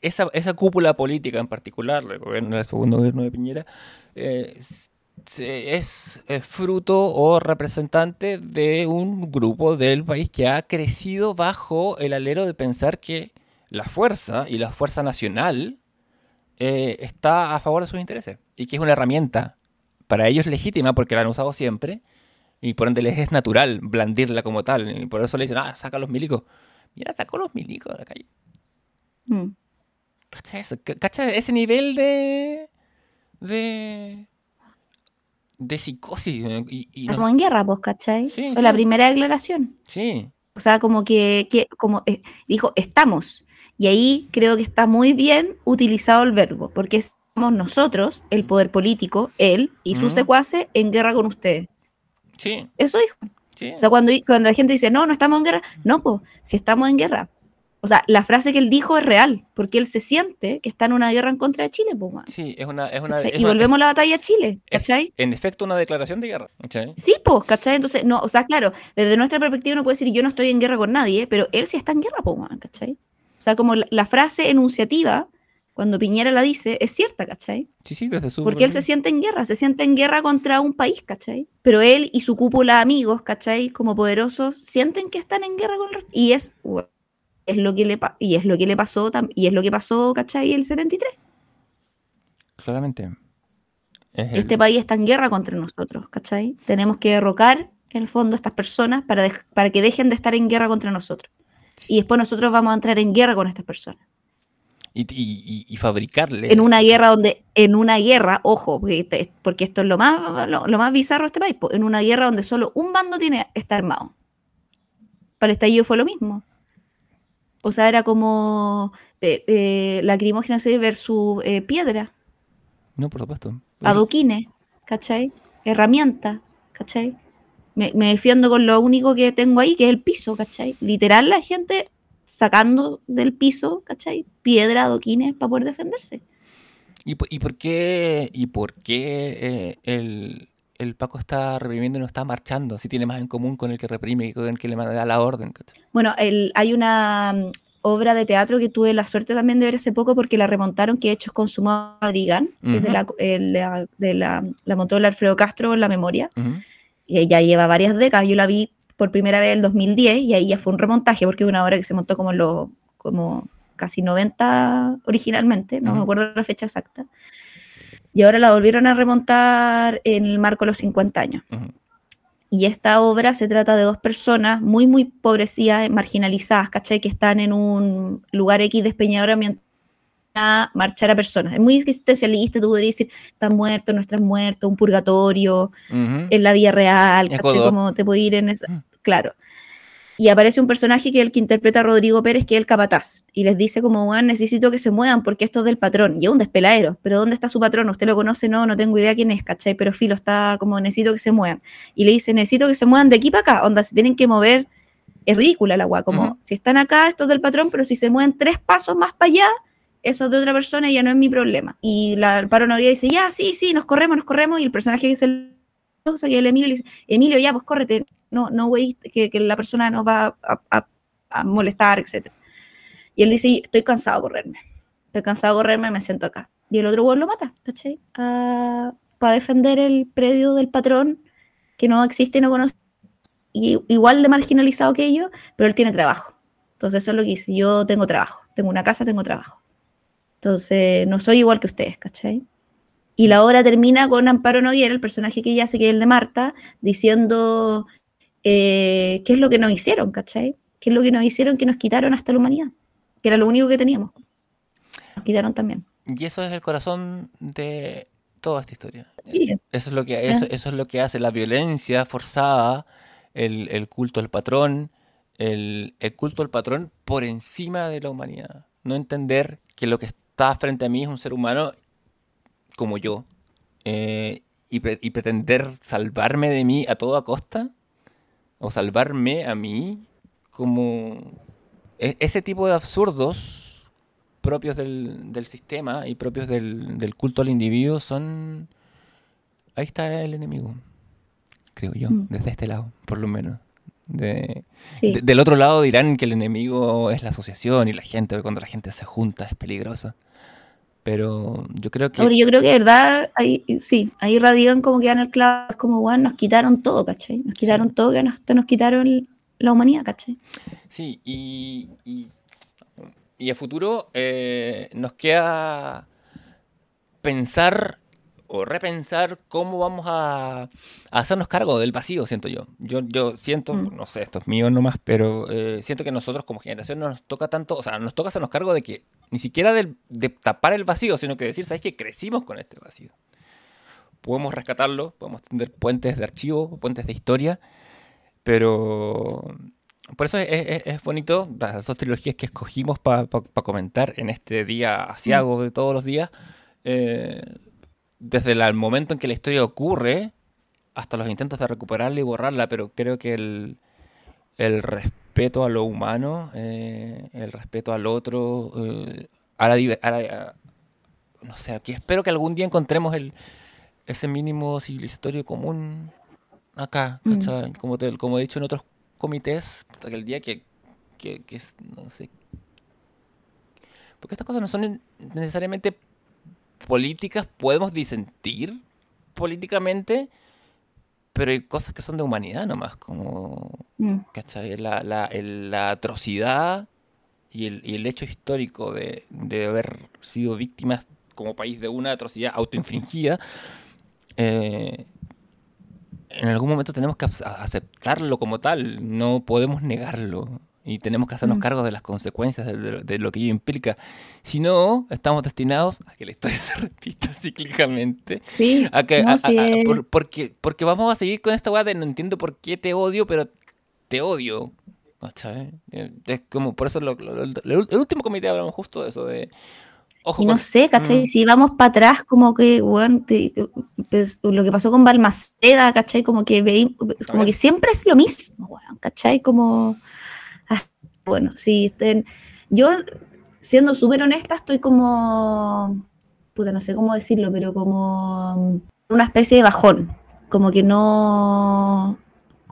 esa, esa cúpula política en particular, el, gobierno, el segundo gobierno de Piñera, eh, es, es fruto o representante de un grupo del país que ha crecido bajo el alero de pensar que la fuerza y la fuerza nacional eh, está a favor de sus intereses y que es una herramienta para ellos legítima porque la han usado siempre y por ende les es natural blandirla como tal y por eso le dicen, ah, saca los milicos. Mira, sacó los milicos a la calle. Mm. ¿Cacha eso? Ca- ¿Cacha ese nivel de. de. de psicosis? eh, Y, y no- en guerra, pues, ¿cachai? Sí, Fue la sí. primera declaración. sí, O sea, como que, que- como eh, dijo, estamos. Y ahí creo que está muy bien utilizado el verbo, porque estamos nosotros, el poder político, él y sus Ujú. secuaces, en guerra con ustedes. Sí, Eso dijo. sí. O sea, cuando, cuando la gente dice, no, no estamos en guerra, no, pues, si estamos en guerra. O sea, la frase que él dijo es real, porque él se siente que está en una guerra en contra de Chile, pues, Sí, es una. Es una, Y una- volvemos a la batalla de Chile, es- ¿cachai? en efecto, una declaración de guerra. ¿cachai? Sí, pues, ¿cachai? Entonces, no, o sea, claro, desde nuestra perspectiva uno puede decir yo no estoy en guerra con nadie, pero él sí está en guerra, pues, ¿cachai? O sea, como la, la frase enunciativa, cuando Piñera la dice, es cierta, ¿cachai? Sí, sí, desde su. Porque él se siente en guerra, se siente en guerra contra un país, ¿cachai? Pero él y su cúpula de amigos, ¿cachai? Como poderosos, sienten que están en guerra con el. Y es, es lo que le y es lo que le pasó y es lo que pasó, ¿cachai? El 73. Claramente. Es el- Este país está en guerra contra nosotros, ¿cachai? Tenemos que derrocar, en el fondo, a estas personas para, para que dejen de estar en guerra contra nosotros. Y después nosotros vamos a entrar en guerra con estas personas. Y, y- y- y fabricarle. En una guerra donde, en una guerra, ojo, porque, este- porque esto es lo más, lo, lo más bizarro de este país, en una guerra donde solo un bando tiene, está armado. Para el estallido fue lo mismo. O sea, era como eh, eh, lacrimógena versus eh, piedra. No, por supuesto. adoquines, ¿cachai? Herramientas, ¿cachai? Me, me defiendo con lo único que tengo ahí, que es el piso, ¿cachai? Literal, la gente sacando del piso, ¿cachai? Piedra, adoquines para poder defenderse. ¿Y, y por qué, y por qué eh, el, el Paco está reprimiendo y no está marchando? Si tiene más en común con el que reprime y con el que le manda la orden. ¿cachai? Bueno, el- hay una mm, obra de teatro que tuve la suerte también de ver hace poco porque la remontaron, que de hecho con su Madrigal, que es de, la, el- la- de la, la montó el Alfredo Castro en la memoria. Ujú. y ella lleva varias décadas. Yo la vi por primera vez en el 2010 y ahí ya fue un remontaje porque es una obra que se montó como los como casi 90 originalmente, no me Ujú. acuerdo la fecha exacta. Y ahora la volvieron a remontar en el marco de los 50 años. Ujú. Y esta obra se trata de dos personas muy, muy pobrecías, marginalizadas, ¿cachai? Que están en un lugar X despeñadora mientras a marchar a personas. Es muy existencialista, tú podrías decir, están muertos, no están muertos, un purgatorio, Ujú. en la vida real, ¿cachai? Como te puede ir en esa... Claro. Y aparece un personaje que es el que interpreta a Rodrigo Pérez, que es el capataz. Y les dice como, bueno, necesito que se muevan porque esto es del patrón. Y es un despeladero. Pero ¿dónde está su patrón? ¿Usted lo conoce? No, no tengo idea quién es, ¿cachai? Pero Filo está como, necesito que se muevan. Y le dice, necesito que se muevan de aquí para acá. Onda, se tienen que mover. Es ridícula la agua. Como, si están acá, esto es del patrón, pero si se mueven tres pasos más para allá, eso es de otra persona y ya no es mi problema. Y la Noguera dice, ya, sí, sí, nos corremos, nos corremos. Y el personaje que es sea, que el Emilio le dice, Emilio, ya, pues córrete, no, no, güey, que, que la persona nos va a, molestar, etc. Y él dice, estoy cansado de correrme, estoy cansado de correrme, me siento acá. Y el otro güey lo mata, ¿cachai? Ah, para defender el predio del patrón que no existe y no conoce, y, igual de marginalizado que ellos, pero él tiene trabajo. Entonces eso es lo que dice, yo tengo trabajo, tengo una casa, tengo trabajo. Entonces no soy igual que ustedes, ¿cachai? Y la obra termina con Amparo Noguera, el personaje que ella hace, que es el de Marta, diciendo eh, qué es lo que nos hicieron, ¿cachai? ¿Qué es lo que nos hicieron que nos quitaron hasta la humanidad? Que era lo único que teníamos. Nos quitaron también. Y eso es el corazón de toda esta historia. Eso es lo que, eso, eso es lo que hace la violencia forzada el, culto al patrón, el, culto al patrón por encima de la humanidad. No entender que lo que está frente a mí es un ser humano como yo. Eh, y, pretender salvarme de mí a toda costa. O salvarme a mí como... E, ese tipo de absurdos propios del, sistema y propios del, culto al individuo son... Ahí está el enemigo, creo yo, mm. desde este lado, por lo menos. De, del otro lado dirán que el enemigo es la asociación y la gente, cuando la gente se junta es peligrosa. Pero yo creo que. yo creo que de verdad, ahí, sí, ahí radican como que van el clavo, es como, bueno, nos quitaron todo, ¿cachai? Nos quitaron todo, que nos, nos quitaron la humanidad, ¿cachai? Sí, y, y, y a futuro eh, nos queda pensar o repensar cómo vamos a, hacernos cargo del vacío, siento yo. Yo, yo siento, mm. no sé, esto es mío nomás, pero eh, siento que nosotros como generación no nos toca tanto, o sea, nos toca hacernos cargo de que ni siquiera de, tapar el vacío, sino que decir, ¿sabes que Crecimos con este vacío. Podemos rescatarlo, podemos tener puentes de archivo, puentes de historia, pero por eso es, bonito las dos trilogías que escogimos para comentar en este día asiago mm. de todos los días. Eh, desde el momento en que la historia ocurre hasta los intentos de recuperarla y borrarla, pero creo que el, respeto a lo humano, eh, el respeto al otro, eh, a, la, no sé, aquí espero que algún día encontremos el, ese mínimo civilizatorio común acá, mm. como, como he dicho en otros comités, hasta que el día que, que, que, no sé, porque estas cosas no son necesariamente políticas podemos disentir políticamente, pero hay cosas que son de humanidad nomás, como mm. La, la, atrocidad y el, hecho histórico de, haber sido víctimas como país de una atrocidad autoinfringida. Eh, en algún momento tenemos que aceptarlo como tal, no podemos negarlo y tenemos que hacernos mm. cargo de las consecuencias de, lo que ello implica. Si no, estamos destinados a que la historia se repita cíclicamente. Sí, porque, porque vamos a seguir con esta weá de no entiendo por qué te odio, pero te odio. Es como, por eso el último comité hablamos justo de eso, de... Ojo no sé, ¿cachai? Mm. Si vamos para atrás, como que, bueno, pues, lo que pasó con Balmaceda, ¿cachai? Como que, como que siempre es lo mismo, bueno, ¿cachai? Como bueno, sí, estén, yo siendo súper honesta estoy como, puta, no sé cómo decirlo, pero como una especie de bajón, como que no,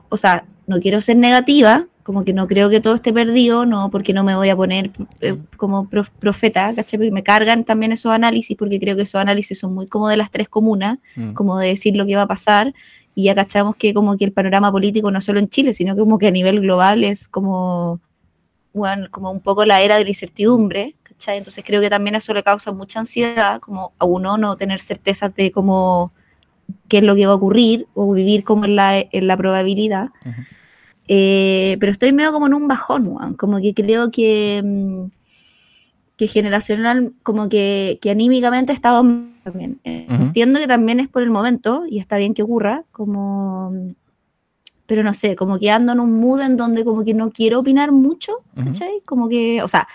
o sea, no quiero ser negativa, como que no creo que todo esté perdido, no, porque no me voy a poner eh, como profeta, ¿cachai? Porque me cargan también esos análisis, porque creo que esos análisis son muy como de las tres comunas, mm. como de decir lo que va a pasar, y ya cachamos que como que el panorama político no solo en Chile, sino que como que a nivel global es como bueno, como un poco la era de la incertidumbre, ¿cachai? Entonces creo que también eso le causa mucha ansiedad, como a uno no tener certezas de cómo, qué es lo que va a ocurrir, o vivir como en la, en la probabilidad. Eh, pero estoy medio como en un bajón, como que creo que, mm, que generacional, como que, que anímicamente estado también. Entiendo que también es por el momento, y está bien que ocurra, como pero no sé, como que ando en un mood en donde como que no quiero opinar mucho, ¿cachai? Como que, o sea,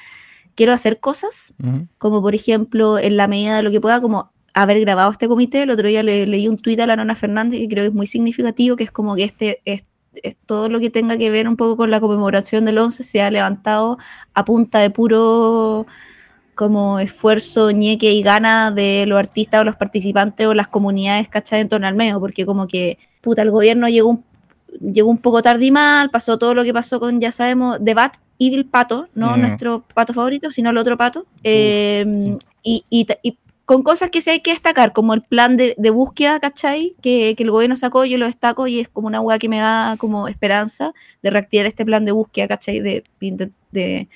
quiero hacer cosas, como por ejemplo, en la medida de lo que pueda, como haber grabado este comité. El otro día le, leí un tuit a la Nona Fernández que creo que es muy significativo, que es como que este es, todo lo que tenga que ver un poco con la conmemoración del 11 se ha levantado a punta de puro como esfuerzo, ñeque y gana de los artistas o los participantes o las comunidades, ¿cachai? En torno al medio, porque como que, puta, el gobierno llegó un llegó un poco tarde y mal, pasó todo lo que pasó con, ya sabemos, Debat y el Pato, no nuestro pato favorito, sino el otro pato. Em, y, y, con cosas que sí hay que destacar, como el plan de, de búsqueda, ¿cachai? Que, que, el gobierno sacó, yo lo destaco y es como una hueá que me da como esperanza de reactivar este plan de búsqueda, ¿cachai? de, de de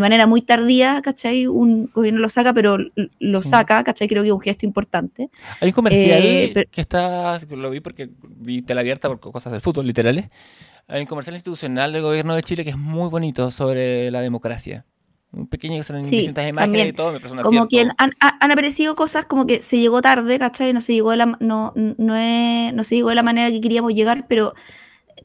manera muy tardía, ¿cachai? Un gobierno lo saca, pero lo saca, ¿cachai? Creo que es un gesto importante. Hay un comercial eh, que está, lo vi porque vi tela abierta por cosas del fútbol, literales. Hay un comercial institucional del gobierno de Chile que es muy bonito sobre la democracia. Un pequeño que son distintas imágenes y todo, me Como que han, han, aparecido cosas como que se llegó tarde, ¿cachai? No se llegó de la, no, no, no se llegó de la manera que queríamos llegar, pero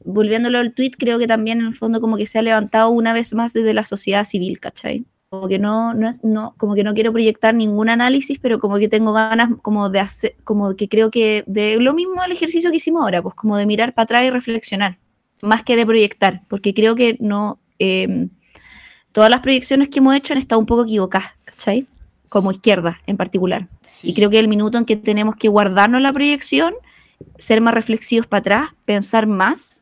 volviéndolo al tweet, creo que también en el fondo como que se ha levantado una vez más desde la sociedad civil, ¿cachai? Como que no, no es, no, como que no quiero proyectar ningún análisis, pero como que tengo ganas como de hacer, como que creo que de lo mismo el ejercicio que hicimos ahora, pues como de mirar para atrás y reflexionar, más que de proyectar, porque creo que no, eh, todas las proyecciones que hemos hecho han estado un poco equivocadas, ¿cachai? Como izquierda en particular. Sí. Y creo que el minuto en que tenemos que guardarnos la proyección, ser más reflexivos para atrás, pensar más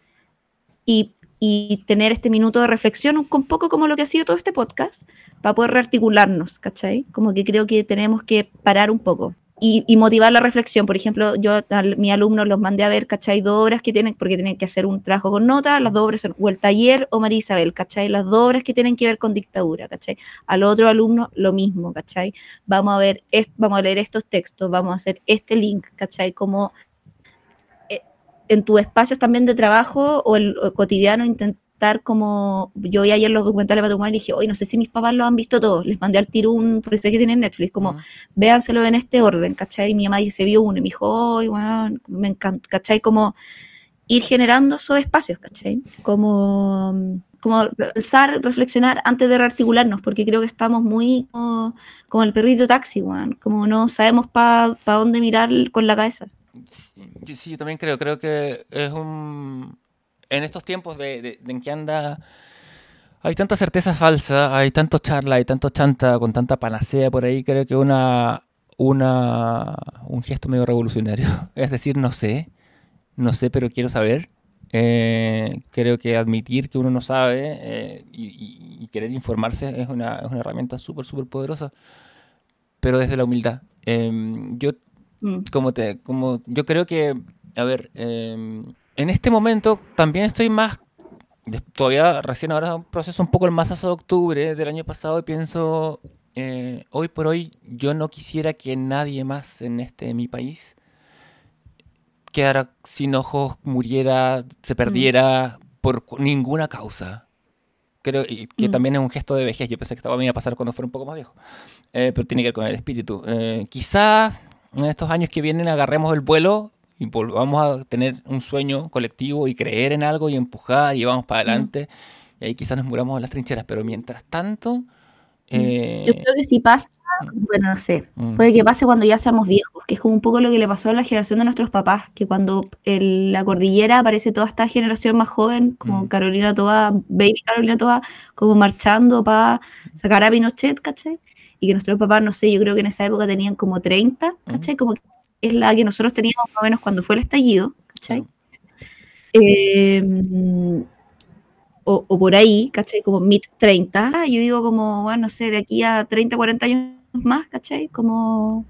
y, y tener este minuto de reflexión, un, un poco como lo que ha sido todo este podcast, para poder rearticularnos, ¿cachai? Como que creo que tenemos que parar un poco. Y, y motivar la reflexión. Por ejemplo, yo a mis alumnos los mandé a ver, ¿cachai? Dos obras que tienen, porque tienen que hacer un trabajo con nota, las dos obras son o el taller o María Isabel, ¿cachai? Las dos obras que tienen que ver con dictadura, ¿cachai? Al otro alumno lo mismo, ¿cachai? Vamos a ver, vamos a leer estos textos, vamos a hacer este link, ¿cachai? Como en tus espacios también de trabajo o el o cotidiano intentar como, yo vi ayer los documentales para tu y dije, hoy no sé si mis papás lo han visto todos, les mandé al tiro un proyecto que tiene en Netflix, como Mm. véanselo en este orden, ¿cachai? Y mi mamá se vio uno y me dijo, ¡ay, weón! Me encanta, ¿cachai? Como ir generando esos espacios, ¿cachai? Como, como pensar, reflexionar antes de rearticularnos, porque creo que estamos muy como, como el perrito taxi, weón, como no sabemos para dónde mirar con la cabeza. Sí, sí, yo también creo, creo que es un... En estos tiempos de, de- de en que anda... Hay tanta certeza falsa, hay tanto charla, hay tanto chanta con tanta panacea por ahí, creo que una, una, un gesto medio revolucionario. Es decir, no sé, no sé, pero quiero saber. Eh, creo que admitir que uno no sabe eh, y, y- querer informarse es una, es una herramienta súper, súper poderosa, pero desde la humildad. Em, yo Mm. como te, como yo creo que, a ver, eh, en este momento también estoy más, todavía recién ahora un proceso un poco el masazo de octubre del año pasado y pienso, eh, hoy por hoy yo no quisiera que nadie más en este mi país quedara sin ojos, muriera, se perdiera por ninguna causa. Creo y que Mm. también es un gesto de vejez. Yo pensé que estaba me iba a pasar cuando fuera un poco más viejo. Eh, pero tiene que ver con el espíritu. Eh, quizás en estos años que vienen agarremos el vuelo y volvamos a tener un sueño colectivo y creer en algo y empujar y vamos para adelante. Y ahí quizás nos muramos en las trincheras. Pero mientras tanto... eh, Yo creo que si pasa, bueno, no sé, mm, puede que pase cuando ya seamos viejos, que es como un poco lo que le pasó a la generación de nuestros papás, que cuando en la cordillera aparece toda esta generación más joven, como Mm. Carolina Toa, Baby Carolina Toa, como marchando para sacar a Pinochet, ¿cachai? Y que nuestros papás, no sé, yo creo que en esa época tenían como 30, ¿cachai? Como que es la que nosotros teníamos más o menos cuando fue el estallido, ¿cachai? Eh, o, o por ahí, ¿cachai? Como mid 30. Ah, Yo digo como, bueno, no sé, de aquí a 30, 40 años más, ¿cachai? Como...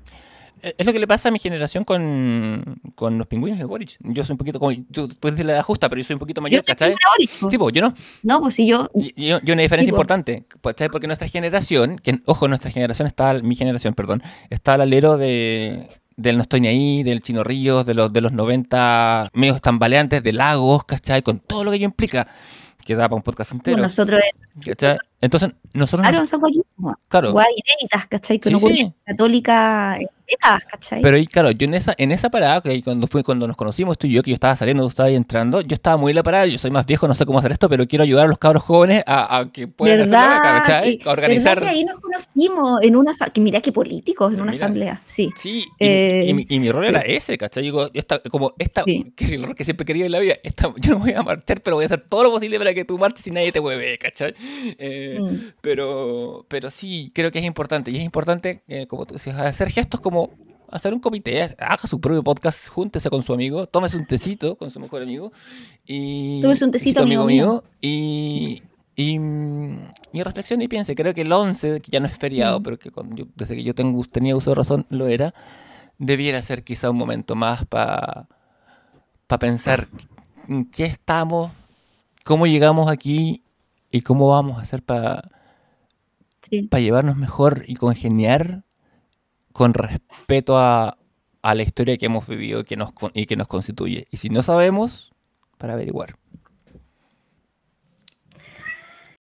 Eh, Es lo que le pasa a mi generación con, con los pingüinos de Boric. Yo soy un poquito como. Tú, tú eres de la edad justa, pero yo soy un poquito Yo mayor, soy ¿cachai? Sí, pues yo no. No, pues si yo... Y, y- y una diferencia Sí, po. importante, ¿cachai? Porque nuestra generación, que ojo, nuestra generación está, mi generación, perdón, está al alero de, del No Estoy Ni Ahí, del Chino Ríos, de los, de los 90 medios tambaleantes, de Lagos, ¿cachai? Con todo lo que ello implica, que da para un podcast entero, nosotros, ¿cachai? Entonces, nosotros, claro, nos- son claro, ¿cachai? Que Sí, no sí. católica décadas, ¿cachai? Pero claro, yo en esa, en esa parada, que cuando fue cuando nos conocimos, tú y yo, que yo estaba saliendo, tú estabas entrando, yo estaba muy en la parada, yo soy más viejo, no sé cómo hacer esto, pero quiero ayudar a los cabros jóvenes a, a que puedan hacer beca, ¿cachai? A organizar. ¿Verdad que ahí nos conocimos en una... Que mira qué políticos, en una Mira. asamblea, sí. Sí, y, Eh, y mi, y mi rol era ese, ¿cachai? Digo, esta, como esta, Sí. que el rol que siempre he querido en la vida, esta, yo no voy a marchar, pero voy a hacer todo lo posible para que tú marches y nadie te mueve, ¿cachai? Eh, Mm. pero, pero sí, creo que es importante, y es importante, eh, como tú decías, hacer gestos como hacer un comité, haga su propio podcast, júntese con su amigo, tómese un tecito con su mejor amigo, y... Tómese un tecito, amigo mío. y... Y, y reflexione y piense, creo que el 11, que ya no es feriado, Mm. pero que cuando yo- desde que yo tengo, tenía uso de razón lo era, debiera ser quizá un momento más para pensar en qué estamos, cómo llegamos aquí y cómo vamos a hacer para sí. llevarnos mejor y congeniar con respeto a, a la historia que hemos vivido que nos, y que nos constituye. Y si no sabemos, para averiguar.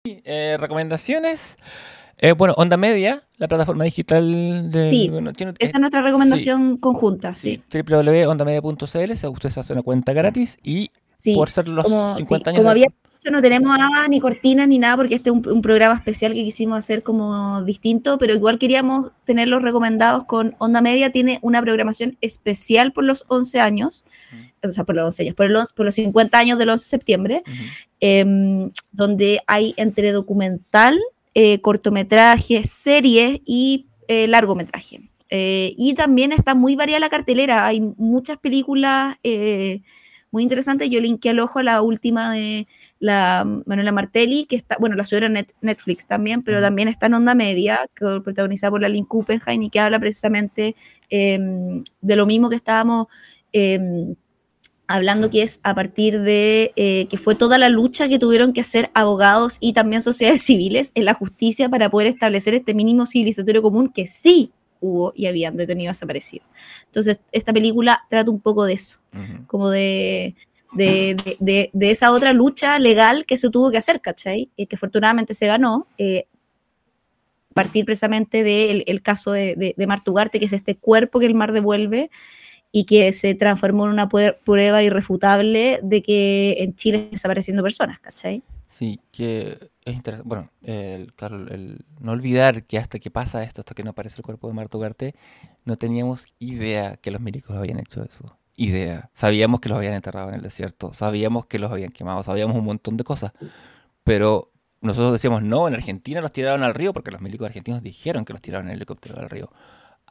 Eh, recomendaciones. Eh, bueno, Onda Media, la plataforma digital de... Sí, bueno, tiene- Esa es nuestra recomendación conjunta, sí. Www.ondamedia.cl, usted se hace una cuenta gratis y Sí, por ser los como, sí, 50 años. como de- había no tenemos nada, ni cortinas ni nada, porque este es un, un programa especial que quisimos hacer como distinto, pero igual queríamos tenerlos recomendados con Onda Media. Tiene una programación especial por los 11 años, o sea, por los 11 años, por, 11 por los 50 años del 11 de septiembre, em, donde hay entre documental, eh, cortometraje, series y eh, largometraje. Eh, y también está muy variada la cartelera, hay muchas películas muy interesantes. Yo linké al ojo la última de la Manuela Martelli, que está, bueno, la subieron en Net- Netflix también, pero también está en Onda Media, que, protagonizada por la Lynn Kuppenheim y que habla precisamente em, de lo mismo que estábamos em, hablando que es a partir de eh, que fue toda la lucha que tuvieron que hacer abogados y también sociedades civiles en la justicia para poder establecer este mínimo civilizatorio común que sí hubo y habían detenido desaparecidos. Entonces, esta película trata un poco de eso, Como de, de, de- esa otra lucha legal que se tuvo que hacer, ¿cachai? Y que afortunadamente se ganó. eh, partir precisamente del el caso de, de, de Mar Tugarte, que es este cuerpo que el mar devuelve y que se transformó en una prueba irrefutable de que en Chile están desapareciendo personas, ¿cachai? Sí, que es interesante. Bueno, el, claro, el no olvidar que hasta que pasa esto, hasta que no aparece el cuerpo de Marta Ugarte, no teníamos idea que los milicos habían hecho eso. Idea. Sabíamos que los habían enterrado en el desierto, sabíamos que los habían quemado, sabíamos un montón de cosas. Pero nosotros decíamos, no, en Argentina los tiraron al río porque los milicos argentinos dijeron que los tiraron en helicóptero al río.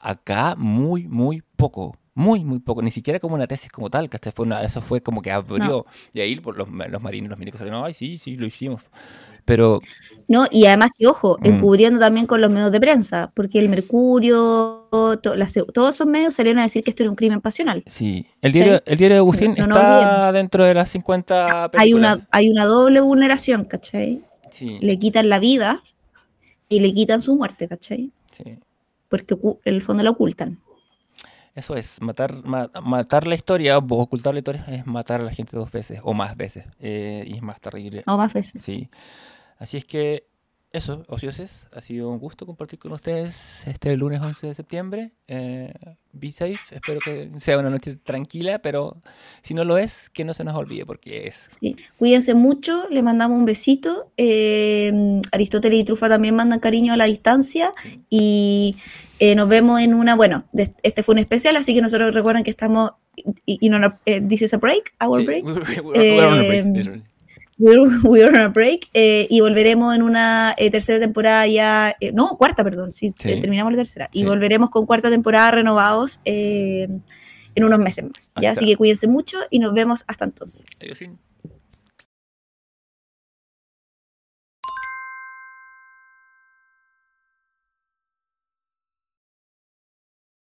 Acá muy, muy poco. Muy, muy poco. Ni siquiera como una tesis como tal, que fue una, eso fue como que abrió. Y ahí los, los marinos, los milicos salieron, ay, sí, sí, lo hicimos. Pero ¿no? Y además que, ojo, Mm. encubriendo también con los medios de prensa, porque el Mercurio, to- las- todos esos medios salieron a decir que esto era un crimen pasional. sí, el diario, el diario de Agustín No- no nos está dentro de las 50 Hay películas. una, hay una doble vulneración, ¿cachai? Sí, Le quitan la vida y le quitan su muerte, ¿cachai? sí. Porque en el fondo la ocultan. Eso es, matar, ma- matar la historia o ocultar la historia es matar a la gente dos veces o más veces. eh, y es más terrible. O más veces. Sí. Así es que eso, ocioses, ha sido un gusto compartir con ustedes este lunes 11 de septiembre. Eh, be safe, espero que sea una noche tranquila, pero si no lo es, que no se nos olvide porque es. Sí. Cuídense mucho, les mandamos un besito. eh, Aristóteles y Trufa también mandan cariño a la distancia. Y eh, nos vemos en una. Bueno, de- este fue un especial, así que nosotros recuerden que estamos. Y, y no, no, eh, this is a break, our Sí, break. we're- we're- we're on a break. We're, we're on a break. eh, y volveremos en una eh, tercera temporada ya. eh, no, cuarta, perdón. Sí, Sí. eh, terminamos la tercera. Y volveremos con cuarta temporada renovados eh, en unos meses más. ¿ya? Así que cuídense mucho y nos vemos hasta entonces.